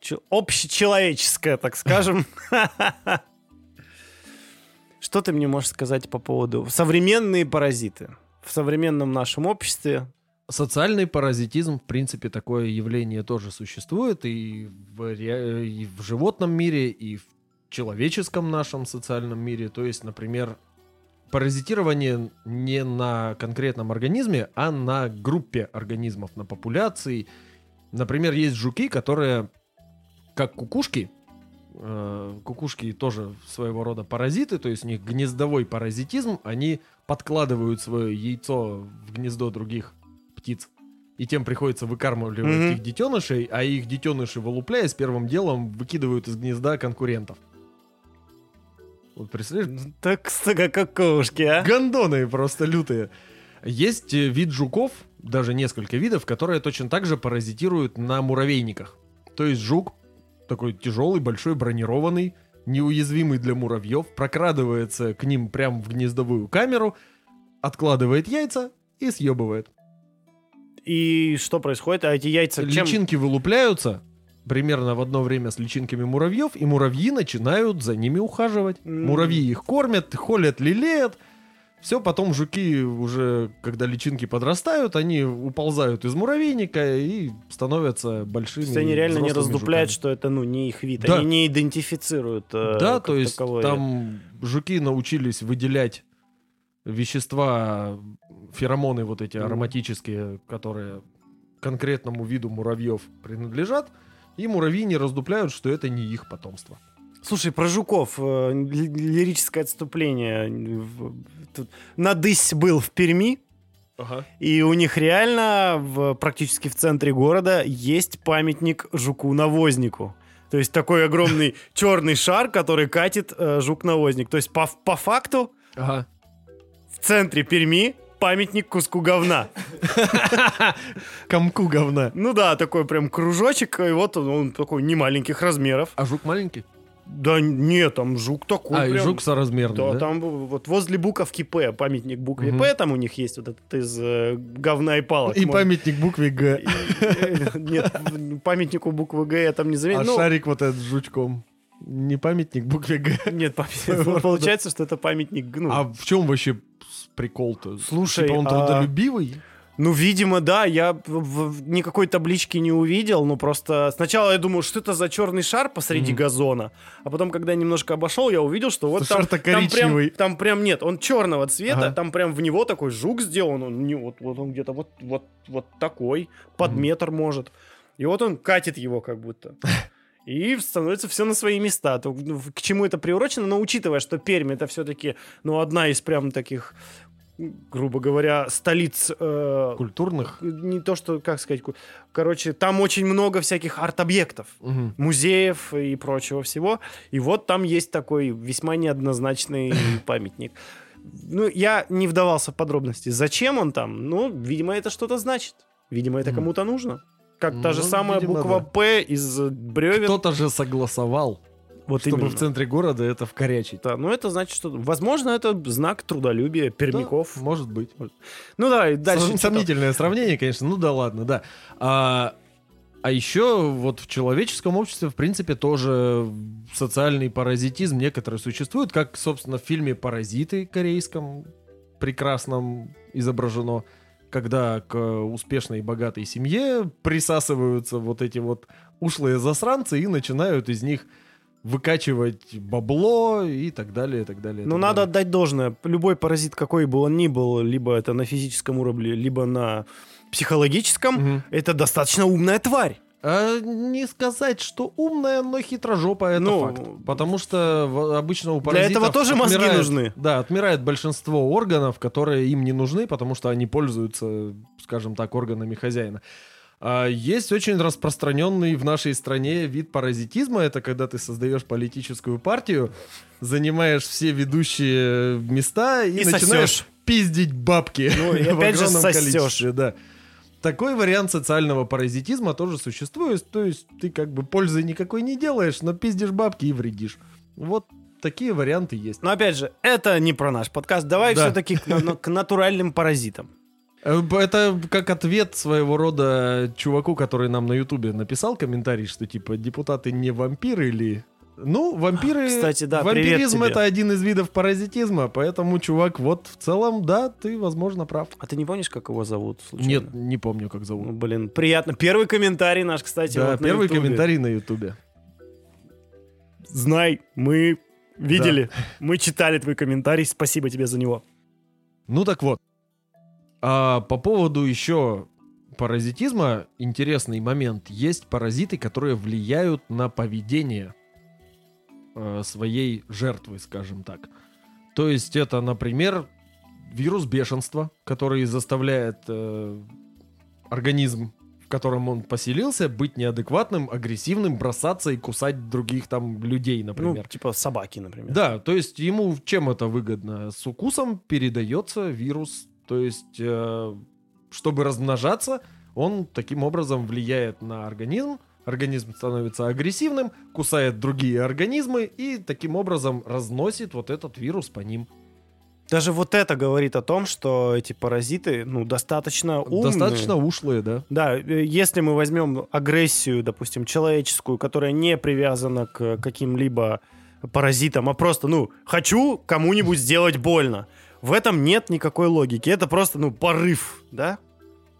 че- общечеловеческое, так скажем. [laughs] Что ты мне можешь сказать по поводу современные паразиты в современном нашем обществе? Социальный паразитизм, в принципе, такое явление тоже существует и в, ре- и в животном мире, и в человеческом нашем социальном мире. То есть, например, паразитирование не на конкретном организме, а на группе организмов, на популяции. Например, есть жуки, которые, как кукушки, э, кукушки тоже своего рода паразиты, то есть у них гнездовой паразитизм, они подкладывают свое яйцо в гнездо других птиц. И тем приходится выкармливать Мгм. их детенышей, а их детеныши, вылупляясь, первым делом выкидывают из гнезда конкурентов. Вот представляешь, Так, сука, кукушки, а? Гондоны просто лютые. Есть э, вид жуков, даже несколько видов, которые точно так же паразитируют на муравейниках. То есть жук такой тяжелый, большой, бронированный, неуязвимый для муравьев, прокрадывается к ним прямо в гнездовую камеру, откладывает яйца и съебывает. И что происходит? А эти яйца чем? Личинки вылупляются примерно в одно время с личинками муравьев, и муравьи начинают за ними ухаживать. М. Муравьи их кормят, холят, лелеют. Все, потом жуки уже, когда личинки подрастают, они уползают из муравейника и становятся большими. То есть они реально не раздупляют, жуками. что это, ну, не их вид. Да. Они не идентифицируют э, Да, то есть таковое. там жуки научились выделять вещества, феромоны вот эти ароматические, которые конкретному виду муравьев принадлежат, и муравьи не раздупляют, что это не их потомство. Слушай, про жуков. э, ли- лирическое отступление. Тут Надысь был в Перми, и у них реально в, практически в центре города есть памятник жуку-навознику. То есть такой огромный [laughs] черный шар, который катит э, жук-навозник. То есть по, по факту Ага. в центре Перми памятник куску говна. Комку говна. Ну да, такой прям кружочек, и вот он, он такой немаленьких размеров. А жук маленький? Да нет, там жук такой а, и прям... жук соразмерный, Да, да? там вот возле буковки П, памятник букве Мгм. П, там у них есть вот этот из э, говна и палок. И Можно- памятник букве Г. И- Нет, памятнику буквы Г я там не А заметил. Ну, шарик вот этот с жучком. Не памятник букве Г. Нет, памятник- [laughs] получается, что это памятник... ну, А в чем вообще прикол-то? Слушай, Типа он а- трудолюбивый? Ну, видимо, да, я никакой таблички не увидел, но просто сначала я думал, что это за черный шар посреди Мгм. газона, а потом, когда я немножко обошел, я увидел, что вот Что там, там прям, там прям нет, он черного цвета, Ага. там прям в него такой жук сделан, он не вот, вот он где-то вот, вот, вот такой, под Мгм. метр может, и вот он катит его как будто. [laughs] И становится все на свои места. То, ну, К чему это приурочено? Но учитывая, что Пермь это все-таки ну, одна из прям таких, грубо говоря, столиц э, Культурных? не то, что, как сказать, короче, там очень много всяких арт-объектов, Мгм. музеев и прочего всего. И вот там есть такой весьма неоднозначный [laughs] памятник. Ну, я не вдавался в подробности. Зачем он там? Ну, видимо, это что-то значит. Видимо, это кому-то нужно. Как та же Ну, самая видимо, буква да. «П» из бревен. Кто-то же согласовал, вот чтобы именно. в центре города это вкорячить. Да, ну это значит, что... Возможно, это знак трудолюбия пермяков. Да, может быть. Ну давай, дальше. Сом- что там? Сомнительное сравнение, конечно. Ну да ладно, да. А, а еще вот в человеческом обществе, в принципе, тоже социальный паразитизм некоторый существует, как, собственно, в фильме «Паразиты» корейском прекрасном изображено. Когда к успешной и богатой семье присасываются вот эти вот ушлые засранцы и начинают из них выкачивать бабло и так далее, и так далее. Ну, надо далее. отдать должное. Любой паразит, какой бы он ни был, либо это на физическом уровне, либо на психологическом, Мгм. это достаточно умная тварь. А, не сказать, что умная, но хитрожопая, это Ну, факт. Потому что в- обычно у Для паразитов этого тоже мозги отмирает- нужны. Да, отмирает большинство органов, которые им не нужны, потому что они пользуются, скажем так, органами хозяина. А есть очень распространенный в нашей стране вид паразитизма. Это когда ты создаешь политическую партию, занимаешь все ведущие места и, И начинаешь сосешь. пиздить бабки. Ну, и [laughs] опять же сосешь. Да. Такой вариант социального паразитизма тоже существует. То есть ты как бы пользы никакой не делаешь, но пиздишь бабки и вредишь. Вот такие варианты есть. Но опять же, это не про наш подкаст. Давай Да. все-таки к, на- к натуральным паразитам. Э, Это как ответ своего рода чуваку, который нам на Ютубе написал комментарий, что типа депутаты не вампиры или... Ну, вампиры... Кстати, да, Вампиризм это один из видов паразитизма, поэтому, чувак, вот в целом, да, ты, возможно, прав. А ты не помнишь, как его зовут? Случайно? Нет, не помню, как Ну, зовут. блин, приятно. Первый комментарий наш, кстати. да, вот на первый Ютубе. комментарий на Ютубе. Знай, мы видели, [laughs] мы читали твой комментарий. Спасибо тебе за него. Ну так вот. А по поводу еще паразитизма интересный момент. Есть паразиты, которые влияют на поведение э, своей жертвы, скажем так. То есть это, например, вирус бешенства, который заставляет э, организм, в котором он поселился, быть неадекватным, агрессивным, бросаться и кусать других там людей, например. Ну, типа собаки, например. Да, то есть ему чем это выгодно? С укусом передается вирус. То есть, э, чтобы размножаться, он таким образом влияет на организм. Организм становится агрессивным, кусает другие организмы и таким образом разносит вот этот вирус по ним. Даже вот это говорит о том, что эти паразиты, ну, достаточно умные. Достаточно ушлые, да. Да, э, если мы возьмем агрессию, допустим, человеческую, которая не привязана к каким-либо паразитам, а просто, ну, хочу кому-нибудь сделать больно. В этом нет никакой логики. Это просто, ну, порыв, да?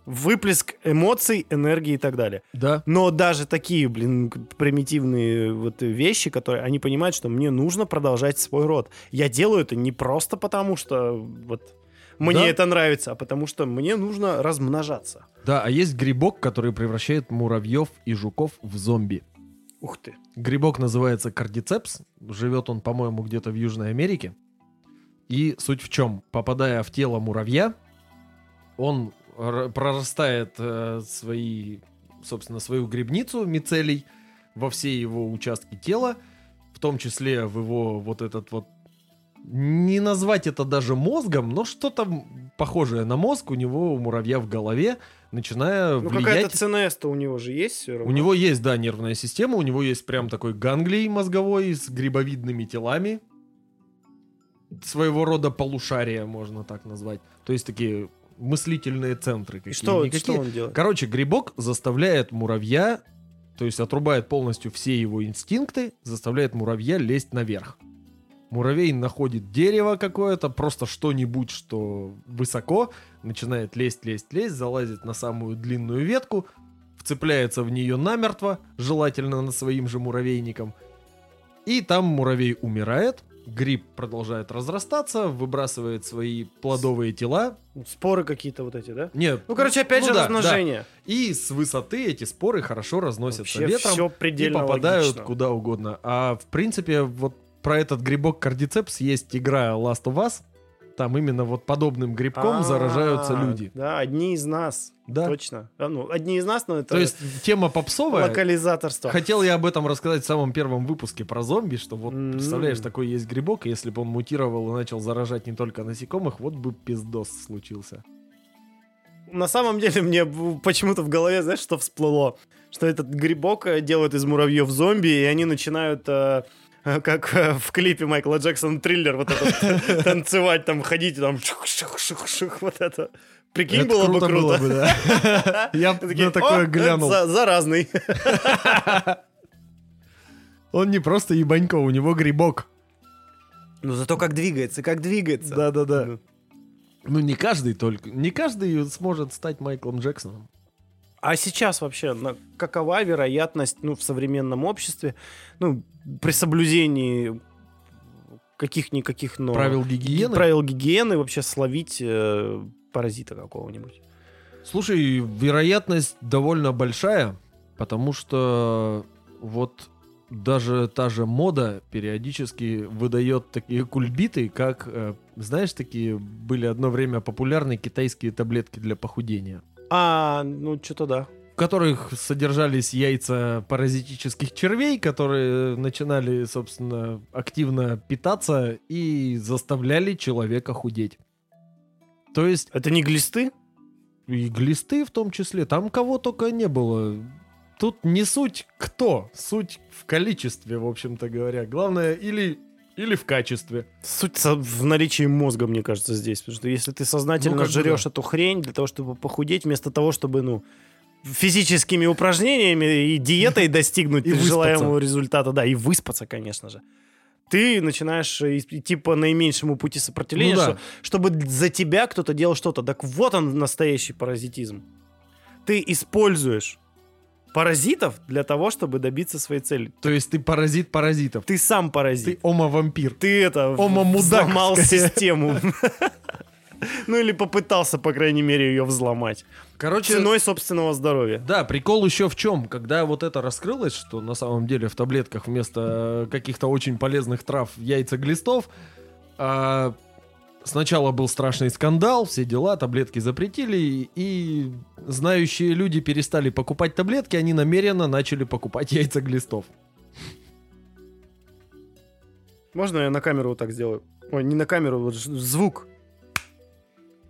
Выплеск эмоций, энергии и так далее. Да. Но даже такие, блин, примитивные вот вещи, которые они понимают, что мне нужно продолжать свой род. Я делаю это не просто потому, что вот мне Да. это нравится, а потому что мне нужно размножаться. Да, а есть грибок, который превращает муравьев и жуков в зомби. Ух ты. Грибок называется кардицепс. Живет он, по-моему, где-то в Южной Америке. И суть в чем? Попадая в тело муравья, он прорастает э, свои, собственно, свою грибницу мицелий во все его участки тела, в том числе в его вот этот вот не назвать это даже мозгом, но что-то похожее на мозг у него у муравья в голове, начиная Ну, влиять какая-то ЦНС-то у него же есть все равно. у него есть, да, нервная система, у него есть прям такой ганглий мозговой с грибовидными телами. Своего рода полушария, можно так назвать. То есть такие мыслительные центры какие что, что он делает? Короче, грибок заставляет муравья, то есть отрубает полностью все его инстинкты, заставляет муравья лезть наверх. Муравей находит дерево какое-то, просто что-нибудь, что высоко, начинает лезть, лезть, лезть, залазит на самую длинную ветку, вцепляется в нее намертво, желательно на своим же муравейником. И там муравей умирает, гриб продолжает разрастаться, выбрасывает свои плодовые тела. Споры какие-то вот эти, да? Нет, Ну, короче, опять ну же, да, размножение. и с высоты эти споры хорошо разносятся Вообще ветром все и предельно попадают логично. куда угодно. А в принципе, вот про этот грибок кардицепс есть игра Last of Us. Там именно вот подобным грибком А, заражаются люди. Да, одни из нас. Да. Точно. А, Ну, одни из нас, но это То есть тема попсовая. локализаторство. Хотел я об этом рассказать в самом первом выпуске про зомби, что вот, М. представляешь, такой есть грибок, и если бы он мутировал и начал заражать не только насекомых, вот бы пиздос случился. На самом деле мне почему-то в голове, знаешь, что всплыло? Что этот грибок э, делают из муравьев зомби, и они начинают, э, как э, в клипе Майкла Джексона триллер, вот этот [laughs] танцевать, там ходить, там ших-ших-ших-ших, вот это. Прикинь, Это было бы круто было бы, да. [laughs] Я на такое «О, глянул. заразный. [laughs] Он не просто ебанько, у него грибок. Ну зато как двигается, как двигается. Да-да-да. Ну, не каждый только. Не каждый сможет стать Майклом Джексоном. А сейчас вообще на- какова вероятность ну, в современном обществе, ну, при соблюдении каких-никаких норм, Правил гигиены? правил гигиены вообще словить э, паразита какого-нибудь? Слушай, вероятность довольно большая, потому что вот даже та же мода периодически выдает такие кульбиты, как, э, знаешь, такие были одно время популярны китайские таблетки для похудения, А, ну, что-то да. в которых содержались яйца паразитических червей, которые начинали, собственно, активно питаться и заставляли человека худеть. То есть Это не глисты? и глисты в том числе. Там кого только не было. Тут не суть кто, суть в количестве, в общем-то говоря. Главное, или, или в качестве. Суть в наличии мозга, мне кажется, здесь. Потому что если ты сознательно Ну, жрешь да. эту хрень для того, чтобы похудеть, вместо того, чтобы, ну, физическими упражнениями и диетой [laughs] достигнуть И выспаться. желаемого результата, да, и выспаться, конечно же. Ты начинаешь э, идти по наименьшему пути сопротивления, Ну да. что- чтобы за тебя кто-то делал что-то. Так вот он, настоящий паразитизм. Ты используешь паразитов для того, чтобы добиться своей цели. То есть ты паразит паразитов. Ты сам паразит. Ты ома-вампир. Ты это Ома-мудак, взломал [laughs] систему. Ну или попытался, по крайней мере, ее взломать. Короче, Ценой собственного здоровья. да, прикол еще в чем, когда вот это раскрылось, что на самом деле в таблетках вместо э, каких-то очень полезных трав яйца глистов, а, сначала был страшный скандал, все дела, таблетки запретили, и знающие люди перестали покупать таблетки, они намеренно начали покупать [laughs] яйца глистов. Можно я на камеру вот так сделаю? Ой, не на камеру, вот звук.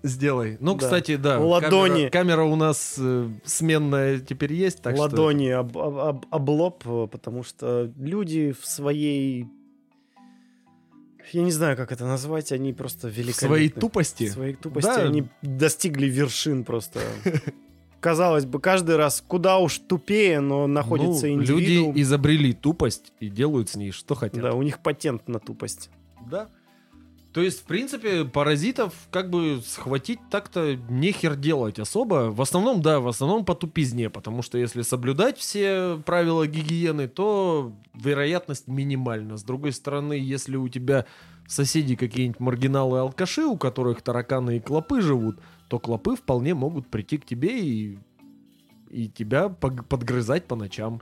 Сделай. Ну, Да. кстати, да. Ладони. Камера, камера у нас э, сменная теперь есть, так что... Ладони об, об- об- об лоб, э, потому что люди в своей... Я не знаю, как это назвать, они просто великолепны. своей тупости. Своей тупости Да. они достигли вершин просто. Казалось бы, каждый раз куда уж тупее, но находится Ну, индивидуум. Люди изобрели тупость и делают с ней что хотят. Да, у них патент на тупость. Да. То есть, в принципе, паразитов как бы схватить так-то нехер делать особо. В основном, да, в основном по тупизне, потому что если соблюдать все правила гигиены, то вероятность минимальна. С другой стороны, если у тебя соседи какие-нибудь маргиналы-алкаши, у которых тараканы и клопы живут, то клопы вполне могут прийти к тебе и, и тебя подгрызать по ночам.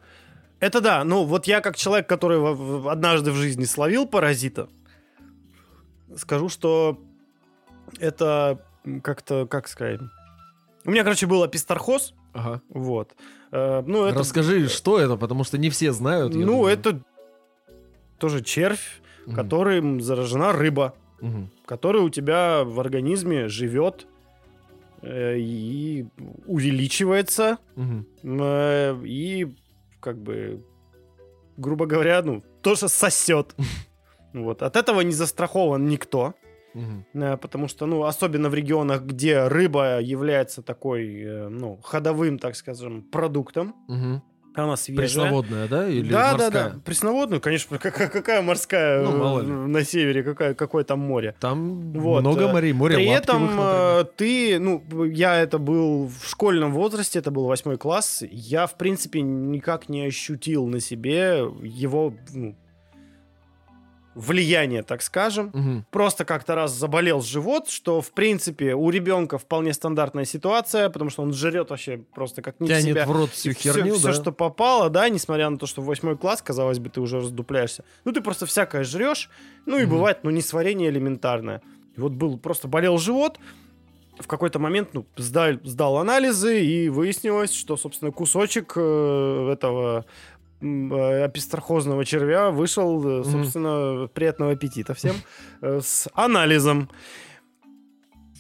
Это да, ну вот я как человек, который однажды в жизни словил паразита, скажу, что это как-то, как сказать... У меня, короче, был апистархоз, Ага. вот. Э, ну, это, Расскажи, что это, потому что не все знают. ну, думаю. это тоже червь, Мгм. которым заражена рыба, Мгм. которая у тебя в организме живет э, и увеличивается, Мгм. Э, и как бы, грубо говоря, ну, тоже сосет. [laughs] Вот. От этого не застрахован никто, э, потому что, ну, особенно в регионах, где рыба является такой, э, ну, ходовым, так скажем, продуктом, Мгм. она свежая. Пресноводная, да? Или да, морская? да, да. Пресноводную, конечно, [laughs] какая, какая морская Ну, э, на севере, какая, какое там море. Там Вот, много морей, море При этом ты, ну, я это был в школьном возрасте, это был восьмой класс, я, в принципе, никак не ощутил на себе его ну, влияние, так скажем. Мгм. Просто как-то раз заболел живот, что, в принципе, у ребенка вполне стандартная ситуация, потому что он жрет вообще просто как не Тянет себя. в рот всю херню, всё, да? что попало, да, несмотря на то, что в восьмой класс, казалось бы, ты уже раздупляешься. Ну, ты просто всякое жрешь, ну и Мгм. бывает, ну, несварение элементарное. И вот был, просто болел живот, в какой-то момент, ну, сдал, сдал анализы, и выяснилось, что, собственно, кусочек э, этого м, э, червя вышел, э, собственно, приятного аппетита всем, [laughs] э, с анализом.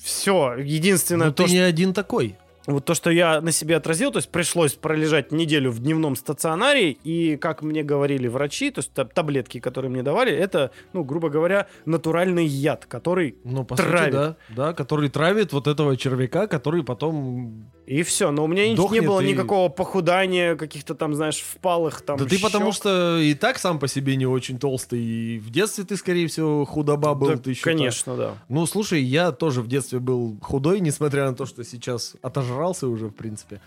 Все, единственное Ну, то, ты что... не один такой. Вот то, что я на себе отразил, то есть пришлось пролежать неделю в дневном стационаре, и, как мне говорили врачи, то есть та- таблетки, которые мне давали, это, ну, грубо говоря, натуральный яд, который... Ну, по Травит. сути, да. Да, который травит вот этого червяка, который потом И все. Но у меня не- не Дохнет было и- никакого похудания, каких-то там, знаешь, впалых там Да ты потому щек. что и так сам по себе не очень толстый, и в детстве ты, скорее всего, худоба был. Да, ты ещё конечно, да. так. Ну, слушай, я тоже в детстве был худой, несмотря на то, что сейчас отожрался уже, в принципе.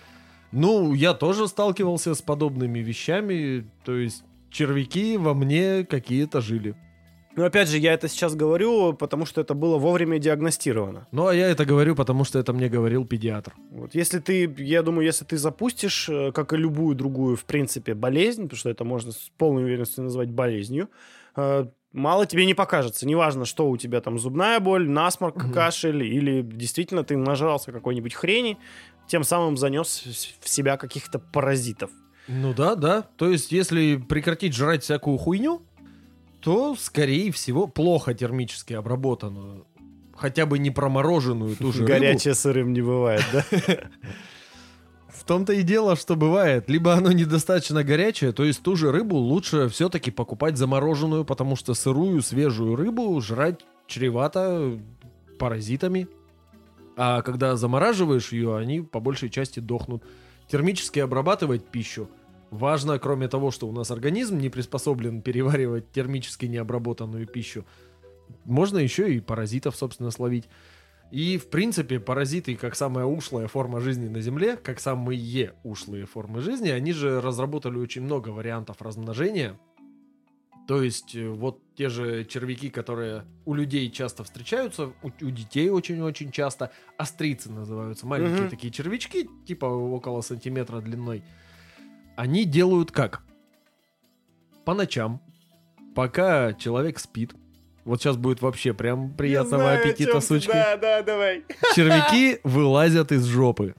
Ну, я тоже сталкивался с подобными вещами, то есть червяки во мне какие-то жили. Но опять же, я это сейчас говорю, потому что это было вовремя диагностировано. Ну, а я это говорю, потому что это мне говорил педиатр. Вот. Если ты, я думаю, если ты запустишь, э, как и любую другую, в принципе, болезнь, потому что это можно с полной уверенностью назвать болезнью, э, мало тебе не покажется. Неважно, что у тебя там зубная боль, насморк, Мгм. кашель, или действительно ты нажрался какой-нибудь хрени, тем самым занес в себя каких-то паразитов. Ну да, да. То есть, если прекратить жрать всякую хуйню, то, скорее всего, плохо термически обработанную, хотя бы не промороженную ту же. Горячее сырым не бывает, да? [laughs] В том-то и дело, что бывает. Либо оно недостаточно горячее, то есть ту же рыбу лучше все-таки покупать замороженную, потому что сырую, свежую рыбу жрать чревато паразитами. А когда замораживаешь ее, они по большей части дохнут. Термически обрабатывать пищу важно, кроме того, что у нас организм не приспособлен переваривать термически необработанную пищу, можно еще и паразитов, собственно, словить. И, в принципе, паразиты, как самая ушлая форма жизни на Земле, как самые ушлые формы жизни, они же разработали очень много вариантов размножения. То есть, э, вот те же червяки, которые у людей часто встречаются, у, у детей очень-очень часто, острицы называются, маленькие Мгм. такие червячки, типа около сантиметра длиной. Они делают как? По ночам, пока человек спит, вот сейчас будет вообще прям приятного аппетита, сучки. Да, да, давай. Червяки вылазят из жопы.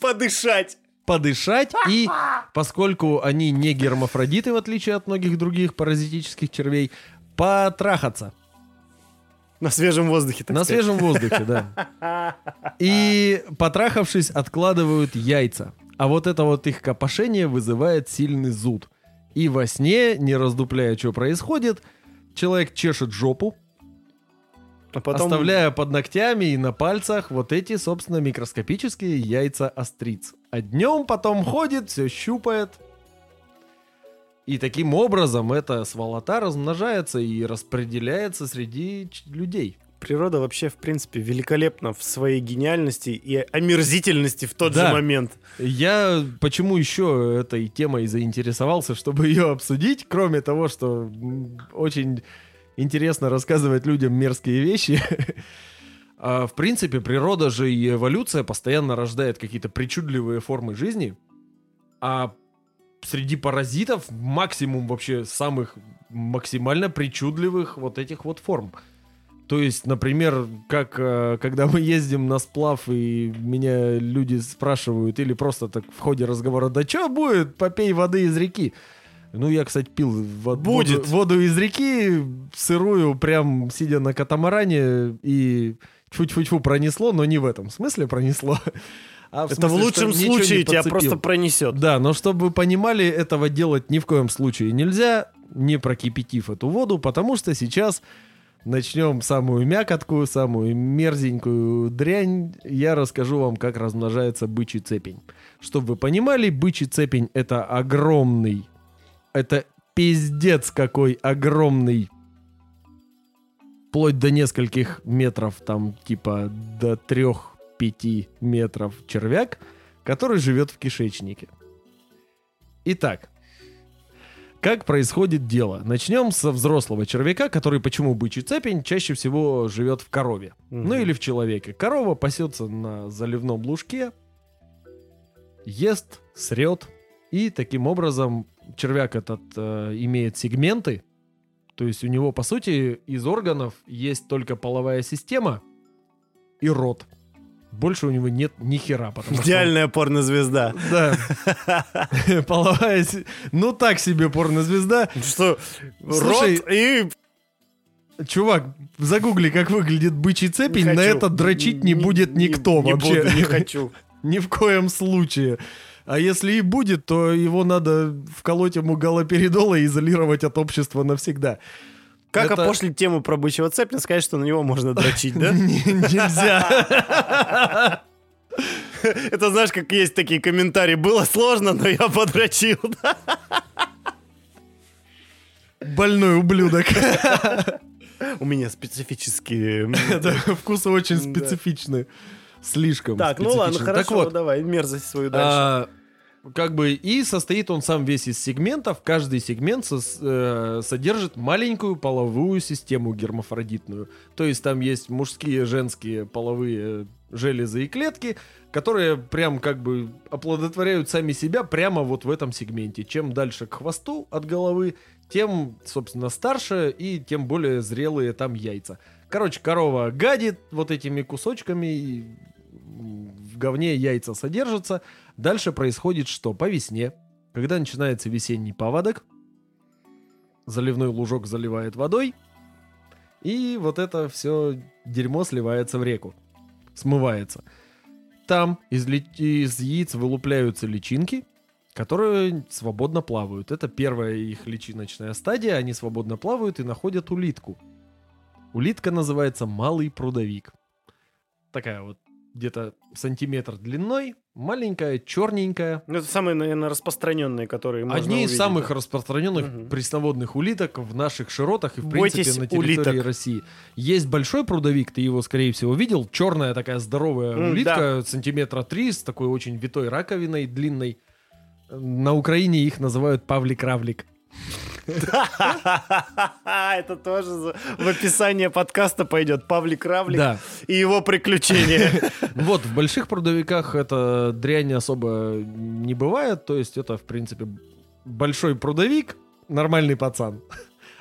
Подышать. Подышать и, [laughs] поскольку они не гермафродиты, в отличие от многих других паразитических червей, потрахаться. На свежем воздухе, так На сказать. свежем воздухе, да. [laughs] И, потрахавшись, откладывают яйца. А вот это вот их копошение вызывает сильный зуд. И во сне, не раздупляя, что происходит, человек чешет жопу, А потом... оставляя под ногтями и на пальцах вот эти, собственно, микроскопические яйца остриц. А днем потом ходит, все щупает. И таким образом эта сволота размножается и распределяется среди людей. Природа вообще, в принципе, великолепна в своей гениальности и омерзительности в тот Да. же момент. Я почему еще этой темой заинтересовался, чтобы ее обсудить, кроме того, что очень интересно рассказывать людям мерзкие вещи. [laughs] А, В принципе, природа же и эволюция постоянно рождает какие-то причудливые формы жизни, а среди паразитов максимум вообще самых максимально причудливых вот этих вот форм. То есть, например, как э, когда мы ездим на сплав, и меня люди спрашивают, или просто так в ходе разговора, да что будет, попей воды из реки. Ну, я, кстати, пил вод- Будет. Воду, воду из реки, сырую, прям сидя на катамаране, и тьфу-тьфу-тьфу пронесло, но не в этом смысле пронесло. [laughs] А в Это в смысле, лучшем ничего не случае тебя просто пронесет. Да, но чтобы вы понимали, этого делать ни в коем случае нельзя, не прокипятив эту воду, потому что сейчас начнем самую мякотку, самую мерзенькую дрянь. Я расскажу вам, как размножается бычий цепень. Чтобы вы понимали, бычий цепень это огромный, это пиздец какой огромный, вплоть до нескольких метров, там типа до трех-пяти метров червяк, который живет в кишечнике. Итак, как происходит дело? Начнем со взрослого червяка, который почему бычий цепень чаще всего живет в корове. Мгм. Ну или в человеке. Корова пасется на заливном лужке, ест, срет, и таким образом червяк этот э, имеет сегменты, то есть у него, по сути, из органов есть только половая система и рот. Больше у него нет ни хера, потому что Идеальная порнозвезда. да. [laughs] Половая... Ну, так себе порнозвезда. Что, Слушай, рот и... Чувак, загугли, как выглядит бычий цепень, на это дрочить не, будет никто не вообще. буду, не хочу. [laughs] Ни в коем случае. А если и будет, то его надо вколоть ему галоперидола и изолировать от общества навсегда. Как Это- опошлить тему про бычьего цепня, сказать, что на него можно дрочить, да? [laughs] Не- Нельзя. [laughs] Это знаешь, как есть такие комментарии. Было сложно, но я подрочил. [laughs] Больной ублюдок. У меня специфические... Вкусы очень Да. специфичны. Слишком Так, ну ладно, хорошо, давай, мерзость свою дальше. Как бы и состоит он сам весь из сегментов. Каждый сегмент сос- э, содержит маленькую половую систему гермафродитную. То есть там есть мужские, женские половые железы и клетки, которые прям как бы оплодотворяют сами себя прямо вот в этом сегменте. Чем дальше к хвосту от головы, тем, собственно, старше и тем более зрелые там яйца. Короче, корова гадит вот этими кусочками, в говне яйца содержатся. Дальше происходит что? По весне, когда начинается весенний паводок, заливной лужок заливает водой, и вот это все дерьмо сливается в реку, смывается. Там из, ли- из яиц вылупляются личинки, которые свободно плавают. Это первая их личиночная стадия, они свободно плавают и находят улитку. Улитка называется малый прудовик. Такая вот где-то сантиметр длиной, маленькая, черненькая. Ну, это самые, наверное, распространенные, которые можно Одни из самых да. распространенных Мгм. пресноводных улиток в наших широтах и, в Бойтесь принципе, на территории улиток. России. Есть большой прудовик, ты его, скорее всего, видел. Черная такая здоровая М, улитка, сантиметра три, с такой очень витой раковиной длинной. На Украине их называют павлик-равлик. [laughs] Это тоже в описание подкаста пойдет. Павлик Равлик и его приключения. [laughs] Вот, в больших прудовиках это дрянь особо не бывает. То есть это, в принципе, большой прудовик, нормальный пацан.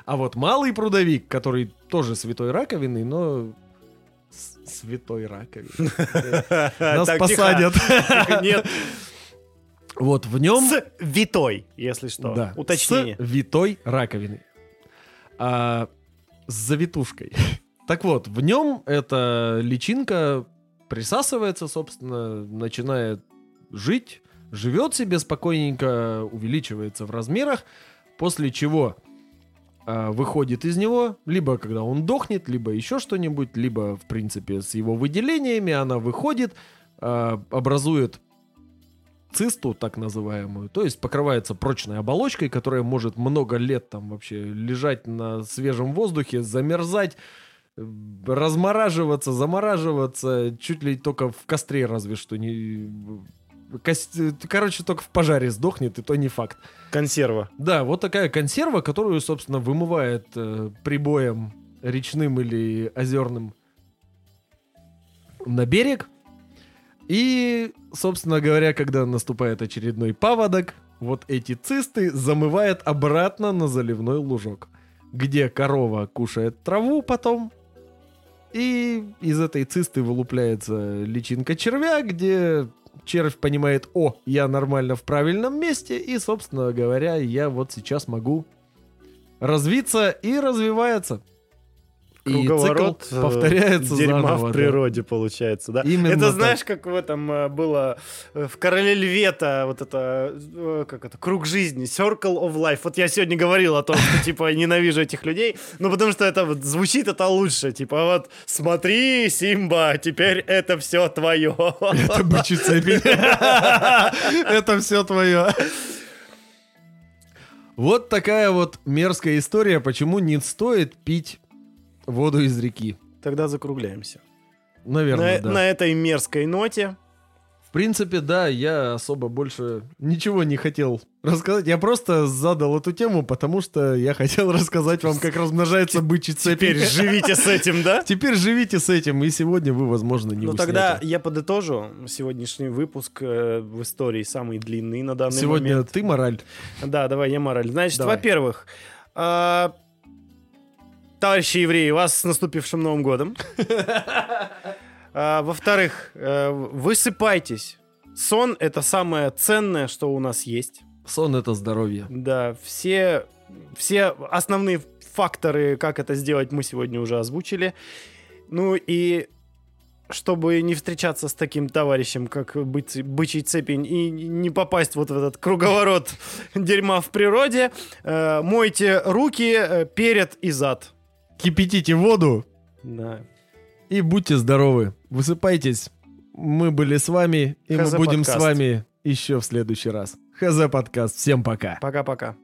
А вот малый прудовик, который тоже святой раковины, но... Святой раковины. [laughs] Нас посадят. Нет, Вот в нем... с витой, если что. Да, Уточнение. С витой раковиной. А, с завитушкой. [laughs] Так вот, в нем эта личинка присасывается, собственно, начинает жить, живет себе спокойненько, увеличивается в размерах, после чего а, выходит из него, либо когда он дохнет, либо еще что-нибудь, либо, в принципе, с его выделениями она выходит, а, образует цисту, так называемую, то есть покрывается прочной оболочкой, которая может много лет там вообще лежать на свежем воздухе, замерзать, э, размораживаться, замораживаться, чуть ли только в костре разве что не... кос- Короче, только в пожаре сдохнет, и то не факт. Консерва. Да, вот такая консерва, которую, собственно, вымывает э, прибоем речным или озерным на берег. И, собственно говоря, когда наступает очередной паводок, вот эти цисты замывает обратно на заливной лужок, где корова кушает траву потом, и из этой цисты вылупляется личинка червя, где червь понимает, о, я нормально в правильном месте, и, собственно говоря, я вот сейчас могу развиться и развивается. И Круговорот цикл э, повторяется дерьма заново, в да. природе, получается, да? Именно это так. знаешь, как в этом э, было э, в Короле Львета, вот это, как это, круг жизни, Circle of Life. Вот я сегодня говорил о том, что, типа, ненавижу этих людей, ну, потому что это вот звучит это лучше, типа, вот, смотри, Симба, теперь это все твое. Это бычий цепень. [laughs] Это все твое. Вот такая вот мерзкая история, почему не стоит пить воду из реки. Тогда закругляемся. Наверное, на, да. на этой мерзкой ноте. В принципе, да, я особо больше ничего не хотел рассказать. Я просто задал эту тему, потому что я хотел [laughs] рассказать вам, как размножается бычий цепень. Теперь живите с этим, да? [laughs] Теперь живите с этим, и сегодня вы, возможно, не Ну тогда я подытожу сегодняшний выпуск э, в истории самый длинный на данный Сегодня момент. ты мораль. Да, давай, я мораль. Значит, во-первых, а, товарищи евреи, вас с наступившим Новым годом. [laughs] А, Во-вторых, э, высыпайтесь. Сон — это самое ценное, что у нас есть. Сон — это здоровье. Да, все, все основные факторы, как это сделать, мы сегодня уже озвучили. Ну и чтобы не встречаться с таким товарищем, как быци- бычий цепень, и не попасть вот в этот круговорот [laughs] дерьма в природе, э, мойте руки э, перед и зад. Кипятите воду Да. и будьте здоровы. Высыпайтесь Мы были с вами, и ХЗ мы будем подкаст. с вами еще в следующий раз. ХЗ подкаст. Всем пока. Пока-пока.